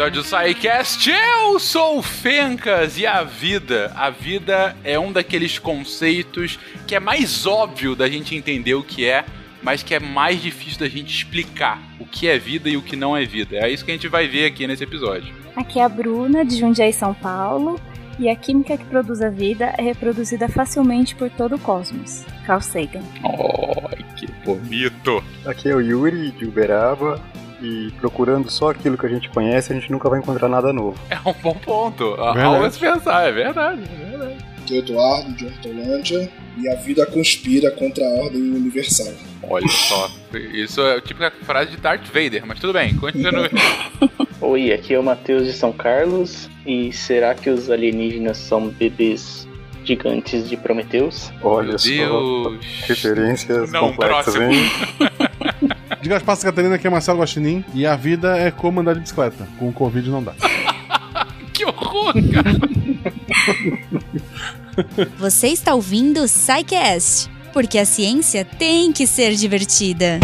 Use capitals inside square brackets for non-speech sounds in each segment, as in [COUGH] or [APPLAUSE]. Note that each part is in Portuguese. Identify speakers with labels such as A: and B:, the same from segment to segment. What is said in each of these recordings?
A: episódio do SciCast. Eu sou o Fencas e a vida, a vida é um daqueles conceitos que é mais óbvio da gente entender o que é, mas que é mais difícil da gente explicar o que é vida e o que não é vida. É isso que a gente vai ver aqui nesse episódio.
B: Aqui é a Bruna, de Jundiaí, São Paulo, e a química que produz a vida é reproduzida facilmente por todo o cosmos. Carl Sagan.
A: Oh, que bonito!
C: Aqui é o Yuri, de Uberaba, e procurando só aquilo que a gente conhece, a gente nunca vai encontrar nada novo.
A: É um bom ponto. Algo a se pensar, é verdade, é verdade.
D: É Eduardo, de Hortolândia, e a vida conspira contra a ordem universal.
A: Olha só, isso é tipo a frase de Darth Vader, mas tudo bem, continue. [LAUGHS]
E: Oi, aqui é o Matheus de São Carlos, e será que os alienígenas são bebês gigantes de Prometeus?
C: Olha
A: Meu
C: só,
A: Deus.
C: referências
A: Não,
C: complexas,
A: próximo.
C: hein? [LAUGHS]
F: De Gaspar Catarina, aqui é Marcelo Guaxinim. E a vida é como andar de bicicleta. Com Covid não dá. [LAUGHS]
A: que horror, cara! [LAUGHS]
G: Você está ouvindo o SciCast, porque a ciência tem que ser divertida.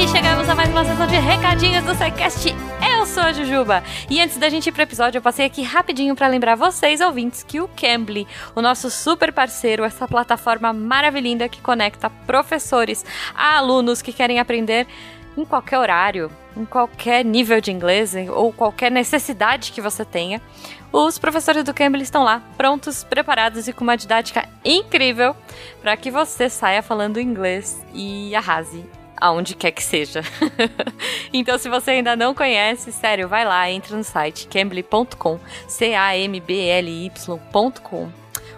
H: E chegamos a mais uma sessão de recadinhos do SciCast. Sou a Jujuba. E antes da gente ir pro episódio, eu passei aqui rapidinho para lembrar vocês, ouvintes, que o Cambly, o nosso super parceiro, essa plataforma maravilhosa que conecta professores a alunos que querem aprender em qualquer horário, em qualquer nível de inglês ou qualquer necessidade que você tenha. Os professores do Cambly estão lá, prontos, preparados e com uma didática incrível para que você saia falando inglês e arrase aonde quer que seja. [LAUGHS] então, se você ainda não conhece, sério, vai lá, entra no site cambly.com, C-A-M-B-L-Y.com.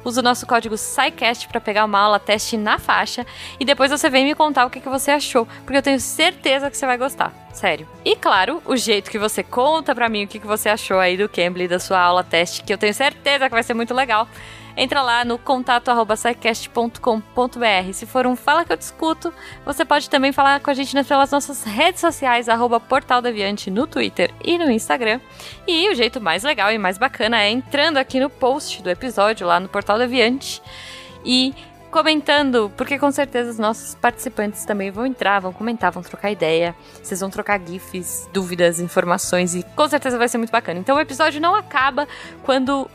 H: Usa o nosso código SciCast para pegar uma aula teste na faixa e depois você vem me contar o que, que você achou, porque eu tenho certeza que você vai gostar. Sério. E claro, o jeito que você conta pra mim o que, que você achou aí do Cambly, da sua aula teste, que eu tenho certeza que vai ser muito legal. Entra lá no contato@scicast.com.br. Se for um fala que eu discuto, você pode também falar com a gente pelas nossas redes sociais arroba Portal Deviante no Twitter e no Instagram. E o jeito mais legal e mais bacana é entrando aqui no post do episódio lá no Portal Deviante e comentando, porque com certeza os nossos participantes também vão entrar, vão comentar, vão trocar ideia, vocês vão trocar gifs, dúvidas, informações e com certeza vai ser muito bacana. Então o episódio não acaba quando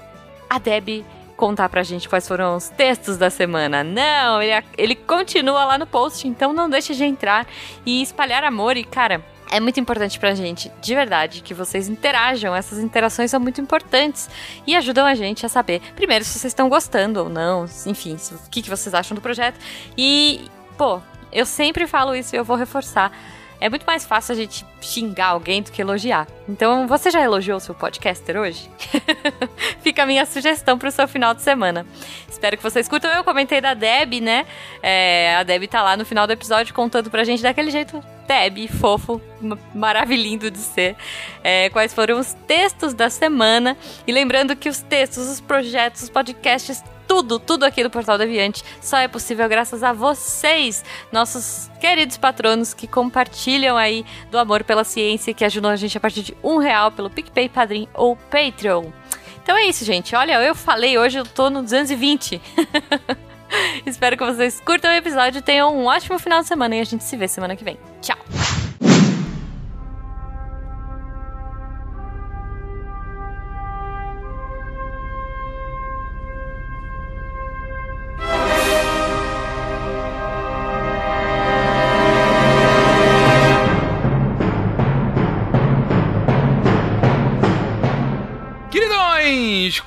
H: a Deb contar pra gente quais foram os textos da semana. Não, ele, ele continua lá no post, então não deixe de entrar e espalhar amor e, cara, é muito importante pra gente, de verdade, que vocês interajam. Essas interações são muito importantes e ajudam a gente a saber, primeiro, se vocês estão gostando ou não, enfim, o que, que vocês acham do projeto. E, pô, eu sempre falo isso e eu vou reforçar. É muito mais fácil a gente xingar alguém do que elogiar. Então, você já elogiou o seu podcaster hoje? [LAUGHS] Fica a minha sugestão pro seu final de semana. Espero que vocês curtam. Eu comentei da Deb, né? É, a Deb tá lá no final do episódio contando pra gente daquele jeito Deb, fofo, ma- maravilhindo de ser. É, quais foram os textos da semana. E lembrando que os textos, os projetos, os podcasts, tudo, tudo aqui do Portal Deviante só é possível graças a vocês, nossos queridos patronos que compartilham aí do amor pela ciência, que ajudam a gente a partir de um real pelo PicPay, Padrim ou Patreon. Então é isso, gente. Olha, eu falei hoje, eu tô no 220. [LAUGHS] Espero que vocês curtam o episódio tenham um ótimo final de semana e a gente se vê semana que vem. Tchau!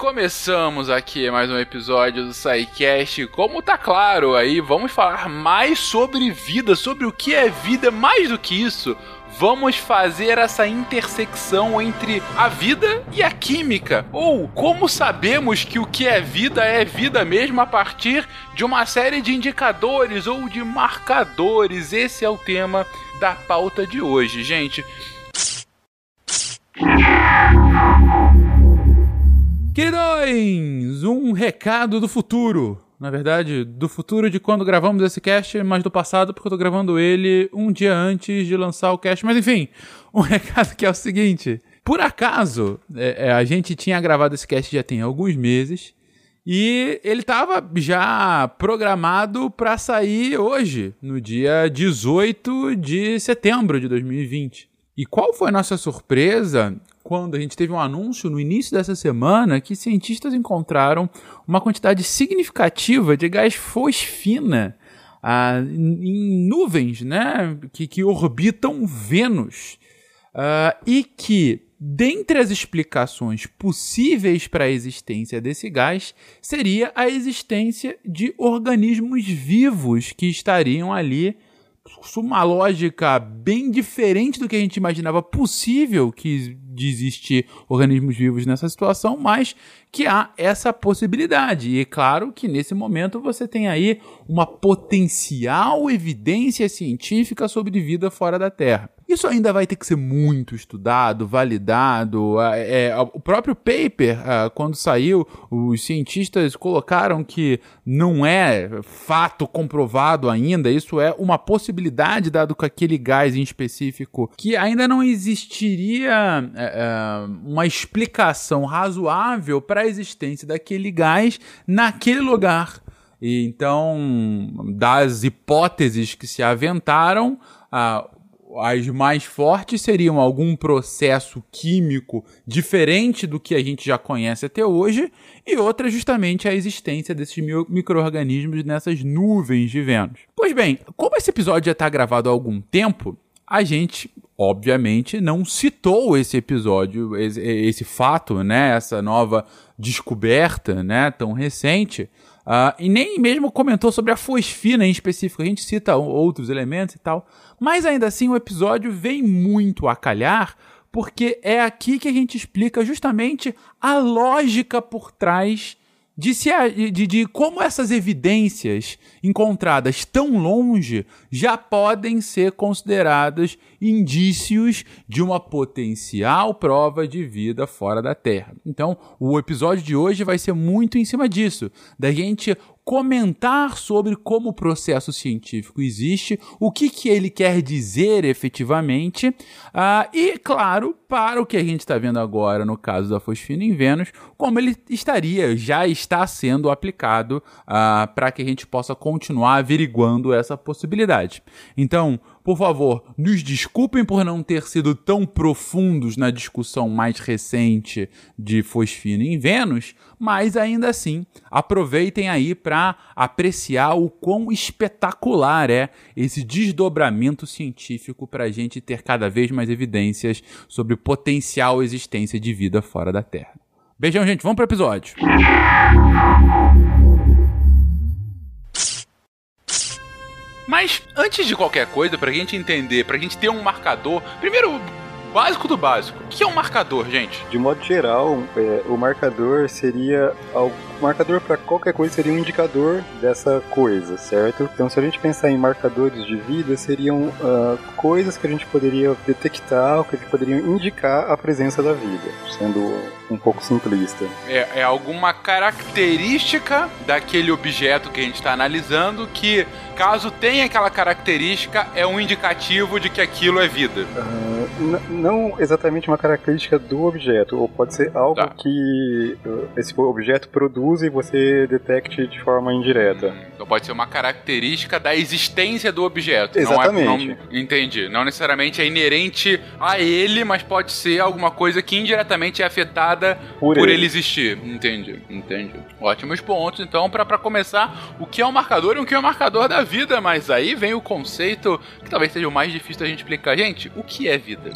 A: Começamos aqui mais um episódio do SciCast. Como tá claro aí, vamos falar mais sobre vida, sobre o que é vida, mais do que isso. Vamos fazer essa intersecção entre a vida e a química. Ou como sabemos que o que é vida é vida mesmo a partir de uma série de indicadores ou de marcadores. Esse é o tema da pauta de hoje, gente. Queridões, um recado do futuro. Na verdade, do futuro de quando gravamos esse cast, mas do passado, porque eu tô gravando ele um dia antes de lançar o cast. Mas enfim, um [LAUGHS] recado que é o seguinte: por acaso, é, é, a gente tinha gravado esse cast já tem alguns meses. E ele estava já programado para sair hoje, no dia 18 de setembro de 2020. E qual foi a nossa surpresa quando a gente teve um anúncio no início dessa semana que cientistas encontraram uma quantidade significativa de gás fosfina ah, em nuvens né, que, que orbitam Vênus. Ah, e que Dentre as explicações possíveis para a existência desse gás, seria a existência de organismos vivos que estariam ali uma lógica bem diferente do que a gente imaginava possível que de existir organismos vivos nessa situação, mas que há essa possibilidade. E é claro que nesse momento você tem aí uma potencial evidência científica sobre vida fora da Terra. Isso ainda vai ter que ser muito estudado, validado. É, é, o próprio paper, é, quando saiu, os cientistas colocaram que não é fato comprovado ainda, isso é uma possibilidade, dado com aquele gás em específico, que ainda não existiria é, é uma explicação razoável para a existência daquele gás naquele lugar. E então, das hipóteses que se aventaram, ah, as mais fortes seriam algum processo químico diferente do que a gente já conhece até hoje, e outra justamente a existência desses micro-organismos nessas nuvens de Vênus. Pois bem, como esse episódio já está gravado há algum tempo, a gente, obviamente, não citou esse episódio, esse, esse fato, né, essa nova descoberta, né, tão recente, Uh, e nem mesmo comentou sobre a fosfina em específico. A gente cita outros elementos e tal. Mas ainda assim, o episódio vem muito a calhar, porque é aqui que a gente explica justamente a lógica por trás de, se, de, de como essas evidências encontradas tão longe já podem ser consideradas indícios de uma potencial prova de vida fora da Terra. Então, o episódio de hoje vai ser muito em cima disso, da gente comentar sobre como o processo científico existe, o que, que ele quer dizer efetivamente, uh, e, claro, para o que a gente está vendo agora no caso da fosfina em Vênus, como ele estaria, já está sendo aplicado uh, para que a gente possa continuar averiguando essa possibilidade. Então, por favor, nos desculpem por não ter sido tão profundos na discussão mais recente de fosfina em Vênus, mas ainda assim, aproveitem aí para apreciar o quão espetacular é esse desdobramento científico para a gente ter cada vez mais evidências sobre potencial existência de vida fora da Terra. Beijão, gente. Vamos para o episódio.
I: Mas antes de qualquer coisa, pra gente entender, pra gente ter um marcador, primeiro básico do básico. O que é um marcador, gente?
C: De modo geral, é, o marcador seria o marcador para qualquer coisa seria um indicador dessa coisa, certo? Então, se a gente pensar em marcadores de vida, seriam uh, coisas que a gente poderia detectar, que poderiam indicar a presença da vida, sendo um pouco simplista.
I: É, é alguma característica daquele objeto que a gente está analisando que, caso tenha aquela característica, é um indicativo de que aquilo é vida.
C: Uh, não exatamente uma característica do objeto, ou pode ser algo tá. que uh, esse objeto produz e você detecte de forma indireta.
I: Então pode ser uma característica da existência do objeto.
C: Exatamente.
I: Não é, não, entendi. Não necessariamente é inerente a ele, mas pode ser alguma coisa que indiretamente é afetada por, por ele. ele. existir. Entendi, entendi. Ótimos pontos. Então, para começar, o que é um marcador e o que é um marcador da vida? Mas aí vem o conceito que talvez seja o mais difícil da gente explicar. Gente, o que é vida?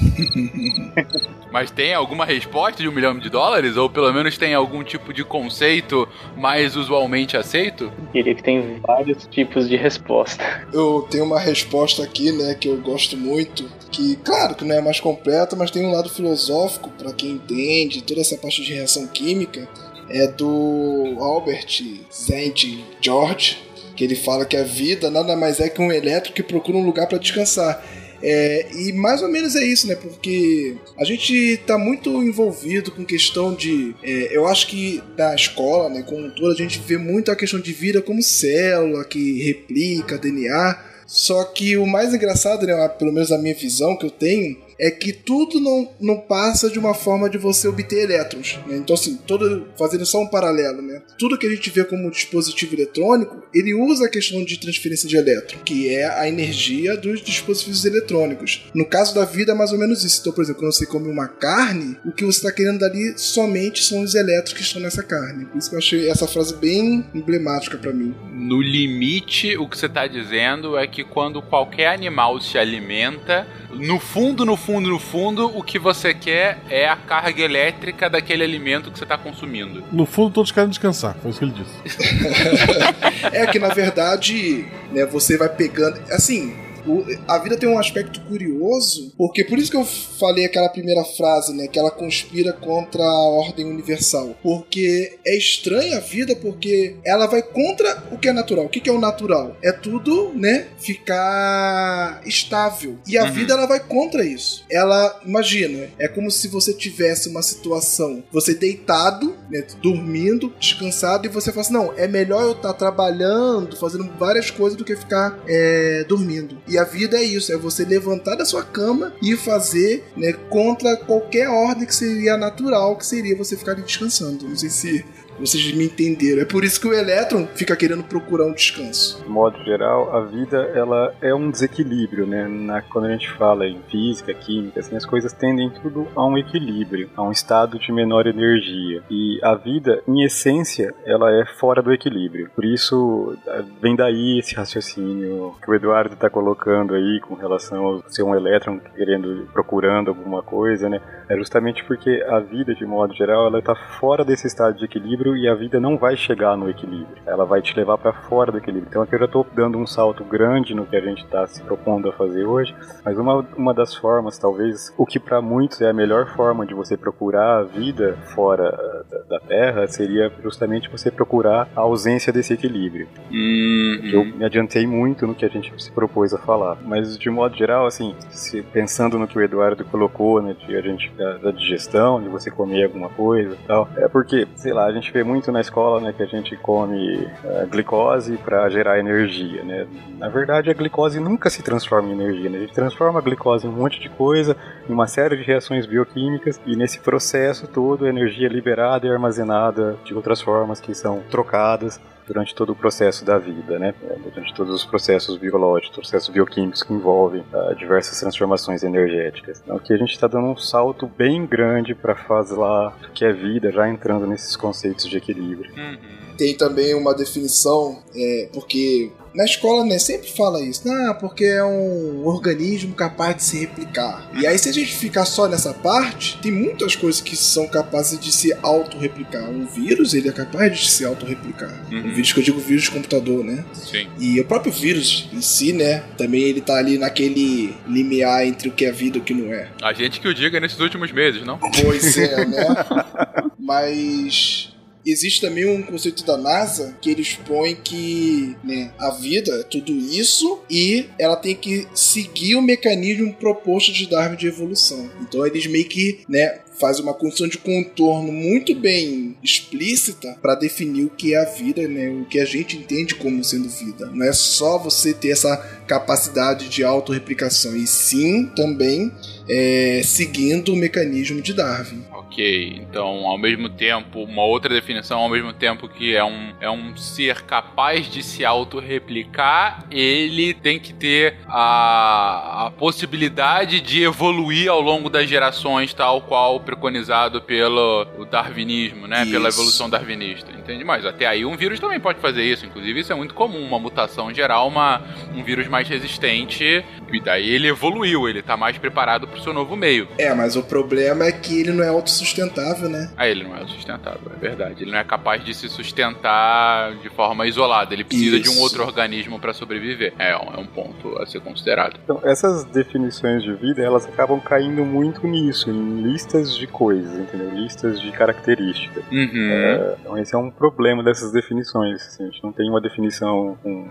I: [LAUGHS] Mas tem alguma resposta de um milhão de dólares? Ou pelo menos tem algum tipo de conceito mais usualmente aceito?
E: Eu diria que tem vários tipos de resposta.
D: Eu tenho uma resposta aqui, né, que eu gosto muito. Que, claro, que não é mais completa, mas tem um lado filosófico para quem entende toda essa parte de reação química. É do Albert Zent George, que ele fala que a vida nada mais é que um elétrico que procura um lugar para descansar. É, e mais ou menos é isso, né? Porque a gente tá muito envolvido com questão de. É, eu acho que na escola, né, como toda, a gente vê muito a questão de vida como célula que replica DNA. Só que o mais engraçado, né, pelo menos a minha visão que eu tenho, é que tudo não, não passa de uma forma de você obter elétrons. Né? Então, assim, todo, fazendo só um paralelo, né? Tudo que a gente vê como dispositivo eletrônico, ele usa a questão de transferência de elétron, que é a energia dos dispositivos eletrônicos. No caso da vida, é mais ou menos isso. Então, por exemplo, quando você come uma carne, o que você está querendo dali somente são os elétrons que estão nessa carne. Por isso que eu achei essa frase bem emblemática para mim.
A: No limite, o que você está dizendo é que quando qualquer animal se alimenta, no fundo, no fundo, no fundo, o que você quer é a carga elétrica daquele alimento que você está consumindo.
F: No fundo, todos querem descansar, foi isso que ele disse. [LAUGHS]
D: é que na verdade, né, você vai pegando. Assim, o, a vida tem um aspecto curioso, porque por isso que eu falei aquela primeira frase, né? Que ela conspira contra a ordem universal. Porque é estranha a vida, porque ela vai contra o que é natural. O que, que é o natural? É tudo, né? Ficar estável. E a uhum. vida, ela vai contra isso. Ela, imagina, é como se você tivesse uma situação, você deitado, né? Dormindo, descansado, e você fala assim: não, é melhor eu estar tá trabalhando, fazendo várias coisas do que ficar é, dormindo. E a vida é isso, é você levantar da sua cama e fazer né, contra qualquer ordem que seria natural, que seria você ficar descansando. Não sei se vocês me entenderam. É por isso que o elétron fica querendo procurar um descanso.
C: De modo geral, a vida ela é um desequilíbrio, né? Na, quando a gente fala em física, química, assim, as coisas tendem tudo a um equilíbrio, a um estado de menor energia. E a vida, em essência, ela é fora do equilíbrio. Por isso, vem daí esse raciocínio que o Eduardo está colocando aí com relação a ser um elétron querendo, procurando alguma coisa, né? É justamente porque a vida, de modo geral, ela está fora desse estado de equilíbrio equilíbrio e a vida não vai chegar no equilíbrio. Ela vai te levar para fora do equilíbrio. Então aqui eu já estou dando um salto grande no que a gente está se propondo a fazer hoje, mas uma, uma das formas, talvez, o que para muitos é a melhor forma de você procurar a vida fora da, da Terra, seria justamente você procurar a ausência desse equilíbrio.
A: Uhum.
C: Eu me adiantei muito no que a gente se propôs a falar, mas de modo geral, assim, se, pensando no que o Eduardo colocou, né, de a gente da, da digestão, de você comer alguma coisa, tal, é porque, sei lá, a gente vê muito na escola, né, que a gente come uh, glicose para gerar energia, né? Na verdade, a glicose nunca se transforma em energia, né? A gente transforma a glicose em um monte de coisa, em uma série de reações bioquímicas, e nesse processo todo a energia é liberada e armazenada de outras formas que são trocadas durante todo o processo da vida, né? É, durante todos os processos biológicos, processos bioquímicos que envolvem uh, diversas transformações energéticas. Então aqui a gente está dando um salto bem grande para fazer lá que é vida, já entrando nesses conceitos de equilíbrio.
A: Uhum.
D: Tem também uma definição, é, porque na escola, né, sempre fala isso. Ah, porque é um organismo capaz de se replicar. E aí, se a gente ficar só nessa parte, tem muitas coisas que são capazes de se autorreplicar. Um vírus, ele é capaz de se autorreplicar. Uhum. Um vírus que eu digo vírus de computador, né?
A: Sim.
D: E o próprio vírus em si, né, também ele tá ali naquele limiar entre o que é vida e o que não é.
A: A gente que o diga nesses últimos meses, não?
D: Pois é, né? [LAUGHS] Mas Existe também um conceito da NASA que eles põem que né, a vida é tudo isso e ela tem que seguir o mecanismo proposto de Darwin de evolução. Então eles meio que né, faz uma condição de contorno muito bem explícita para definir o que é a vida, né? O que a gente entende como sendo vida. Não é só você ter essa capacidade de autorreplicação, e sim também é, seguindo o mecanismo de Darwin.
A: Ok, então ao mesmo tempo, uma outra definição, ao mesmo tempo que é um, é um ser capaz de se autorreplicar, ele tem que ter a, a possibilidade de evoluir ao longo das gerações, tal qual preconizado pelo darwinismo, né? Isso. Pela evolução darwinista. Entende? Mas até aí um vírus também pode fazer isso. Inclusive, isso é muito comum, uma mutação geral, uma, um vírus mais resistente. E daí ele evoluiu, ele tá mais preparado pro seu novo meio.
D: É, mas o problema é que ele não é autossustentável, né?
A: Ah, ele não é autossustentável, é verdade. Ele não é capaz de se sustentar de forma isolada. Ele precisa isso. de um outro organismo para sobreviver. É, é um ponto a ser considerado.
C: Então, essas definições de vida, elas acabam caindo muito nisso, em listas de coisas, entendeu? Listas de características.
A: Uhum.
C: É, então, esse é um problema dessas definições. Assim, a gente não tem uma definição com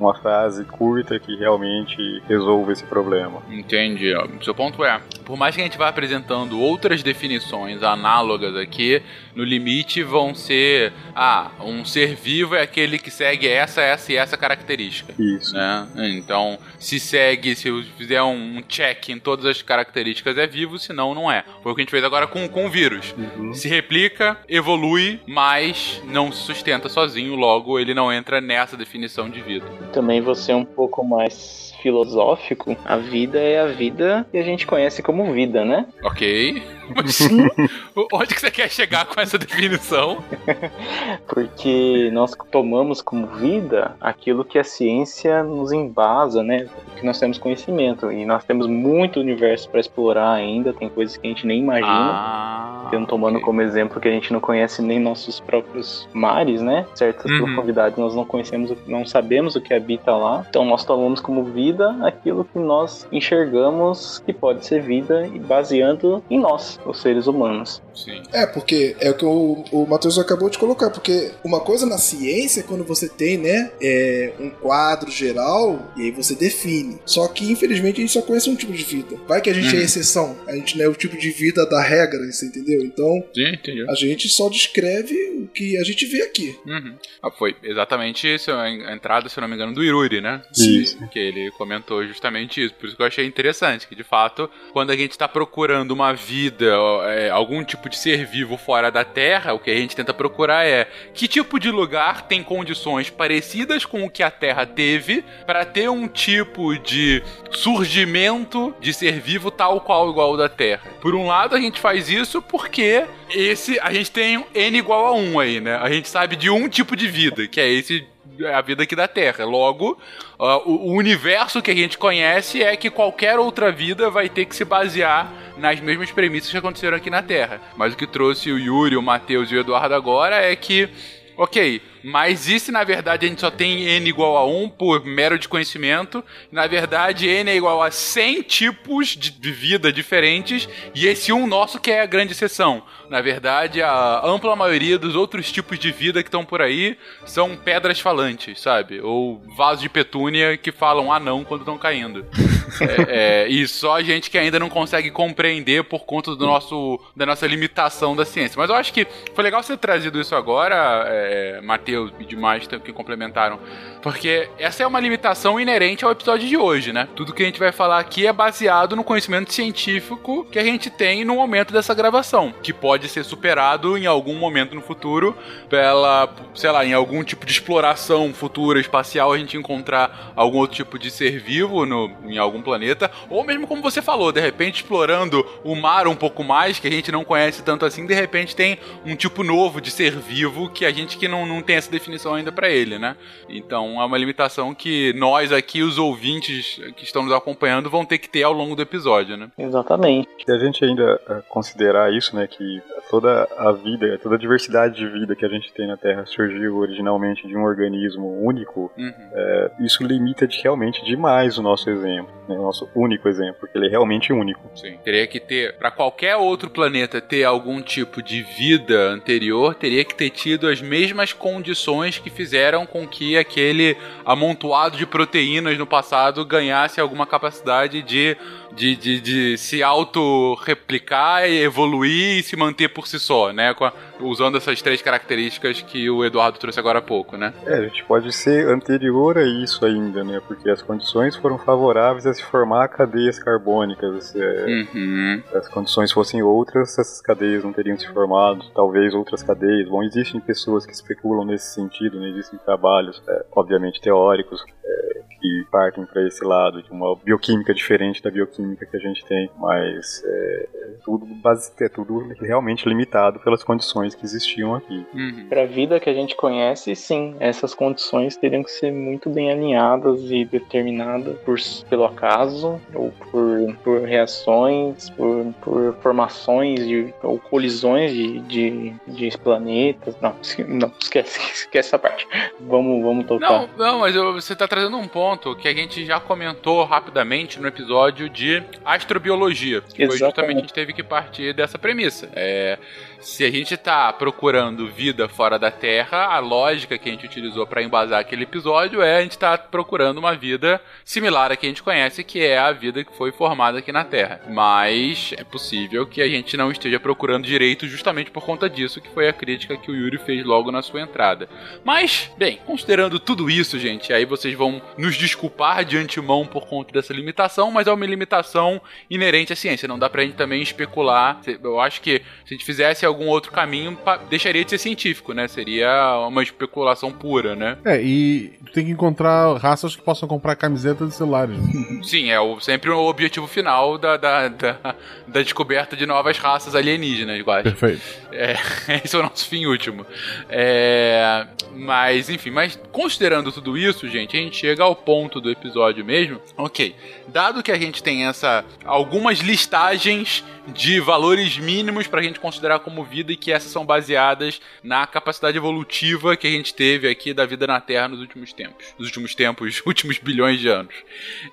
C: uma frase curta que realmente resolva esse problema.
A: Entendi. O seu ponto é, por mais que a gente vá apresentando outras definições análogas aqui, no limite vão ser, ah, um ser vivo é aquele que segue essa, essa e essa característica.
C: Isso.
A: Né? Então, se segue, se eu fizer um check em todas as características é vivo, senão não é. Foi o que a gente fez agora com, com o vírus.
C: Uhum.
A: Se replica, evolui, mas não se sustenta sozinho, logo ele não entra nessa definição de vida.
E: Também você um pouco mais filosófico, a vida é a vida que a gente conhece como vida, né?
A: Ok. Mas [LAUGHS] [LAUGHS] onde que você quer chegar com essa definição? [LAUGHS]
E: Porque nós tomamos como vida aquilo que a ciência nos embasa, né? Que nós temos conhecimento. E nós temos muito universo para explorar ainda, tem coisas que a gente nem imagina.
A: Ah,
E: Tendo tomando
A: ok.
E: como exemplo que a gente não conhece nem nossos próprios mares, né? Certas
A: Uhum.
E: profundidades nós não conhecemos, não sabemos o que habita lá. Então nós tomamos como vida aquilo que nós enxergamos que pode ser vida e baseando em nós, os seres humanos.
A: Sim.
D: É, porque é o que o, o Matheus acabou de colocar, porque uma coisa na ciência é quando você tem, né, é, um quadro geral e aí você define. Só que, infelizmente, a gente só conhece um tipo de vida. Vai que a gente
A: Uhum.
D: é exceção, a gente não é o tipo de vida da regra, você entendeu? Então,
A: Sim, entendi.
D: a gente só descreve o que a gente vê aqui.
A: Uhum. Ah, foi exatamente isso, a en- a entrada, se eu não me engano, do Iruri, né?
C: Isso.
A: Que ele comentou justamente isso. Por isso que eu achei interessante, que de fato, quando a gente está procurando uma vida, é, algum tipo de ser vivo fora da Terra, o que a gente tenta procurar é que tipo de lugar tem condições parecidas com o que a Terra teve para ter um tipo de surgimento de ser vivo tal qual igual ao da Terra. Por um lado, a gente faz isso porque esse a gente tem n igual a 1 aí, né? A gente sabe de um tipo de vida, que é esse a vida aqui da Terra. Logo, ah, o, o universo que a gente conhece é que qualquer outra vida vai ter que se basear nas mesmas premissas que aconteceram aqui na Terra. Mas o que trouxe o Yuri, o Matheus e o Eduardo agora é que, ok, mas e se na verdade a gente só tem n igual a 1 por mero desconhecimento? Na verdade, n é igual a 100 tipos de, de vida diferentes e esse um nosso que é a grande exceção. Na verdade, a ampla maioria dos outros tipos de vida que estão por aí são pedras falantes, sabe? Ou vasos de petúnia que falam ah não quando estão caindo. [LAUGHS] É, é, e só a gente que ainda não consegue compreender por conta do nosso, da nossa limitação da ciência. Mas eu acho que foi legal você ter trazido isso agora, é, Matheus e demais que complementaram. Porque essa é uma limitação inerente ao episódio de hoje, né? Tudo que a gente vai falar aqui é baseado no conhecimento científico que a gente tem no momento dessa gravação, que pode ser superado em algum momento no futuro pela, sei lá, em algum tipo de exploração futura espacial, a gente encontrar algum outro tipo de ser vivo no, em algum planeta, ou mesmo como você falou, de repente explorando o mar um pouco mais, que a gente não conhece tanto assim, de repente tem um tipo novo de ser vivo que a gente que não, não tem essa definição ainda pra ele, né? Então é uma limitação que nós aqui, os ouvintes que estão nos acompanhando, vão ter que ter ao longo do episódio, né?
E: Exatamente.
C: Se a gente ainda eh, considerar isso, né, que toda a vida, toda a diversidade de vida que a gente tem na Terra surgiu originalmente de um organismo único,
A: Uhum.
C: eh, isso limita de, realmente demais o nosso exemplo, né, o nosso único exemplo, porque ele é realmente único.
A: Sim. Teria que ter, para qualquer outro planeta ter algum tipo de vida anterior, teria que ter tido as mesmas condições que fizeram com que aquele amontoado de proteínas no passado ganhasse alguma capacidade de, de, de, de se auto-replicar, e evoluir e se manter por si só, né? A- usando essas três características que o Eduardo trouxe agora há pouco, né?
C: É, a gente pode ser anterior a isso ainda, né, porque as condições foram favoráveis a se formar cadeias carbônicas. eh,
A: Uhum.
C: Se as condições fossem outras, essas cadeias não teriam se formado, talvez outras cadeias. Bom, existem pessoas que especulam nesse sentido, né? existem trabalhos, é, obviamente teóricos, é, que partem para esse lado de uma bioquímica diferente da bioquímica que a gente tem, mas é, é tudo, base, é tudo realmente limitado pelas condições que existiam aqui.
A: Uhum.
E: Para a vida que a gente conhece, sim, essas condições teriam que ser muito bem alinhadas e determinadas por, pelo acaso, ou por, por reações, por, por formações de, ou colisões de, de, de planetas. Não, [LAUGHS] não esquece, [LAUGHS] esquece essa parte. Vamos, vamos tocar.
A: Não, não, mas eu- você tá trazendo um ponto ponto que a gente já comentou rapidamente no episódio de astrobiologia. Que foi
E: Exatamente.
A: justamente a gente teve que partir dessa premissa. É, se a gente está procurando vida fora da Terra, a lógica que a gente utilizou para embasar aquele episódio é a gente estar procurando uma vida similar à que a gente conhece, que é a vida que foi formada aqui na Terra. Mas é possível que a gente não esteja procurando direito justamente por conta disso, que foi a crítica que o Yuri fez logo na sua entrada. Mas, bem, considerando tudo isso, gente, aí vocês vão nos desculpar de antemão por conta dessa limitação, mas é uma limitação inerente à ciência. Não dá pra gente também especular. Eu acho que se a gente fizesse algum outro caminho, deixaria de ser científico, né? Seria uma especulação pura, né?
F: É, e tu tem que encontrar raças que possam comprar camisetas de celulares. [LAUGHS]
A: Sim, é o, sempre o objetivo final da, da, da, da descoberta de novas raças alienígenas, acho.
F: Perfeito.
A: É, [LAUGHS] esse é o nosso fim último. É, mas, enfim, mas considerando tudo isso, gente, a gente chega ao ponto do episódio mesmo. Ok, dado que a gente tem essa algumas listagens de valores mínimos pra gente considerar como vida e que essas são baseadas na capacidade evolutiva que a gente teve aqui da vida na Terra nos últimos tempos. Nos últimos tempos, [LAUGHS] últimos bilhões de anos.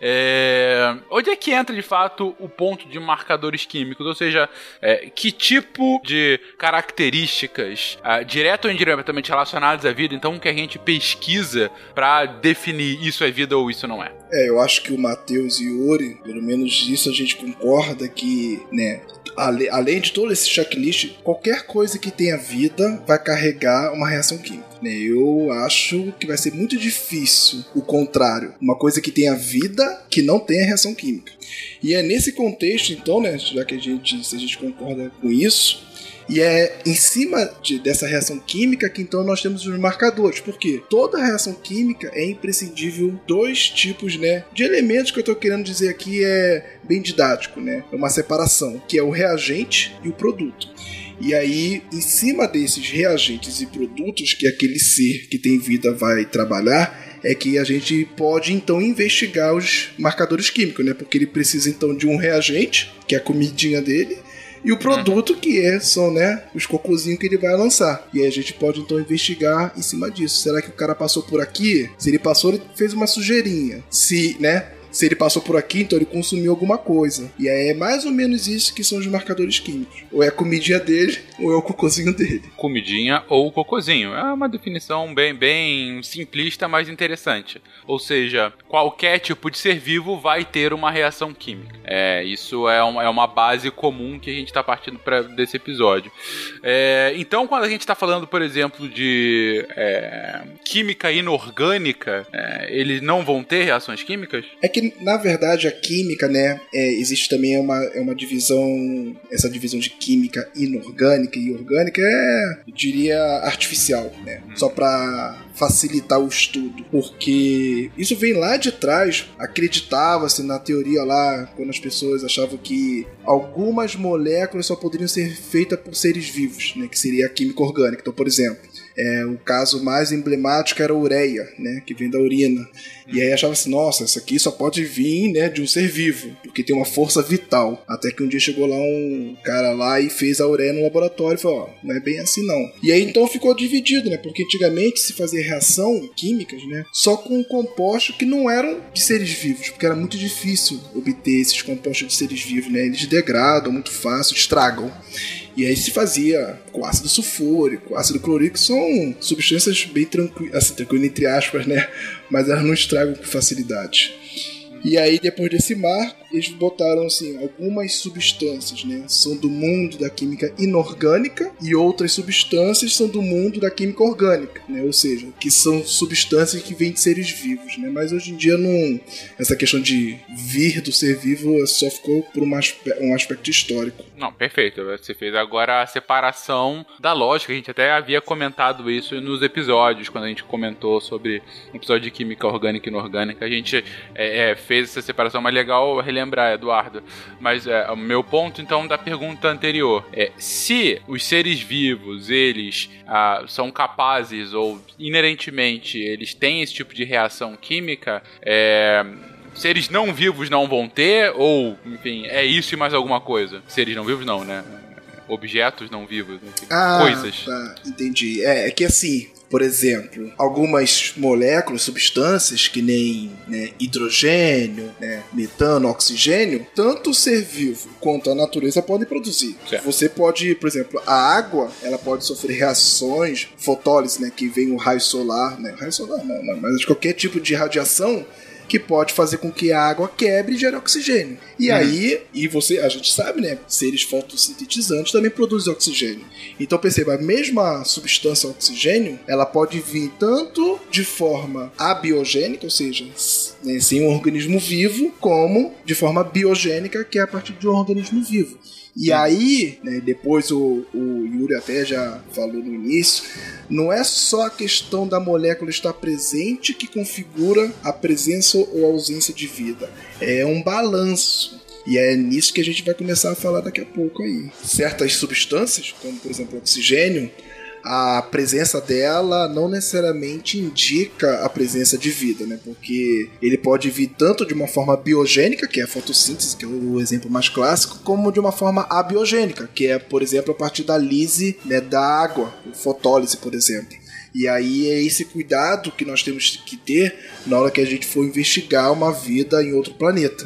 A: É, onde é que entra de fato o ponto de marcadores químicos? Ou seja, é, que tipo de características, ah, direto ou indiretamente relacionadas à vida, então que a gente pesquisa pra definir isso é vida ou isso não é?
D: É, eu acho que o Matheus e o Yuri, pelo menos disso a gente concorda que, né, ale- além de todo esse checklist, qualquer coisa que tenha vida vai carregar uma reação química. Eu acho que vai ser muito difícil o contrário. Uma coisa que tenha vida que não tenha reação química. E é nesse contexto, então, né, já que a gente, se a gente concorda com isso, e é em cima de- dessa reação química que então nós temos os marcadores. Porque toda reação química é imprescindível dois tipos né, de elementos que eu estou querendo dizer aqui é bem didático, né? É uma separação, que é o reagente e o produto. E aí, em cima desses reagentes e produtos que aquele ser que tem vida vai trabalhar, é que a gente pode então investigar os marcadores químicos, né? Porque ele precisa então de um reagente, que é a comidinha dele, e o produto que é, são né, os cocôzinhos que ele vai lançar. E aí a gente pode então investigar em cima disso. Será que o cara passou por aqui? Se ele passou, ele fez uma sujeirinha. Se, né? Se ele passou por aqui, então ele consumiu alguma coisa. E aí é mais ou menos isso que são os marcadores químicos. Ou é a comidinha dele, [LAUGHS] ou é o cocôzinho dele.
A: comidinha ou cocôzinho. É uma definição bem, bem simplista, mas interessante. Ou seja, qualquer tipo de ser vivo vai ter uma reação química. É, isso é uma, é uma base comum que a gente está partindo pra, desse episódio. É, então, quando a gente está falando, por exemplo, de é, química inorgânica, é, eles não vão ter reações químicas?
D: É que, na verdade, a química, né, é, existe também uma, é uma divisão, essa divisão de química inorgânica e orgânica é, eu diria, artificial, né? Só para facilitar o estudo, porque isso vem lá de trás, acreditava-se na teoria lá, quando as pessoas achavam que algumas moléculas só poderiam ser feitas por seres vivos, né, que seria a química orgânica. Então, por exemplo, é, o caso mais emblemático era a ureia, né, que vem da urina. E aí achava assim, nossa, isso aqui só pode vir, né, de um ser vivo, porque tem uma força vital. Até que um dia chegou lá um cara lá e fez a ureia no laboratório e falou, ó, não é bem assim não. E aí então ficou dividido, né, porque antigamente se fazia reação químicas, né, só com compostos que não eram de seres vivos, porque era muito difícil obter esses compostos de seres vivos, né, eles degradam muito fácil, estragam. E aí se fazia com ácido sulfúrico, ácido clorídrico, são substâncias bem tranquilas, assim, tranquilo entre aspas, né? Mas elas não estragam com facilidade. E aí, depois desse marco, eles botaram assim, algumas substâncias, né? São do mundo da química inorgânica e outras substâncias são do mundo da química orgânica, né? Ou seja, que são substâncias que vêm de seres vivos, né? Mas hoje em dia não essa questão de vir do ser vivo só ficou por um aspe- um aspecto histórico.
A: Não, perfeito. Você fez agora a separação da lógica. A gente até havia comentado isso nos episódios, quando a gente comentou sobre o episódio de química orgânica e inorgânica. A gente é, é, fez essa separação, mas legal relembrar, Eduardo. Mas é, o meu ponto, então, da pergunta anterior é: se os seres vivos, eles ah, são capazes ou inerentemente eles têm esse tipo de reação química, é seres não vivos não vão ter, ou, enfim, é isso e mais alguma coisa. Seres não vivos não, né? Objetos não vivos, enfim,
D: Ah,
A: coisas.
D: tá, entendi. É, é que assim, Por exemplo, algumas moléculas, substâncias que nem né, hidrogênio, né, metano, oxigênio, tanto o ser vivo quanto a natureza podem produzir.
A: Certo.
D: Você pode, por exemplo, a água, ela pode sofrer reações, fotólise, né, que vem o raio solar, né, raio solar não, não, mas de qualquer tipo de radiação que pode fazer com que a água quebre e gere oxigênio. E aí, e você, a gente sabe, né, seres fotossintetizantes também produzem oxigênio. Então perceba, a mesma substância oxigênio, ela pode vir tanto de forma abiogênica, ou seja, né, sem um organismo vivo, como de forma biogênica, que é a partir de um organismo vivo. E aí, né, depois o, o Yuri até já falou no início, não é só a questão da molécula estar presente que configura a presença ou ausência de vida. É um balanço. E é nisso que a gente vai começar a falar daqui a pouco aí. Certas substâncias, como por exemplo o oxigênio, a presença dela não necessariamente indica a presença de vida, né? Porque ele pode vir tanto de uma forma biogênica, que é a fotossíntese, que é o exemplo mais clássico, como de uma forma abiogênica, que é, por exemplo, a partir da lise né, da água, fotólise, por exemplo. E aí é esse cuidado que nós temos que ter na hora que a gente for investigar uma vida em outro planeta.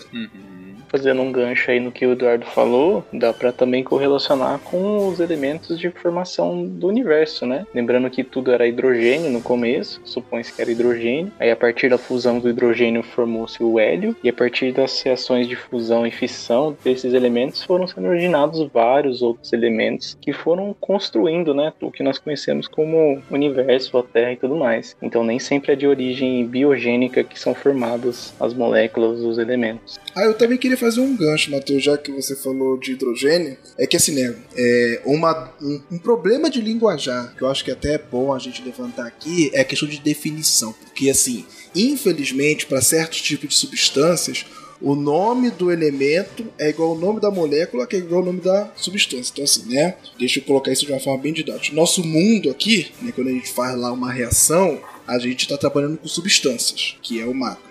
E: Fazendo um gancho aí no que o Eduardo falou, dá para também correlacionar com os elementos de formação do universo, né? Lembrando que tudo era hidrogênio no começo, supõe-se que era hidrogênio. Aí a partir da fusão do hidrogênio formou-se o hélio, e a partir das reações de fusão e fissão desses elementos foram sendo originados vários outros elementos que foram construindo, né, o que nós conhecemos como universo, a Terra e tudo mais. Então nem sempre é de origem biogênica que são formadas as moléculas, os elementos.
D: Ah, eu também queria fazer um gancho, Matheus, já que você falou de hidrogênio. É que assim, né? É uma, um, um problema de linguajar, que eu acho que até é bom a gente levantar aqui, é a questão de definição. Porque, assim, infelizmente, para certos tipos de substâncias, o nome do elemento é igual ao nome da molécula, que é igual ao nome da substância. Então, assim, né? Deixa eu colocar isso de uma forma bem didática. Nosso mundo aqui, né, quando a gente faz lá uma reação, a gente está trabalhando com substâncias, que é o macro.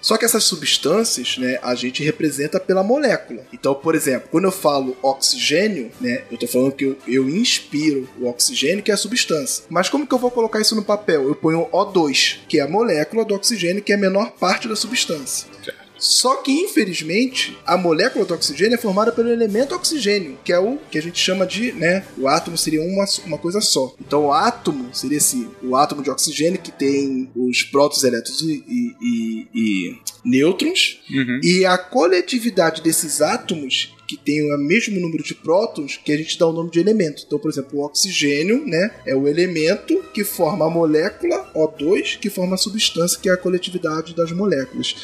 D: Só que essas substâncias, né, a gente representa pela molécula. Então, por exemplo, quando eu falo oxigênio, né, eu tô falando que eu, eu inspiro o oxigênio, que é a substância. Mas como que eu vou colocar isso no papel? Eu ponho O2, que é a molécula do oxigênio, que é a menor parte da substância. Só que, infelizmente, a molécula do oxigênio é formada pelo elemento oxigênio, que é o que a gente chama de, né, o átomo seria uma, uma coisa só. Então, o átomo seria assim, o átomo de oxigênio que tem os prótons, elétrons e, e- e- e nêutrons,
A: Uhum.
D: e a coletividade desses átomos que tem o mesmo número de prótons que a gente dá o nome de elemento. Então, por exemplo, o oxigênio, né, é o elemento que forma a molécula O2, que forma a substância, que é a coletividade das moléculas.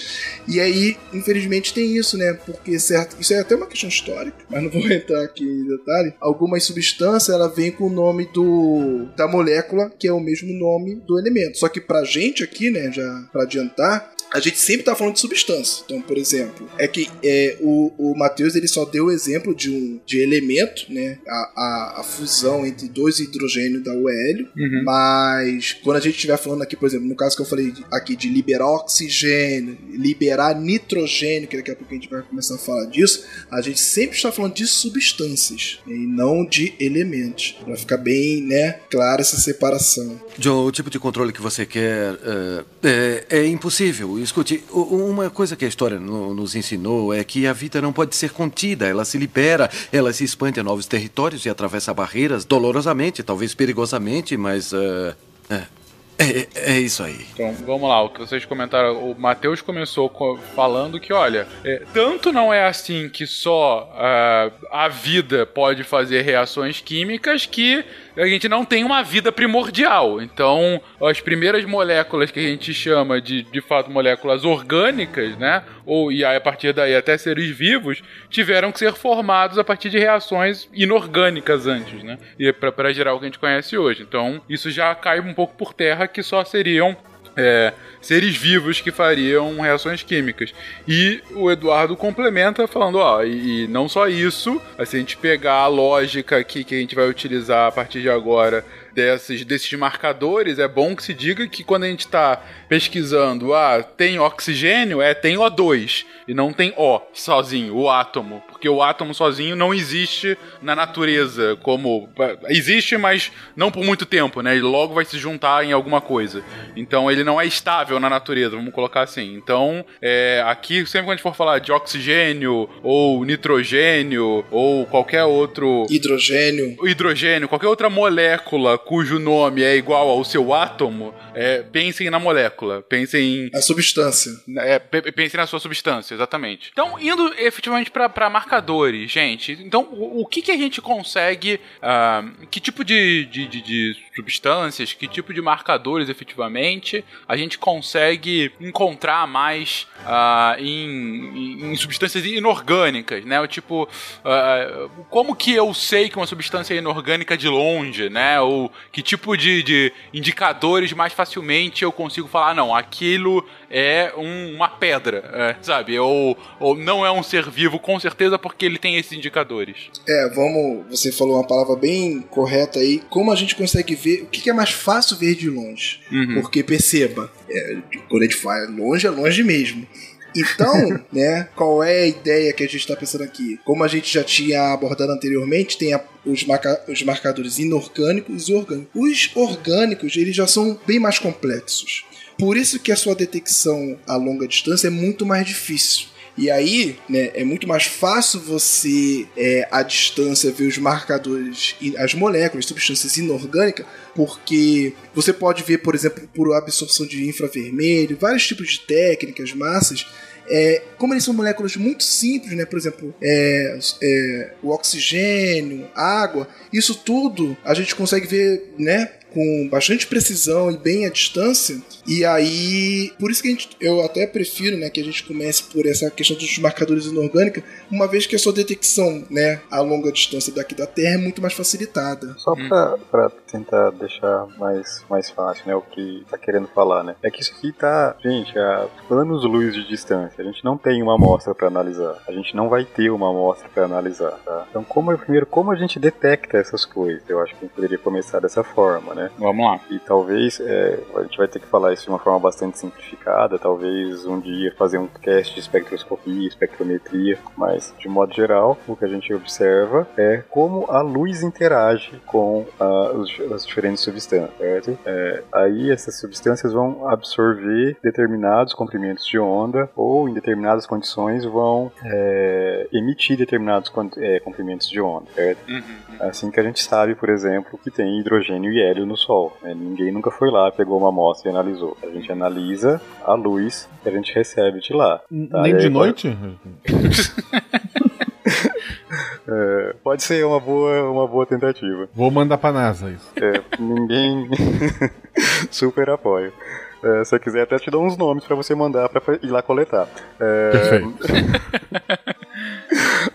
D: E aí, infelizmente, tem isso, né? Porque certo, isso é até uma questão histórica, mas não vou [LAUGHS] entrar aqui em detalhe. Algumas substâncias ela vem com o nome do da molécula, que é o mesmo nome do elemento. Só que pra gente aqui, né, já pra adiantar, a gente sempre tá falando de substância. Então, por exemplo, é que é, o, o Matheus ele só deu o exemplo de um de elemento, né? A, a, a fusão entre dois hidrogênios da o hélio.
A: Uhum.
D: Mas quando a gente estiver falando aqui, por exemplo, no caso que eu falei aqui de liberar oxigênio, liberar nitrogênio, que daqui a pouco a gente vai começar a falar disso, a gente sempre está falando de substâncias né, e não de elementos. Pra ficar bem, né, clara essa separação.
J: John, o tipo de controle que você quer eh, é, é impossível. Escute, uma coisa que a história no- nos ensinou é que a vida não pode ser contida. Ela se libera, ela se expande a novos territórios e atravessa barreiras dolorosamente, talvez perigosamente, mas. eh, é, é, é isso aí.
A: Então, vamos lá, o que vocês comentaram. O Matheus começou co- falando que, olha, é, tanto não é assim que só ah, a vida pode fazer reações químicas que a gente não tem uma vida primordial. Então, as primeiras moléculas que a gente chama de, de fato, moléculas orgânicas, né? Ou, e aí, a partir daí até seres vivos, tiveram que ser formados a partir de reações inorgânicas antes, né? E para gerar o que a gente conhece hoje. Então, isso já cai um pouco por terra que só seriam é, seres vivos que fariam reações químicas. E o Eduardo complementa falando, ó, e, e não só isso, se a gente pegar a lógica aqui que a gente vai utilizar a partir de agora desses, desses marcadores, é bom que se diga que quando a gente está pesquisando, ah, tem oxigênio, é tem O2, e não tem O sozinho, o átomo, porque o átomo sozinho não existe na natureza como existe, mas não por muito tempo, né? Ele logo vai se juntar em alguma coisa. Então ele não é estável na natureza, vamos colocar assim. Então, é, aqui sempre que a gente for falar de oxigênio ou nitrogênio ou qualquer outro
D: hidrogênio,
A: hidrogênio, qualquer outra molécula cujo nome é igual ao seu átomo, é, pensem na molécula, pensem
D: a substância.
A: É, pensem na sua substância, exatamente. Então, indo efetivamente para marcadores, gente. Então, o, o, que, que a gente consegue. Uh, que tipo de, de, de, de, substâncias, que tipo de marcadores efetivamente a gente consegue encontrar mais uh, em, em, substâncias inorgânicas, né? O tipo, uh, como que eu sei que uma substância é inorgânica de longe, né? Ou que tipo de, de indicadores mais facilmente eu consigo falar, não, aquilo é um, uma pedra, é, sabe? Ou, ou não é um ser vivo, com certeza, porque ele tem esses indicadores.
D: É, vamos. Você falou uma palavra bem correta aí. Como a gente consegue ver o que é mais fácil ver de longe? Uhum. Porque perceba, é, quando a gente fala longe, é longe mesmo. Então, né, qual é a ideia que a gente está pensando aqui? Como a gente já tinha abordado anteriormente, tem a, os, marca, os marcadores inorgânicos e orgânicos. Os orgânicos, eles já são bem mais complexos. Por isso que a sua detecção a longa distância é muito mais difícil. E aí, né, é muito mais fácil você, é, à distância, ver os marcadores, as moléculas, substâncias inorgânicas, porque você pode ver, por exemplo, por absorção de infravermelho, vários tipos de técnicas, massas, é, como eles são moléculas muito simples, né? Por exemplo, é, é, o oxigênio, água, isso tudo a gente consegue ver, né? Com bastante precisão e bem à distância. E aí, por isso que gente, eu até prefiro, né, que a gente comece por essa questão dos marcadores inorgânicos, uma vez que a sua detecção, né, a longa distância daqui da Terra é muito mais facilitada.
C: Só para tentar deixar mais, mais fácil, né, o que tá querendo falar, né, é que isso aqui tá, gente, a anos-luz de distância. A gente não tem uma amostra para analisar. A gente não vai ter uma amostra para analisar, tá? Então, como primeiro, como a gente detecta essas coisas? Eu acho que a gente poderia começar dessa forma, né?
A: Vamos lá.
C: E talvez é, a gente vai ter que falar isso de uma forma bastante simplificada. Talvez um dia fazer um teste de espectroscopia, espectrometria, mas de modo geral, o que a gente observa é como a luz interage com uh, os, as diferentes substâncias, certo? É, aí essas substâncias vão absorver determinados comprimentos de onda ou em determinadas condições vão é, emitir determinados é, comprimentos de onda, certo? Uhum. Assim que a gente sabe, por exemplo, que tem hidrogênio e hélio no Sol. Né? Ninguém nunca foi lá, pegou uma amostra e analisou. A gente analisa a luz que a gente recebe de lá.
F: Tá? Nem de noite? [LAUGHS]
C: É, pode ser uma boa, uma boa tentativa.
F: Vou mandar pra NASA isso.
C: É, ninguém [LAUGHS] super apoia. É, se você quiser, até te dou uns nomes para você mandar para ir lá coletar. É... Perfeito. [LAUGHS]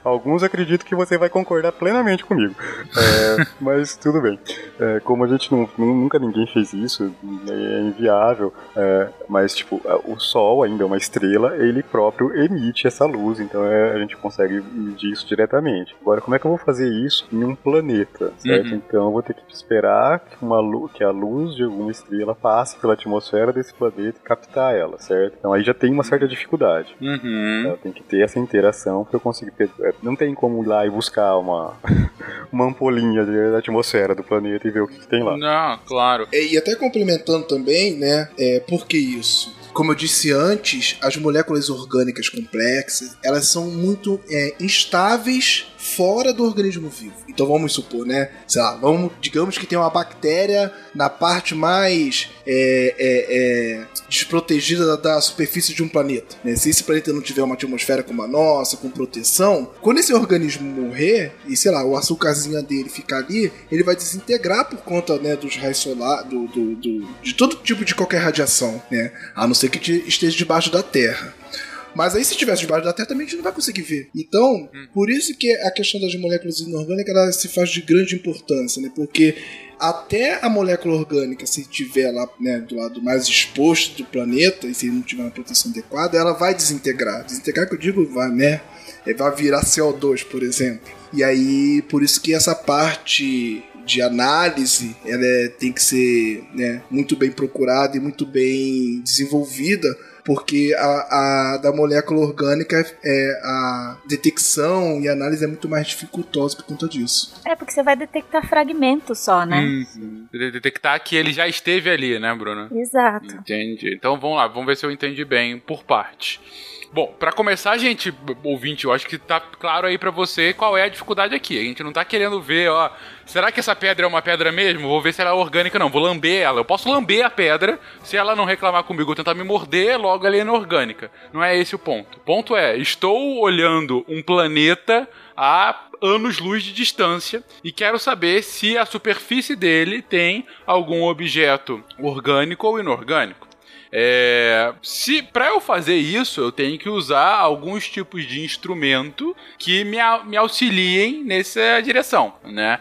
C: Alguns acredito que você vai concordar plenamente comigo. É, [LAUGHS] mas tudo bem. É, como a gente não, nunca ninguém fez isso, é inviável. É, mas, tipo, o Sol ainda é uma estrela, ele próprio emite essa luz, então é, a gente consegue medir isso diretamente. Agora, como é que eu vou fazer isso em um planeta, certo? Uhum. Então eu vou ter que esperar que, uma, que a luz de alguma estrela passe pela atmosfera desse planeta e captar ela, certo? Então aí já tem uma certa dificuldade.
A: Uhum.
C: Então, tem que ter essa interação para eu conseguir. É, não tem como ir lá e buscar uma, [LAUGHS] uma ampolinha da atmosfera do planeta e ver o que, que tem lá.
A: Não, claro.
D: E, e até complementando também, né? É, por que isso? Como eu disse antes, as moléculas orgânicas complexas, elas são muito é, instáveis fora do organismo vivo. Então vamos supor, né? Sei lá, vamos, digamos que tem uma bactéria na parte mais é, é, é, desprotegida da, da, superfície de um planeta. Né? Se esse planeta não tiver uma atmosfera como a nossa, com proteção, quando esse organismo morrer e sei lá, o açúcarzinho dele ficar ali, ele vai desintegrar por conta né, dos raios solares, do, do, do, de todo tipo de qualquer radiação, né? A não ser que esteja debaixo da Terra. Mas aí se tivesse debaixo da Terra também a gente não vai conseguir ver. Então, hum. por isso que a questão das moléculas inorgânicas ela se faz de grande importância, né? Porque até a molécula orgânica, se tiver lá né, do lado mais exposto do planeta e se não tiver uma proteção adequada, ela vai desintegrar. Desintegrar que eu digo, vai, né? Vai virar CO2, por exemplo. E aí, por isso que essa parte de análise, ela é, tem que ser né, muito bem procurada e muito bem desenvolvida porque a, a, da molécula orgânica é a detecção e análise é muito mais dificultosa por conta disso.
B: É, porque você vai detectar fragmentos só, né?
A: Uhum. Detectar que ele já esteve ali, né, Bruno?
B: Exato.
A: Entendi. Então vamos lá, vamos ver se eu entendi bem por parte. Bom, para começar, gente, ouvinte, eu acho que tá claro aí para você qual é a dificuldade aqui. A gente não tá querendo ver, ó, será que essa pedra é uma pedra mesmo? Vou ver se ela é orgânica, não. Vou lamber ela. Eu posso lamber a pedra, se ela não reclamar comigo, tentar me morder, logo ela é inorgânica. Não é esse o ponto. O ponto é, estou olhando um planeta a anos-luz de distância e quero saber se a superfície dele tem algum objeto orgânico ou inorgânico. É, se para eu fazer isso, eu tenho que usar alguns tipos de instrumento que me, me auxiliem nessa direção, né?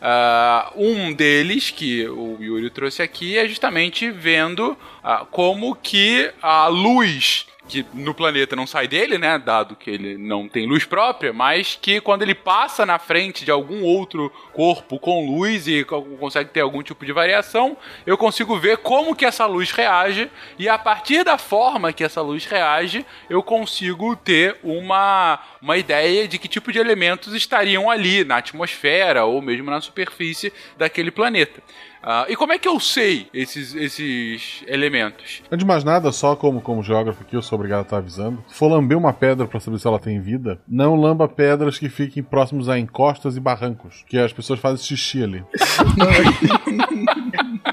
A: Uh, um deles que o Yuri trouxe aqui é justamente vendo uh, como que a luz que no planeta não sai dele, né? Dado que ele não tem luz própria, mas que quando ele passa na frente de algum outro corpo com luz e consegue ter algum tipo de variação, eu consigo ver como que essa luz reage e a partir da forma que essa luz reage, eu consigo ter uma, uma ideia de que tipo de elementos estariam ali na atmosfera ou mesmo na superfície daquele planeta. Uh, e como é que eu sei esses, esses elementos?
F: Antes de mais nada, só como, como geógrafo aqui, eu sou obrigado a estar avisando. Se for lamber uma pedra para saber se ela tem vida, não lamba pedras que fiquem próximos a encostas e barrancos, que as pessoas fazem xixi ali. [LAUGHS] [LAUGHS]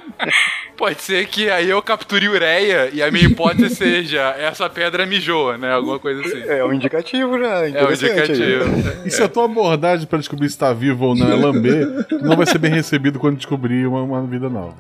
A: Pode ser que aí eu capture ureia e a minha hipótese [LAUGHS] seja essa pedra mijou, né? Alguma coisa assim.
C: É um indicativo já.
A: É um indicativo.
F: E se a tua abordagem para descobrir se tá vivo ou não é lamber, não vai ser bem recebido quando descobrir uma, uma vida nova.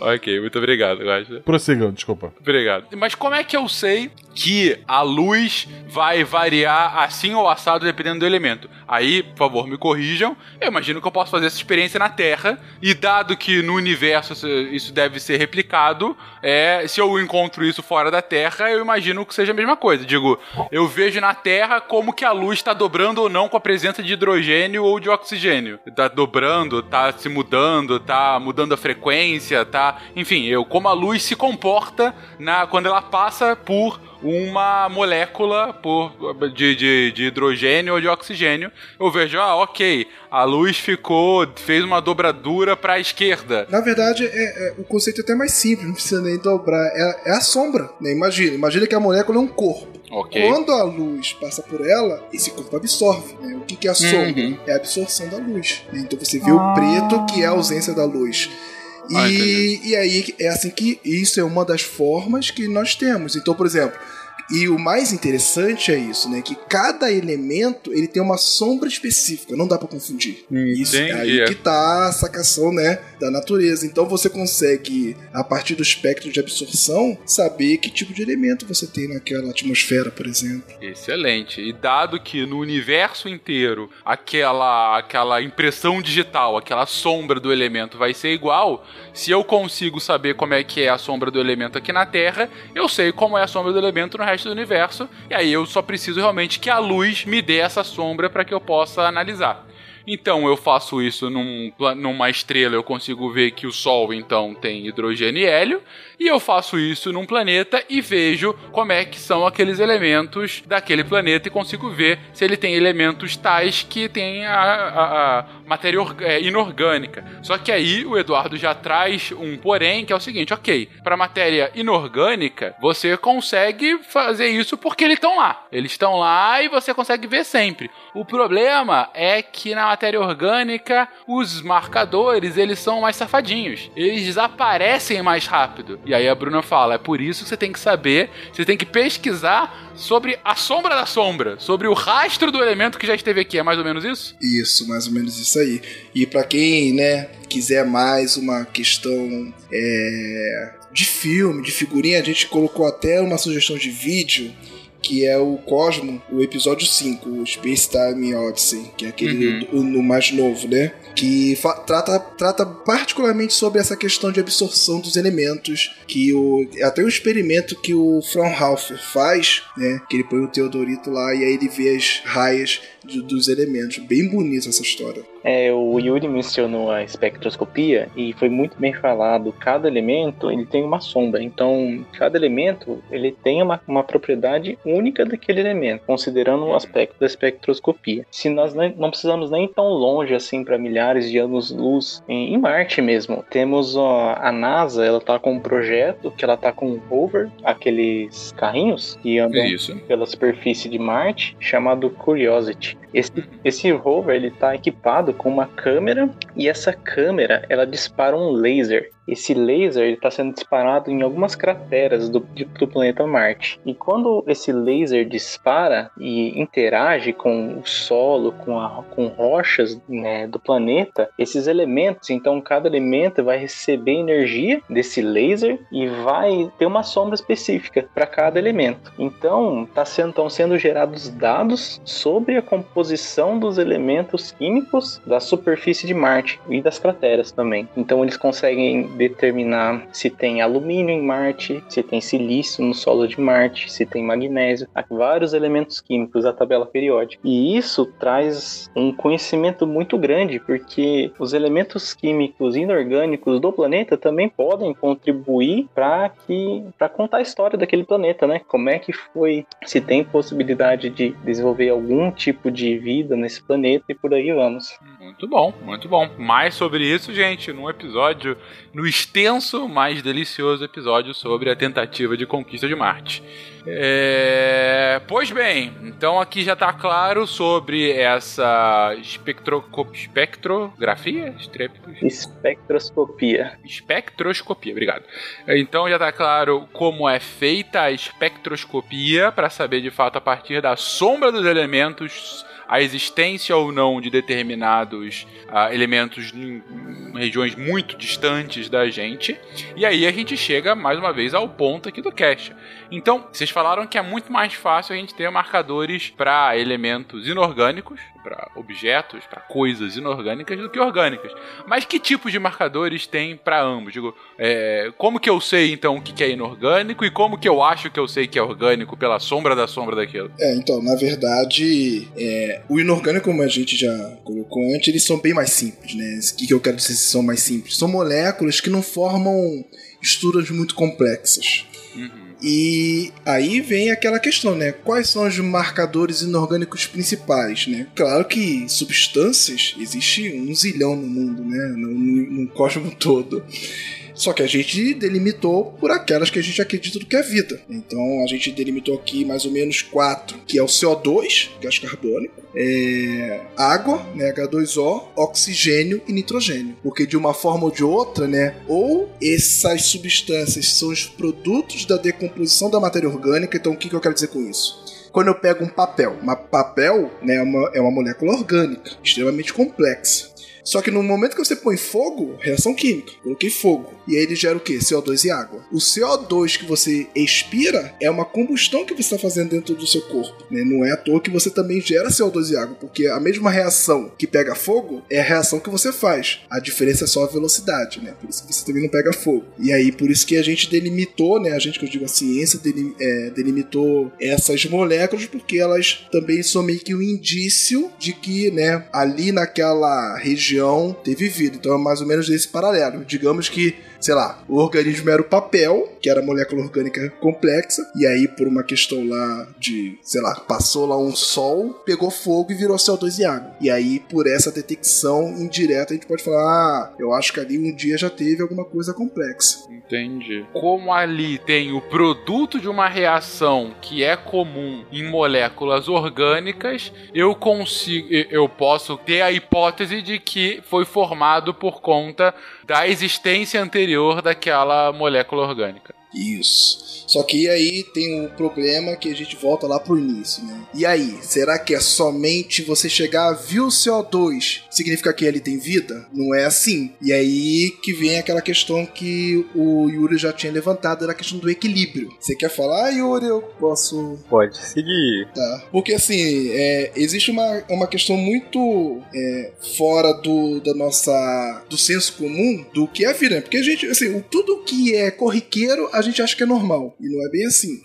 A: Ok, muito obrigado, Guaxa.
F: Prossigam, desculpa.
A: Obrigado. Mas como é que eu sei que a luz vai variar assim ou assado dependendo do elemento? Aí, por favor, me corrijam. Eu imagino que eu posso fazer essa experiência na Terra e dado que no universo isso deve ser replicado, é, se eu encontro isso fora da Terra, eu imagino que seja a mesma coisa. Digo, eu vejo na Terra como que a luz está dobrando ou não com a presença de hidrogênio ou de oxigênio. Tá dobrando, tá se mudando, tá mudando a frequência, tá. Enfim, eu como a luz se comporta na quando ela passa por uma molécula por, de, de, de, hidrogênio ou de oxigênio. Eu vejo, ah, ok, a luz ficou, fez uma dobradura para a esquerda.
D: Na verdade, é, é, o conceito é até mais simples, não precisa nem dobrar. É, é a sombra, né? Imagina, imagina que a molécula é um corpo.
A: Okay.
D: Quando a luz passa por ela, esse corpo absorve. Né? O que, que é a sombra?
A: Uhum.
D: É a absorção da luz. Né? Então você vê ah. o preto, que é a ausência da luz. Ah, e, e aí é assim que isso é uma das formas que nós temos. Então, por exemplo, e o mais interessante é isso, né? Que cada elemento ele tem uma sombra específica, não dá para confundir.
A: Entendi.
D: Isso é aí que tá a sacação, né? Da natureza. Então você consegue, a partir do espectro de absorção, saber que tipo de elemento você tem naquela atmosfera, por exemplo.
A: Excelente. E dado que no universo inteiro aquela, aquela impressão digital, aquela sombra do elemento vai ser igual, se eu consigo saber como é que é a sombra do elemento aqui na Terra, eu sei como é a sombra do elemento no resto resto do universo, e aí eu só preciso realmente que a luz me dê essa sombra para que eu possa analisar. Então eu faço isso num, numa estrela, eu consigo ver que o Sol então tem hidrogênio e hélio, e eu faço isso num planeta e vejo como é que são aqueles elementos daquele planeta e consigo ver se ele tem elementos tais que tem a, a, a matéria é, inorgânica. Só que aí o Eduardo já traz um porém que é o seguinte, ok, para matéria inorgânica você consegue fazer isso porque eles estão lá, eles estão lá e você consegue ver sempre. O problema é que na matéria orgânica os marcadores eles são mais safadinhos, eles desaparecem mais rápido. E aí a Bruna fala: é por isso que você tem que saber, você tem que pesquisar sobre a sombra da sombra, sobre o rastro do elemento que já esteve aqui. É mais ou menos isso?
D: Isso, mais ou menos isso aí. E para quem, né, quiser mais uma questão é, de filme, de figurinha, a gente colocou até uma sugestão de vídeo que é o Cosmo, o episódio 5, o Space Time Odyssey, que é aquele uhum. no mais novo, né? que trata, trata particularmente sobre essa questão de absorção dos elementos, que o até um experimento que o Fraunhofer faz, né, que ele põe o Teodorito lá e aí ele vê as raias de- dos elementos. Bem bonita essa história.
E: É, o Yuri mencionou a espectroscopia e foi muito bem falado. Cada elemento ele tem uma sombra, então cada elemento ele tem uma, uma propriedade única daquele elemento, considerando o aspecto da espectroscopia. Se nós nem- não precisamos nem tão longe assim para milhares de anos-luz em, em Marte mesmo, temos ó, a NASA, ela tá com um projeto que ela tá com um rover, aqueles carrinhos que andam
A: Isso.
E: pela superfície de Marte, chamado Curiosity. Esse, esse rover ele está equipado com uma câmera e essa câmera ela dispara um laser. Esse laser está sendo disparado em algumas crateras do, do planeta Marte. E quando esse laser dispara e interage com o solo, com, a, com rochas né, do planeta, esses elementos, então cada elemento vai receber energia desse laser e vai ter uma sombra específica para cada elemento. Então, tá sendo, estão sendo gerados dados sobre a composição dos elementos químicos da superfície de Marte e das crateras também. Então, eles conseguem determinar se tem alumínio em Marte, se tem silício no solo de Marte, se tem magnésio, há vários elementos químicos da tabela periódica. E isso traz um conhecimento muito grande, porque os elementos químicos inorgânicos do planeta também podem contribuir para que para contar a história daquele planeta, né? Como é que foi, se tem possibilidade de desenvolver algum tipo de vida nesse planeta e por aí vamos.
A: Muito bom, muito bom. Mais sobre isso, gente, num episódio, no extenso, mais delicioso episódio sobre a tentativa de conquista de Marte. É, Pois bem, então aqui já tá claro sobre essa espectro... espectrografia?
E: Espectroscopia.
A: Espectroscopia, obrigado. Então já tá claro como é feita a espectroscopia para saber de fato a partir da sombra dos elementos a existência ou não de determinados ah, elementos em em regiões muito distantes da gente. E aí a gente chega mais uma vez ao ponto aqui do cache. Então, vocês falaram que é muito mais fácil a gente ter marcadores para elementos inorgânicos, para objetos, para coisas inorgânicas do que orgânicas. Mas que tipos de marcadores tem para ambos? Digo, é, como que eu sei então o que é inorgânico e como que eu acho que eu sei que é orgânico pela sombra da sombra daquilo?
D: É, então, na verdade, é, o inorgânico, como a gente já colocou antes, eles são bem mais simples, né? O que, eu quero dizer são mais simples? São moléculas que não formam estruturas muito complexas. E aí vem aquela questão, né? Quais são os marcadores inorgânicos principais, né? Claro que substâncias existe um zilhão no mundo, né? No, no, no cosmos [LAUGHS] todo. Só que a gente delimitou por aquelas que a gente acredita do que é vida. Então a gente delimitou aqui mais ou menos quatro, que é o CO2, gás carbônico, é, água, né, H2O, oxigênio e nitrogênio. Porque de uma forma ou de outra, né, ou essas substâncias são os produtos da decomposição da matéria orgânica. Então o que, que eu quero dizer com isso? Quando eu pego um papel, uma papel né, é, uma, é uma molécula orgânica, extremamente complexa. Só que no momento que você põe fogo, reação química, coloquei fogo. E aí ele gera o quê? CO2 e água. O CO2 que você expira é uma combustão que você está fazendo dentro do seu corpo. Né? Não é à toa que você também gera CO2 e água, porque a mesma reação que pega fogo é a reação que você faz. A diferença é só a velocidade, né? Por isso que você também não pega fogo. E aí, por isso que a gente delimitou, né? A gente que eu digo a ciência delim- é, delimitou essas moléculas, porque elas também são meio que um indício de que, né, ali naquela região teve vida. Então é mais ou menos esse paralelo. Digamos que sei lá, o organismo era o papel, que era molécula orgânica complexa, e aí por uma questão lá de, sei lá, passou lá um sol, pegou fogo e virou CO2 e água. E aí por essa detecção indireta a gente pode falar, ah, eu acho que ali um dia já teve alguma coisa complexa.
A: Entendi. Como ali tem o produto de uma reação que é comum em moléculas orgânicas, eu consigo, eu posso ter a hipótese de que foi formado por conta da existência anterior daquela molécula orgânica.
D: Isso. Só que aí tem o problema que a gente volta lá pro início, né? E aí, será que é somente você chegar, viu o CO2, significa que ele tem vida? Não é assim. E aí que vem aquela questão que o Yuri já tinha levantado, era a questão do equilíbrio. Você quer falar, Yuri? Eu posso.
C: Pode seguir.
D: Tá. Porque assim, é, existe uma, uma questão muito é, fora do, da nossa. do senso comum do que é a vida. né? Porque a gente, assim, tudo que é corriqueiro a gente acha que é normal. E não é bem assim.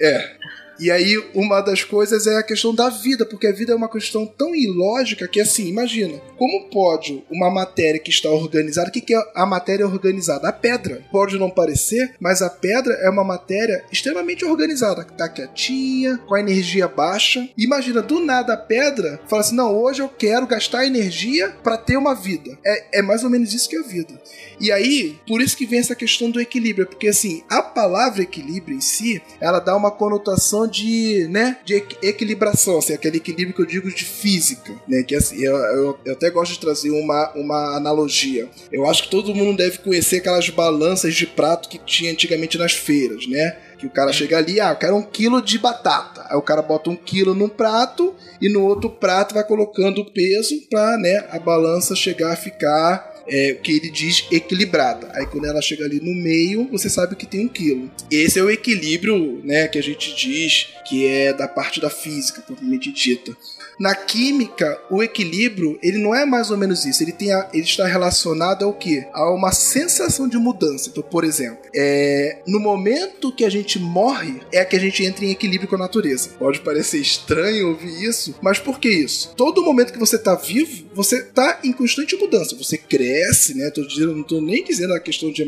D: é. E aí, uma das coisas é a questão da vida, porque a vida é uma questão tão ilógica que, assim, imagina, como pode uma matéria que está organizada, o que, é a matéria organizada? A pedra. Pode não parecer, mas a pedra é uma matéria extremamente organizada, que tá quietinha, com a energia baixa. Imagina, do nada a pedra fala assim: não, hoje eu quero gastar energia para ter uma vida. É, é mais ou menos isso que é a vida. E aí, por isso que vem essa questão do equilíbrio, porque assim, a palavra equilíbrio em si, ela dá uma conotação de, né, de equilibração, assim, aquele equilíbrio que eu digo de física, né, que assim, eu, eu, eu até gosto de trazer uma, uma analogia. Eu acho que todo mundo deve conhecer aquelas balanças de prato que tinha antigamente nas feiras, né? Que o cara chega ali, ah, eu quero um quilo de batata. Aí o cara bota um quilo num prato e no outro prato vai colocando o peso pra, né, a balança chegar a ficar é, o que ele diz equilibrada. Aí quando ela chega ali no meio, você sabe que tem um quilo. Esse é o equilíbrio, né, que a gente diz que é da parte da física, propriamente dita. Na química, o equilíbrio, ele não é mais ou menos isso. Ele, tem a, ele está relacionado ao que? A uma sensação de mudança. Então, por exemplo, é, no momento que a gente morre, é que a gente entra em equilíbrio com a natureza. Pode parecer estranho ouvir isso, mas por que isso? Todo momento que você está vivo, você está em constante mudança. Você cresce, né? Tô dizendo, não estou nem dizendo a questão de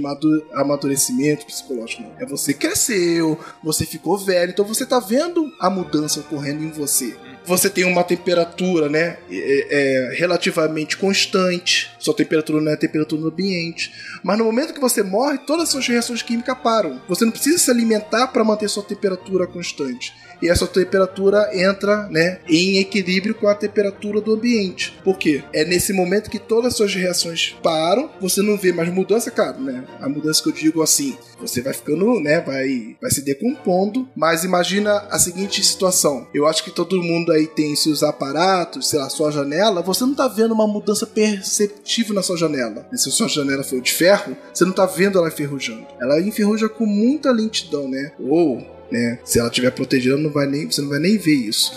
D: amadurecimento psicológico, não. É você cresceu, você ficou velho, então você está vendo a mudança ocorrendo em você você tem uma temperatura, né, é, é, relativamente constante. Sua temperatura não é a temperatura do ambiente. Mas no momento que você morre, todas as suas reações químicas param. Você não precisa se alimentar para manter sua temperatura constante e essa temperatura entra né, em equilíbrio com a temperatura do ambiente. Por quê? É nesse momento que todas as suas reações param, você não vê mais mudança, cara, né? A mudança que eu digo assim, você vai ficando, né, vai, vai se decompondo, mas imagina a seguinte situação. Eu acho que todo mundo aí tem seus aparatos, sei lá, sua janela, você não tá vendo uma mudança perceptível na sua janela. Se a sua janela for de ferro, você não tá vendo ela enferrujando. Ela enferruja com muita lentidão, né? Ou né? Se ela estiver protegida, não vai nem, você não vai nem ver isso.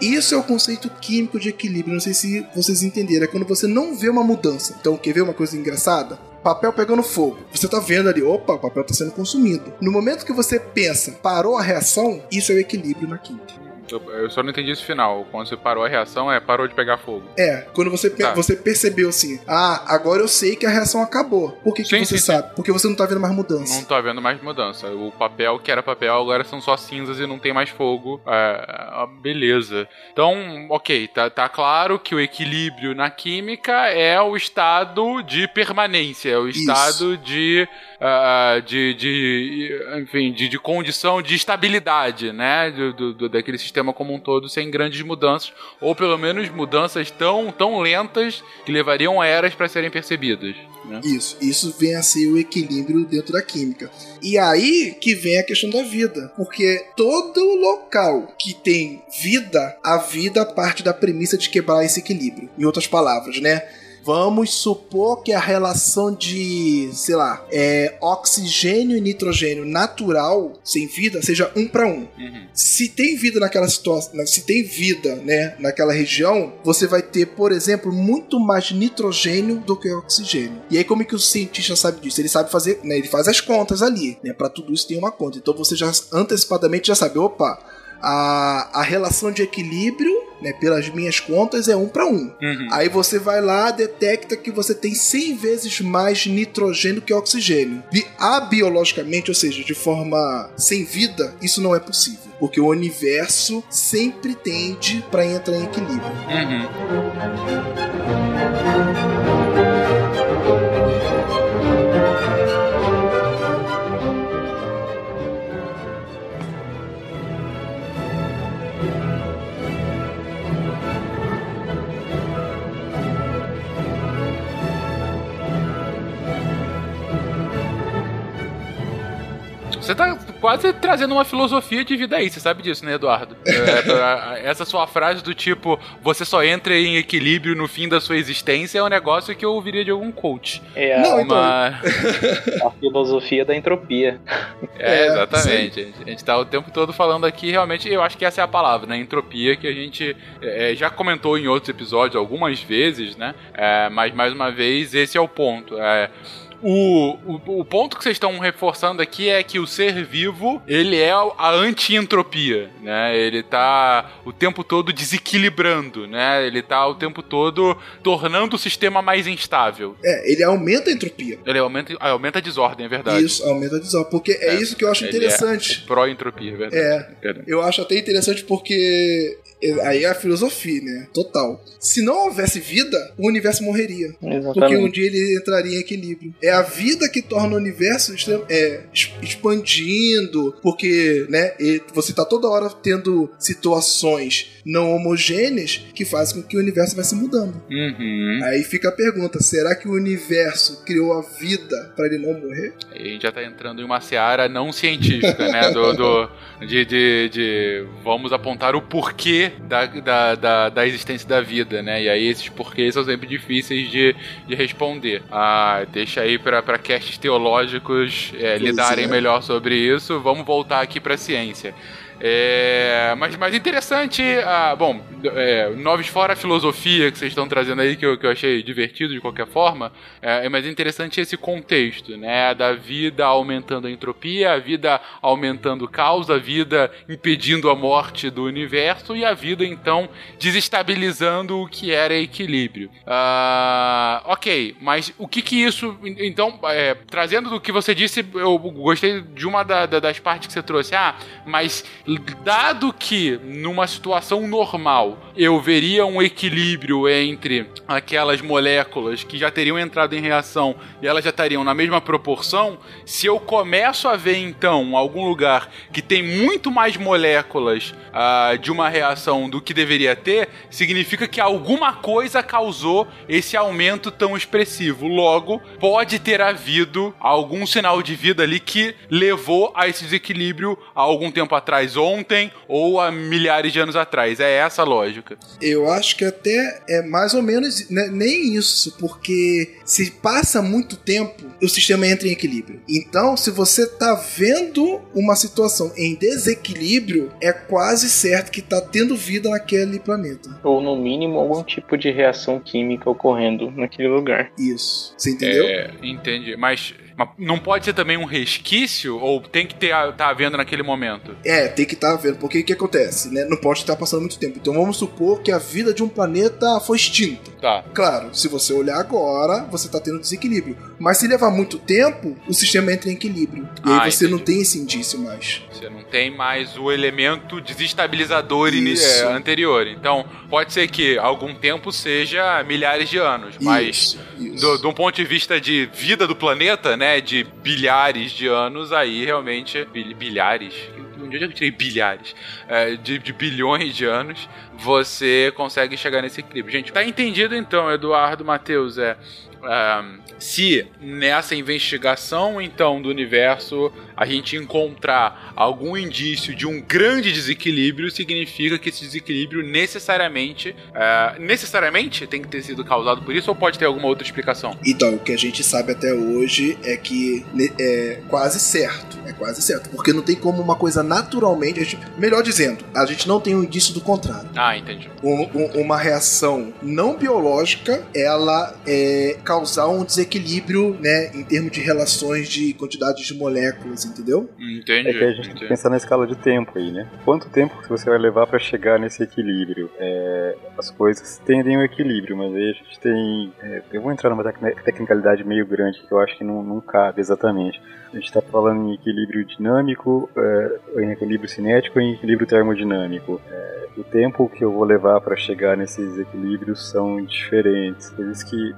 D: Isso é o conceito químico de equilíbrio. Não sei se vocês entenderam. É quando você não vê uma mudança. Então, quer ver uma coisa engraçada? Papel pegando fogo. Você tá vendo ali, opa, o papel tá sendo consumido. No momento que você pensa, parou a reação, isso é o equilíbrio na química.
A: Eu só não entendi esse final. Quando você parou a reação, é parou de pegar fogo.
D: É, quando você, tá. você percebeu assim, ah, agora eu sei que a reação acabou. Por que, sim, que você sim, sabe? Sim. Porque você não tá vendo mais mudança.
A: Não tá vendo mais mudança. O papel que era papel agora são só cinzas e não tem mais fogo. É, beleza. Então, ok, tá, tá claro que o equilíbrio na química é o estado de permanência, é o estado de, uh, de, de, enfim, de, de condição de estabilidade, né, do, do, daquele sistema como um todo sem grandes mudanças, ou pelo menos mudanças tão, tão lentas que levariam eras para serem percebidas. Né?
D: Isso, isso vem a ser o equilíbrio dentro da química. E aí que vem a questão da vida, porque todo local que tem vida, a vida parte da premissa de quebrar esse equilíbrio. Em outras palavras, né? Vamos supor que a relação de, sei lá, é, oxigênio e nitrogênio natural, sem vida, seja um para um. Uhum. Se tem vida naquela situação, se tem vida, né, naquela região, você vai ter, por exemplo, muito mais nitrogênio do que oxigênio. E aí como é que o cientista sabe disso? Ele sabe fazer, né, ele faz as contas ali, né, para tudo isso tem uma conta. Então você já antecipadamente já sabe, opa, a, a relação de equilíbrio né, pelas minhas contas, é um para um. Uhum. Aí você vai lá, detecta que você tem 100 vezes mais nitrogênio que oxigênio. E abiologicamente, ou seja, de forma sem vida, isso não é possível. Porque o universo sempre tende para entrar em equilíbrio. Uhum.
A: Você tá quase trazendo uma filosofia de vida aí, você sabe disso, né, Eduardo? É, essa sua frase do tipo, você só entra em equilíbrio no fim da sua existência é um negócio que eu ouviria de algum coach.
E: É Não, uma... então... [LAUGHS] a filosofia da entropia.
A: É, exatamente. Sim. A gente tá o tempo todo falando aqui, realmente, eu acho que essa é a palavra, né? Entropia, que a gente é, já comentou em outros episódios algumas vezes, né? É, mas, mais uma vez, esse é o ponto. É o, o, o ponto que vocês estão reforçando aqui é que o ser vivo ele é a anti-entropia, né? Ele tá o tempo todo desequilibrando, né? Ele tá o tempo todo tornando o sistema mais instável.
D: É, ele aumenta a entropia.
A: Ele aumenta, aumenta a desordem, é verdade.
D: Isso, aumenta a desordem. Porque é, isso que eu acho
A: Ele
D: interessante.
A: É pró-entropia, é verdade.
D: É.
A: Verdade.
D: Eu acho até interessante porque aí é a filosofia, né? Total. Se não houvesse vida, o universo morreria. Porque um
E: Exatamente.
D: dia ele entraria em equilíbrio. É a vida que torna o universo é, expandindo, porque né, você tá toda hora tendo situações não homogêneas que fazem com que o universo vai se mudando.
A: Uhum.
D: Aí fica a pergunta: será que o universo criou a vida para ele não morrer?
A: Aí a gente já tá entrando em uma seara não científica, né? Do, do- de, de, de vamos apontar o porquê da, da, da, da existência da vida, né? E aí esses porquês são sempre difíceis de, de responder. Ah, deixa aí para castes teológicos é, lidarem
D: é.
A: melhor sobre isso. Vamos voltar aqui pra ciência. É, mas, mas interessante, ah, bom, é, noves fora a filosofia que vocês estão trazendo aí, que eu, que eu achei divertido de qualquer forma, é, é mais interessante esse contexto, né, da vida aumentando a entropia, a vida aumentando o caos, a vida impedindo a morte do universo e a vida, então, desestabilizando o que era equilíbrio. Ah, ok, mas o que que isso, então, é, trazendo do que você disse, eu gostei de uma da- da- das partes que você trouxe, ah, mas dado que numa situação normal eu veria um equilíbrio entre aquelas moléculas que já teriam entrado em reação e elas já estariam na mesma proporção, se eu começo a ver então algum lugar que tem muito mais moléculas ah, de uma reação do que deveria ter, significa que alguma coisa causou esse aumento tão expressivo. Logo, pode ter havido algum sinal de vida ali que levou a esse desequilíbrio há algum tempo atrás, ontem ou há milhares de anos atrás. É essa a lógica.
D: Eu acho que até é mais ou menos né, nem isso, porque se passa muito tempo, o sistema entra em equilíbrio. Então, se você tá vendo uma situação em desequilíbrio, é quase certo que tá tendo vida naquele planeta.
E: Ou no mínimo algum tipo de reação química ocorrendo naquele lugar.
D: Isso. Você entendeu?
A: É, entendi. Mas, mas não pode ser também um resquício ou tem que ter tá havendo naquele momento?
D: É, tem que estar vendo, porque o que acontece, né? Não pode estar passando muito tempo. Então vamos supor que a vida de um planeta foi extinta.
A: Tá.
D: Claro, se você olhar agora, você tá tendo desequilíbrio. Mas se levar muito tempo, o sistema entra em equilíbrio. E
A: Ah,
D: aí você
A: entendi.
D: não tem esse indício mais.
A: Você não tem mais o elemento desestabilizador
D: Isso.
A: é, anterior. Então, pode ser que algum tempo seja milhares de anos, mas
D: Isso, isso.
A: do, de um ponto de vista de vida do planeta, né, de bilhares de anos, aí realmente bil- bilhares. Onde é que eu tirei bilhares? É, de, de bilhões de anos, você consegue chegar nesse equilíbrio. Gente, tá entendido então, Eduardo Matheus? É, Ahn, se nessa investigação então do universo a gente encontrar algum indício de um grande desequilíbrio, significa que esse desequilíbrio necessariamente ah, necessariamente tem que ter sido causado por isso ou pode ter alguma outra explicação?
D: Então, o que a gente sabe até hoje é que ne- é quase certo. Quase certo. Porque não tem como uma coisa naturalmente. a gente- melhor dizendo, a gente não tem um indício do contrário.
A: Ah, entendi.
D: Um- um- uma reação não biológica, ela é causar um desequilíbrio, né, em termos de relações de quantidade de moléculas, entendeu?
A: Entendi.
C: É que a gente tem que
A: entendi.
C: pensar na escala de tempo aí, né? Quanto tempo que você vai levar pra chegar nesse equilíbrio? É, as coisas tendem ao equilíbrio, mas aí a gente tem. é, eu vou entrar numa tecni- tecnicalidade meio grande que eu acho que não, não cabe exatamente. A gente está falando em equilíbrio dinâmico, é, em equilíbrio cinético e em equilíbrio termodinâmico. É, o tempo que eu vou levar para chegar nesses equilíbrios são diferentes. Por isso que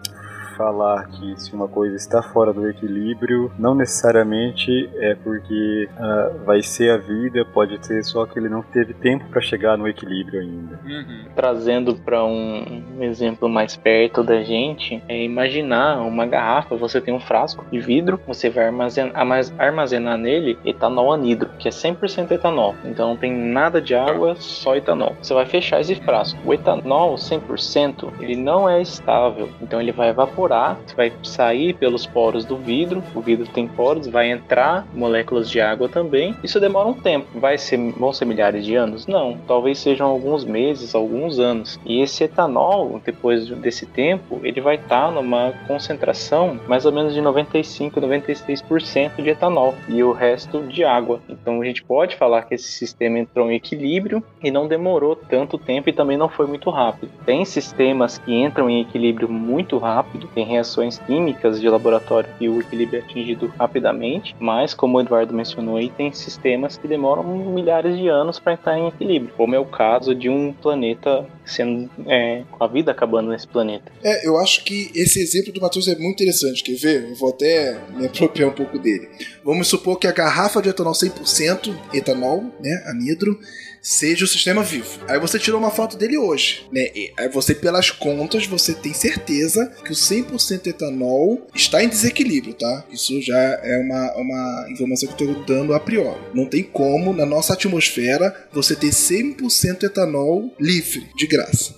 C: falar que se uma coisa está fora do equilíbrio, não necessariamente é porque ah, vai ser a vida, pode ser só que ele não teve tempo para chegar no equilíbrio ainda.
A: Uhum.
E: Trazendo para um exemplo mais perto da gente, é imaginar uma garrafa, você tem um frasco de vidro, você vai armazenar, armaz- armazenar nele etanol anidro, que é 100% etanol. Então não tem nada de água, só etanol. Você vai fechar esse frasco. O etanol 100%, ele não é estável, então ele vai evaporar vai sair pelos poros do vidro. O vidro tem poros, vai entrar moléculas de água também. Isso demora um tempo. Vai ser, vão ser milhares de anos? Não. Talvez sejam alguns meses, alguns anos. E esse etanol, depois desse tempo, ele vai estar numa concentração mais ou menos de 95, 96% de etanol e o resto de água. Então a gente pode falar que esse sistema entrou em equilíbrio e não demorou tanto tempo e também não foi muito rápido. Tem sistemas que entram em equilíbrio muito rápido, tem reações químicas de laboratório e o equilíbrio é atingido rapidamente, mas como o Eduardo mencionou aí, tem sistemas que demoram milhares de anos para entrar em equilíbrio, como é o caso de um planeta sendo é, com a vida acabando nesse planeta.
D: É, eu acho que esse exemplo do Matheus é muito interessante, quer ver? Eu vou até me apropriar um pouco dele. Vamos supor que a garrafa de etanol 100% etanol, né, anidro, seja o sistema vivo. Aí você tirou uma foto dele hoje, né? E aí você, pelas contas, você tem certeza que o 100% etanol está em desequilíbrio, tá? Isso já é uma, uma informação que eu estou dando a priori. Não tem como, na nossa atmosfera, você ter 100% etanol livre, de graça.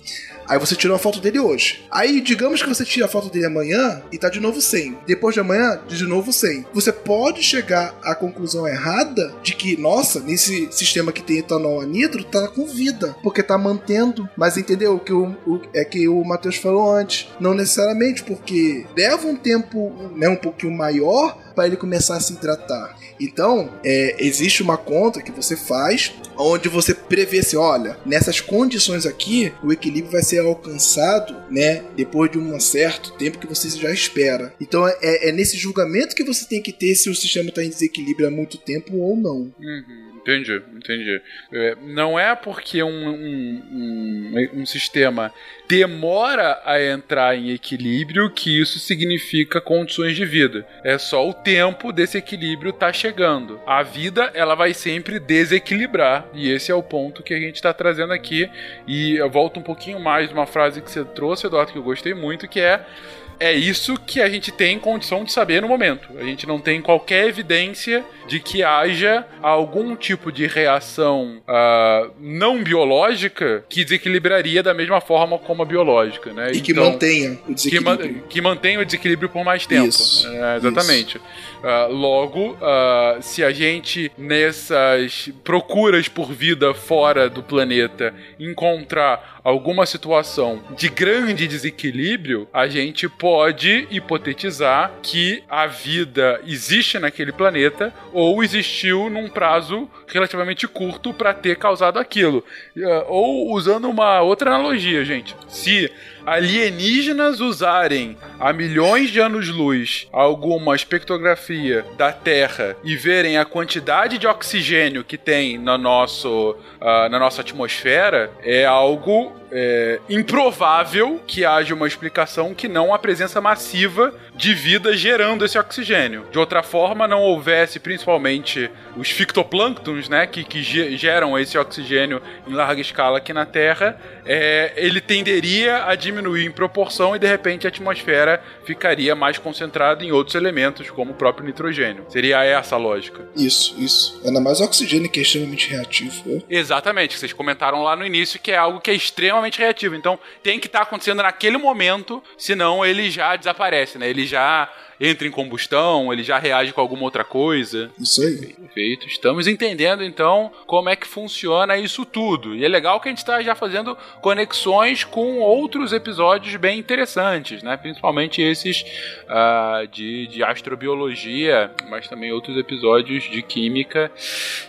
D: Aí você tirou a foto dele hoje. Aí, digamos que você tira a foto dele amanhã e tá de novo 100. Depois de amanhã, de novo 100. Você pode chegar à conclusão errada de que, nossa, nesse sistema que tem etanol anidro, tá com vida. Porque tá mantendo. Mas entendeu? O que o, o é que o Matheus falou antes. Não necessariamente, porque leva um tempo né, um pouquinho maior para ele começar a se hidratar. Então, é, existe uma conta que você faz onde você prevê se, olha, nessas condições aqui, o equilíbrio vai ser alcançado, né, depois de um certo tempo que você já espera. Então, é, é nesse julgamento que você tem que ter se o sistema está em desequilíbrio há muito tempo ou não.
A: Uhum. Entendi, entendi. É, não é porque um, um, um, um, sistema demora a entrar em equilíbrio que isso significa condições de vida. É só o tempo desse equilíbrio tá chegando. A vida, ela vai sempre desequilibrar. E esse é o ponto que a gente está trazendo aqui. E eu volto um pouquinho mais de uma frase que você trouxe, Eduardo, que eu gostei muito, que é é isso que a gente tem condição de saber no momento. A gente não tem qualquer evidência de que haja algum tipo de reação uh, não biológica que desequilibraria da mesma forma como a biológica, né?
D: E que então, mantenha o desequilíbrio.
A: Que, ma que, mantenha o desequilíbrio por mais tempo. Isso, é, exatamente. Uh, logo, uh, se a gente nessas procuras por vida fora do planeta encontrar alguma situação de grande desequilíbrio, a gente pode hipotetizar que a vida existe naquele planeta ou existiu num prazo relativamente curto para ter causado aquilo. Uh, ou usando uma outra analogia, gente. Se alienígenas usarem há milhões de anos-luz alguma espectrografia da Terra e verem a quantidade de oxigênio que tem no nosso, uh, na nossa atmosfera, é algo é, improvável que haja uma explicação que não a presença massiva de vida gerando esse oxigênio. De outra forma, não houvesse principalmente os fitoplânctons, né, que, que geram esse oxigênio em larga escala aqui na Terra, é, ele tenderia a diminuir em proporção e de repente a atmosfera ficaria mais concentrada em outros elementos, como o próprio nitrogênio. Seria essa a lógica.
D: Isso, isso. Ainda mais o oxigênio que é extremamente reativo. Né?
A: Exatamente, vocês comentaram lá no início que é algo que é extremamente reativo. Então tem que estar tá acontecendo naquele momento, senão ele já desaparece, né? Ele já entra em combustão, ele já reage com alguma outra coisa.
D: Isso aí.
A: Perfeito. Estamos entendendo então como é que funciona isso tudo. E é legal que a gente está já fazendo conexões com outros episódios bem interessantes, né? Principalmente esses uh, de, de astrobiologia, mas também outros episódios de química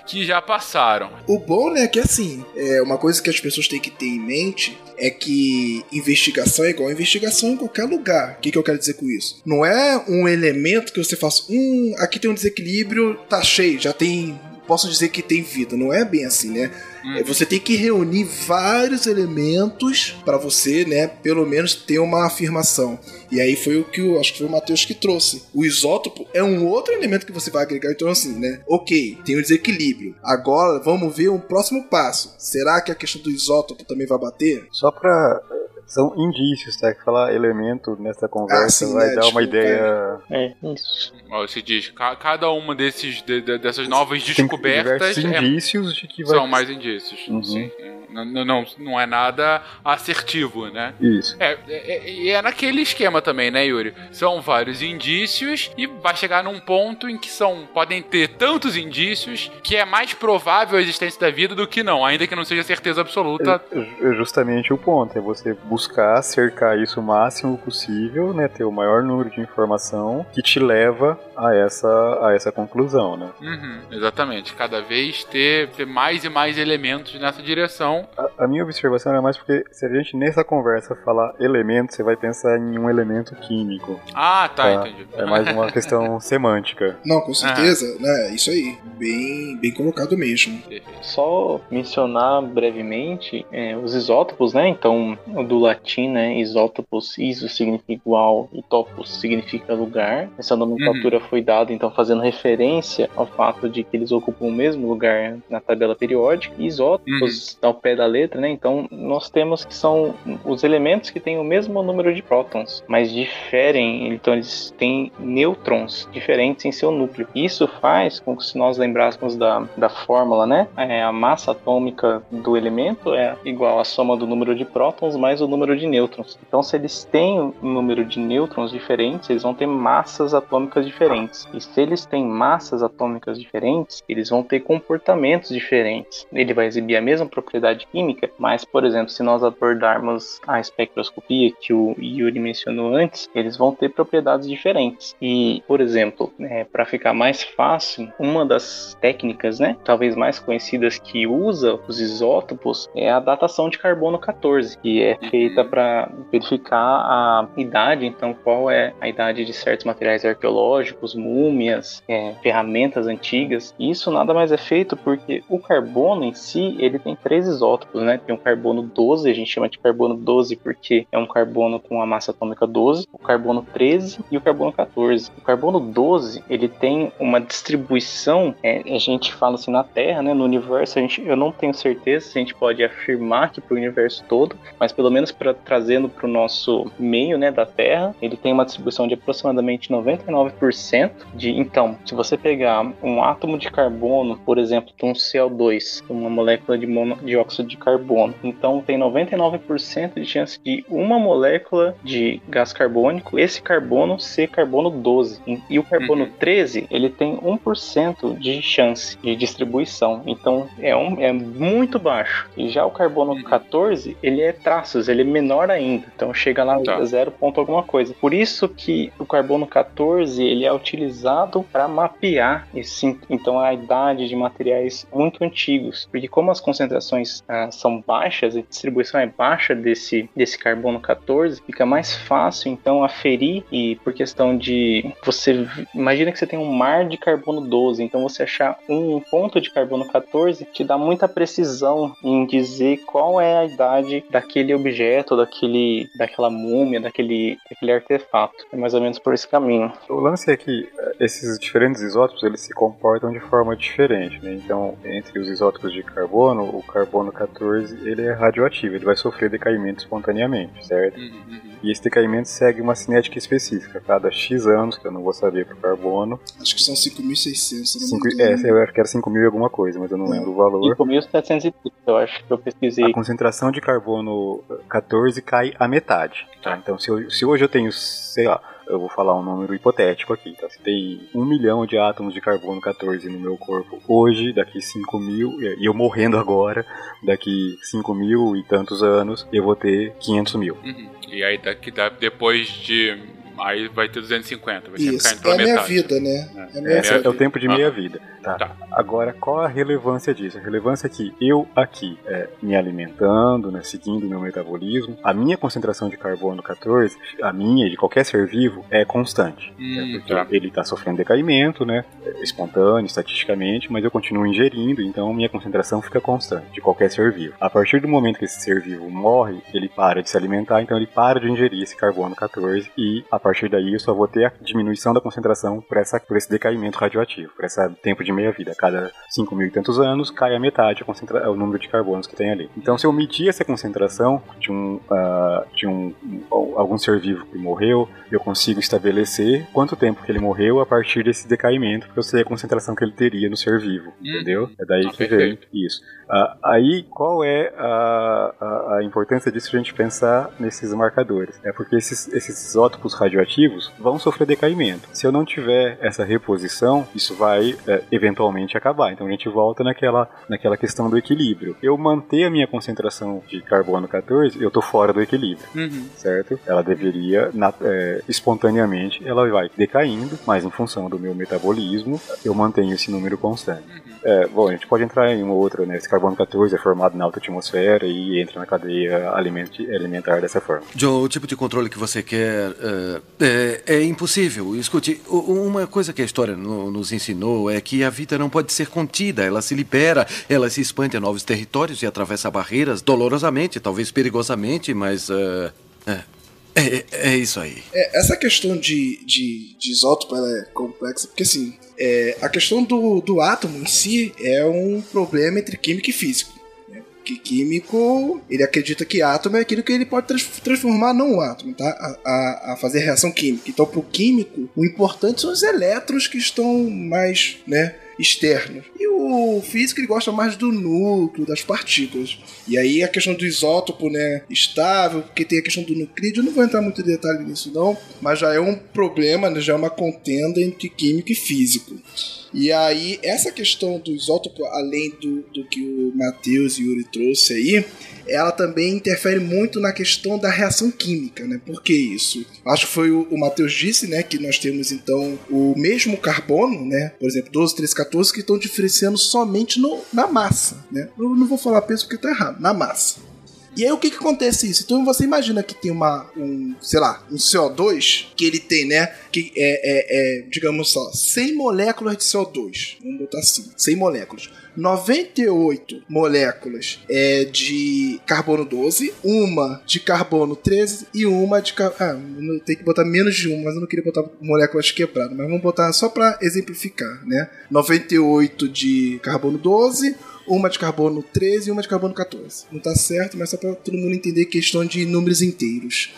A: que já passaram.
D: O bom, né, é que assim, é uma coisa que as pessoas têm que ter em mente é que investigação é igual investigação em qualquer lugar. O que, que eu quero dizer com isso? Não é um elemento que você faça, hum, aqui tem um desequilíbrio, tá cheio, já tem. Posso dizer que tem vida. Não é bem assim, né? Hum. Você tem que reunir vários elementos para você, né, pelo menos ter uma afirmação. E aí foi o que eu acho que foi o Matheus que trouxe. O isótopo é um outro elemento que você vai agregar. Então, assim, né? Ok, tem um desequilíbrio. Agora vamos ver um próximo passo. Será que a questão do isótopo também vai bater?
C: Só para são indícios, tá? Que falar elemento nessa conversa
D: Ah, sim,
C: vai
D: né?
C: dar uma
D: Desculpa,
C: ideia.
E: É, isso.
A: Ó, Se diz, ca- cada uma desses, de- de- dessas novas
C: Tem
A: descobertas é-
C: indícios de que vai.
A: são mais indícios.
C: Uhum.
A: Sim. Não, não, não, é nada assertivo, né?
C: Isso.
A: É, é, e é naquele esquema também, né, Yuri? São vários indícios e vai chegar num ponto em que são podem ter tantos indícios que é mais provável a existência da vida do que não, ainda que não seja certeza absoluta.
C: É é justamente o ponto, é você buscar cercar isso o máximo possível, né? Ter o maior número de informação que te leva a essa, a essa conclusão, né?
A: Uhum, exatamente. Cada vez ter, ter mais e mais elementos nessa direção.
C: A, a minha observação era mais porque se a gente nessa conversa falar elemento, você vai pensar em um elemento químico.
A: Ah, tá,
C: Tá.
A: entendi.
C: É mais uma questão [LAUGHS] semântica.
D: Não, com certeza, né? Isso aí. Bem, bem colocado mesmo.
E: Só mencionar brevemente é, os isótopos, né? Então, do latim, né? Isótopos, iso significa igual e topos significa lugar. Essa nomenclatura foi dada, então, fazendo referência ao fato de que eles ocupam o mesmo lugar na tabela periódica. Isótopos, ao pé da letra, né? Então, nós temos que são os elementos que têm o mesmo número de prótons, mas diferem, então eles têm nêutrons diferentes em seu núcleo. Isso faz com que, se nós lembrássemos da, da fórmula, né? É, a massa atômica do elemento é igual à soma do número de prótons mais o número de nêutrons. Então, se eles têm um número de nêutrons diferentes, eles vão ter massas atômicas diferentes. E se eles têm massas atômicas diferentes, eles vão ter comportamentos diferentes. Ele vai exibir a mesma propriedade química, mas, por exemplo, se nós abordarmos a espectroscopia que o Yuri mencionou antes, eles vão ter propriedades diferentes. E, por exemplo, para ficar mais fácil, uma das técnicas, né, talvez mais conhecidas que usa os isótopos é a datação de carbono 14, que é feita para verificar a idade, então qual é a idade de certos materiais arqueológicos, múmias, é, ferramentas antigas. E isso nada mais é feito porque o carbono em si, ele tem três isótopos, né? Tem o carbono 12, a gente chama de carbono 12 porque é um carbono com a massa atômica 12, o carbono 13 e o carbono 14. O carbono 12, ele tem uma distribuição, é, a gente fala assim na Terra, né, no universo, a gente, eu não tenho certeza se a gente pode afirmar que para o universo todo, mas pelo menos para trazendo para o nosso meio, né, da Terra, ele tem uma distribuição de aproximadamente 99% de, então, se você pegar um átomo de carbono, por exemplo, de um CO2, uma molécula de mono, dióxido de carbono, então tem 99% de chance de uma molécula de gás carbônico, esse carbono ser carbono 12. E o carbono 13, ele tem 1% de chance de distribuição. Então é, um, é muito baixo. E já o carbono 14, ele é traços, ele é menor ainda. Então chega lá
A: Tá.
E: 0 ponto alguma coisa. Por isso que o carbono 14, ele é utilizado para mapear esse, então a idade de materiais muito antigos. Porque como as concentrações ah, são baixas, a distribuição é baixa desse, desse carbono 14, fica mais fácil então aferir e por questão de você imagina que você tem um mar de carbono 12, então você achar um ponto de carbono 14 te dá muita precisão em dizer qual é a idade daquele objeto, daquele daquela múmia, daquele daquele artefato. É mais ou menos por esse caminho.
C: O lance é que eh, esses diferentes isótopos eles se comportam de forma diferente, né? Então, entre os isótopos de carbono, o carbono 14 ele é radioativo, ele vai sofrer decaimento espontaneamente, certo? E esse decaimento segue uma cinética específica. Cada X anos, que eu não vou saber pro carbono,
D: Acho que são 5.600, se não
C: cinco,
D: me engano.
C: é, eu acho que era 5 mil e alguma coisa, mas eu não lembro o valor.
E: 5.730, eu acho que eu pesquisei.
C: A concentração de carbono 14 cai à metade. Tá? Então, se, eu- se hoje eu tenho, sei lá, eu vou falar um número hipotético aqui, tá? Se tem um milhão de átomos de carbono 14 no meu corpo hoje, daqui 5 mil, e eu morrendo agora, daqui 5 mil e tantos anos, eu vou ter 500 mil.
A: Uhum. E aí daqui depois de. Aí vai ter 250, vai
D: Isso.
A: caindo pela
D: É a minha
A: metade.
D: vida, né? É a minha
C: é,
D: vida.
C: é o tempo de
A: Ah.
C: meia vida. Tá.
A: Tá.
C: Agora, qual a relevância disso? A relevância é que eu aqui, é, me alimentando, né, seguindo o meu metabolismo, a minha concentração de carbono 14, a minha e de qualquer ser vivo, é constante.
A: Hum,
C: É porque
A: tá.
C: ele está sofrendo decaimento, né, é espontâneo, estatisticamente, mas eu continuo ingerindo, então minha concentração fica constante de qualquer ser vivo. A partir do momento que esse ser vivo morre, ele para de se alimentar, então ele para de ingerir esse carbono 14 e a partir daí eu só vou ter a diminuição da concentração por, essa, por esse decaimento radioativo, por esse tempo de meia-vida. A cada 5 mil e tantos anos, cai a metade a o número de carbonos que tem ali. Então, se eu medir essa concentração de um, uh, de um, um, algum ser vivo que morreu, eu consigo estabelecer quanto tempo que ele morreu a partir desse decaimento, porque eu sei a concentração que ele teria no ser vivo, hum. entendeu? É daí que vem isso. Uh, aí, qual é a, a, a, importância disso a gente pensar nesses marcadores? É porque esses, esses isótopos radioativos vão sofrer decaimento. Se eu não tiver essa reposição, isso vai é, eventualmente acabar. Então a gente volta naquela, naquela questão do equilíbrio. Eu manter a minha concentração de carbono 14, eu estou fora do equilíbrio, uhum. certo? Ela deveria, na, é, espontaneamente, ela vai decaindo, mas em função do meu metabolismo, eu mantenho esse número constante. Uhum. É, bom, a gente pode entrar em uma outra, né? Esse carbono 14 é formado na alta atmosfera e entra na cadeia alimentar dessa forma.
J: Joe, o tipo de controle que você quer uh, é, é, impossível. Escute, uma coisa que a história no, nos ensinou é que a vida não pode ser contida. Ela se libera, ela se expande a novos territórios e atravessa barreiras dolorosamente, talvez perigosamente, mas. Uh, é, é, é, isso aí.
D: É, essa questão de, de, de isótopo é complexa, porque assim, é, a questão do, do átomo em si é um problema entre químico e físico. Que químico, ele acredita que átomo é aquilo que ele pode trans, transformar não o átomo, tá? A, a, a, fazer reação química. Então, para o químico, o importante são os elétrons que estão mais, né? Externos. E o físico ele gosta mais do núcleo, das partículas. E aí a questão do isótopo, né, estável, porque tem a questão do nuclídeo, eu não vou entrar muito em detalhe nisso não, mas já é um problema, né, já é uma contenda entre químico e físico. E aí, essa questão do isótopo, além do, do que o Matheus e o Yuri trouxe aí, ela também interfere muito na questão da reação química, né? Por que isso? Acho que foi o, o Matheus disse, né, que nós temos então o mesmo carbono, né? Por exemplo, 12, 13, 14, que estão diferenciando somente no, na massa, né? Eu não vou falar peso porque tá errado, na massa. E aí o que que acontece isso? Então você imagina que tem uma, um, sei lá, um CO2 que ele tem, né, que é, é, é digamos só, 100 moléculas de CO2. Vamos botar assim, 100 moléculas. 98 moléculas é de carbono 12, uma de carbono 13 e uma de ah, tem que botar menos de uma, mas eu não queria botar moléculas quebradas, mas vamos botar só para exemplificar, né? 98 de carbono 12, uma de carbono 13 e uma de carbono 14. Não tá certo, mas só para todo mundo entender questão de números inteiros.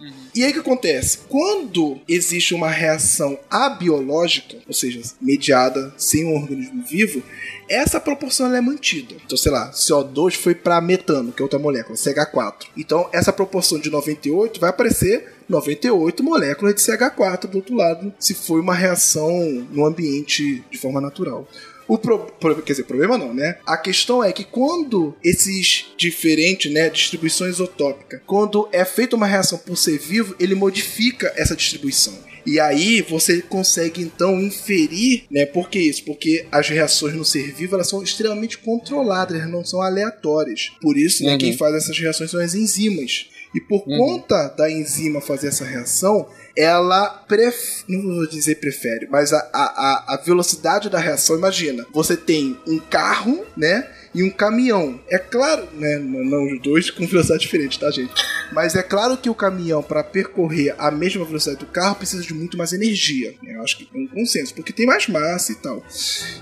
D: Uhum. E aí o que acontece? Quando existe uma reação abiológica, ou seja, mediada sem um organismo vivo, essa proporção é mantida. Então, sei lá, CO2 foi para metano, que é outra molécula, CH4. Então, essa proporção de 98 vai aparecer 98 moléculas de CH4 do outro lado, se foi uma reação no ambiente de forma natural. O pro, pro, quer dizer, problema não, né? A questão é que quando esses diferentes, né, distribuições isotópicas, quando é feita uma reação por ser vivo, ele modifica essa distribuição. E aí você consegue então inferir, né? Por que isso? Porque as reações no ser vivo elas são extremamente controladas, elas não são aleatórias. Por isso, né, uhum. quem faz essas reações são as enzimas. E por uhum. conta da enzima fazer essa reação, ela pref... não vou dizer prefere, mas a, a, a velocidade da reação, imagina, você tem um carro, né? e um caminhão. É claro, né? Não os dois com velocidade diferente, tá, gente? Mas é claro que o caminhão, para percorrer a mesma velocidade do carro, precisa de muito mais energia. Né? Eu acho que é um consenso, porque tem mais massa e tal.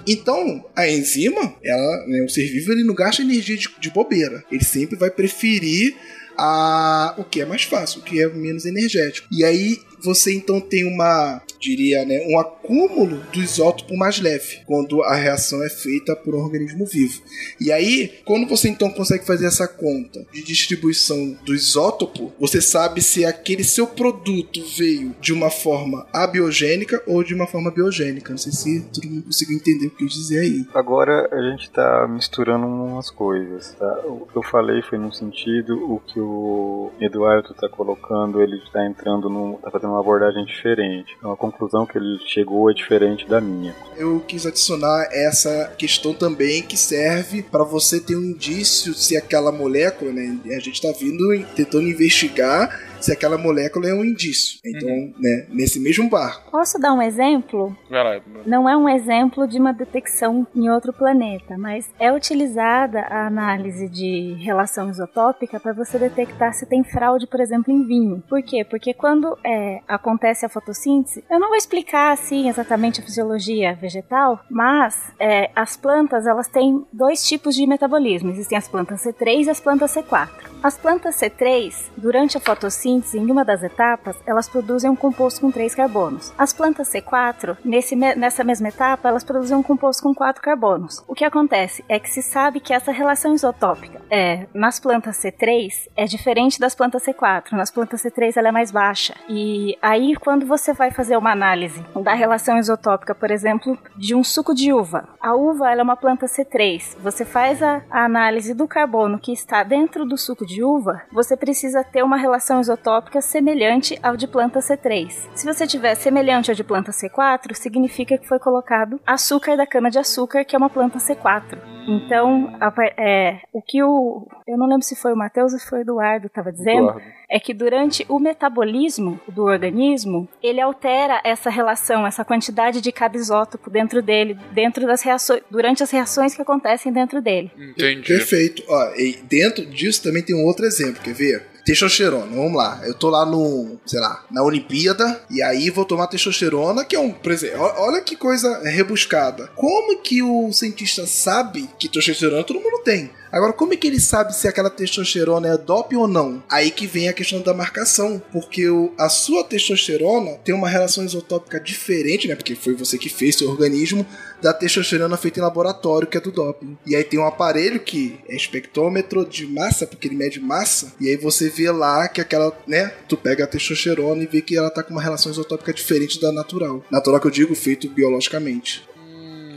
D: Então, a enzima, ela, né, o ser vivo, ele não gasta energia de, de bobeira. Ele sempre vai preferir a o que é mais fácil, o que é menos energético. E aí você então tem uma, diria, né, um acúmulo do isótopo mais leve, quando a reação é feita por um organismo vivo. E aí, quando você então consegue fazer essa conta de distribuição do isótopo, você sabe se aquele seu produto veio de uma forma abiogênica ou de uma forma biogênica. Não sei se todo mundo conseguiu entender o que eu dizer aí.
C: Agora a gente está misturando umas coisas, tá? O que eu falei foi no sentido, o que o Eduardo está colocando, ele está entrando num. tá fazendo uma abordagem diferente. Então a conclusão que ele chegou é diferente da minha.
D: Eu quis adicionar essa questão também que serve para você ter um indício se aquela molécula, né? A gente está vindo tentando investigar se aquela molécula é um indício. Então, né, nesse mesmo barco.
B: Posso dar um exemplo?
A: Vai lá.
B: Não é um exemplo de uma detecção em outro planeta, mas é utilizada a análise de relação isotópica para você detectar se tem fraude, por exemplo, em vinho. Por quê? Porque quando é, acontece a fotossíntese, eu não vou explicar assim exatamente a fisiologia vegetal, mas é, as plantas elas têm dois tipos de metabolismo. Existem as plantas C3 e as plantas C4. As plantas C3, durante a fotossíntese, em uma das etapas, elas produzem um composto com três carbonos. As plantas C4, nesse, nessa mesma etapa, elas produzem um composto com quatro carbonos. O que acontece é que se sabe que essa relação isotópica é, nas plantas C3 é diferente das plantas C4. Nas plantas C3 ela é mais baixa. E aí, quando você vai fazer uma análise da relação isotópica, por exemplo, de um suco de uva, a uva ela é uma planta C3. Você faz a, a análise do carbono que está dentro do suco de uva, você precisa ter uma relação isotópica semelhante ao de planta C3. Se você tiver semelhante ao de planta C4, significa que foi colocado açúcar da cana de açúcar, que é uma planta C4. Então, a, é, o que o. Eu não lembro se foi o Matheus ou se foi o Eduardo estava dizendo.
A: Eduardo.
B: É que durante o metabolismo do organismo, ele altera essa relação, essa quantidade de cada isótopo dentro dele, dentro das reações, durante as reações que acontecem dentro dele.
A: Entendi.
D: Perfeito. Ó, e dentro disso também tem um outro exemplo, quer ver? Testosterona, vamos lá. Eu tô lá no, sei lá, na Olimpíada, e aí vou tomar testosterona, que é um. Por exemplo, olha que coisa rebuscada. Como que o cientista sabe que testosterona todo mundo tem? Agora, como é que ele sabe se aquela testosterona é dope ou não? Aí que vem a questão da marcação, porque o- a sua testosterona tem uma relação isotópica diferente, né? Porque foi você que fez seu organismo da testosterona feita em laboratório, que é do doping. E aí tem um aparelho que é espectrômetro de massa, porque ele mede massa, e aí você vê lá que aquela, né? Tu pega a testosterona e vê que ela tá com uma relação isotópica diferente da natural. Natural que eu digo, feito biologicamente.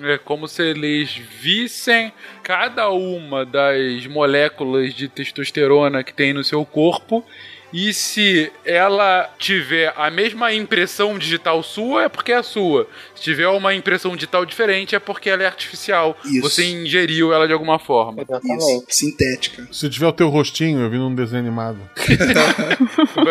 A: É como se eles vissem cada uma das moléculas de testosterona que tem no seu corpo. E se ela tiver a mesma impressão digital sua, é porque é sua. Se tiver uma impressão digital diferente, é porque ela é artificial.
D: Isso.
A: Você ingeriu ela de alguma forma.
D: Isso, sintética.
F: Se tiver o teu rostinho, eu vi num desenho animado.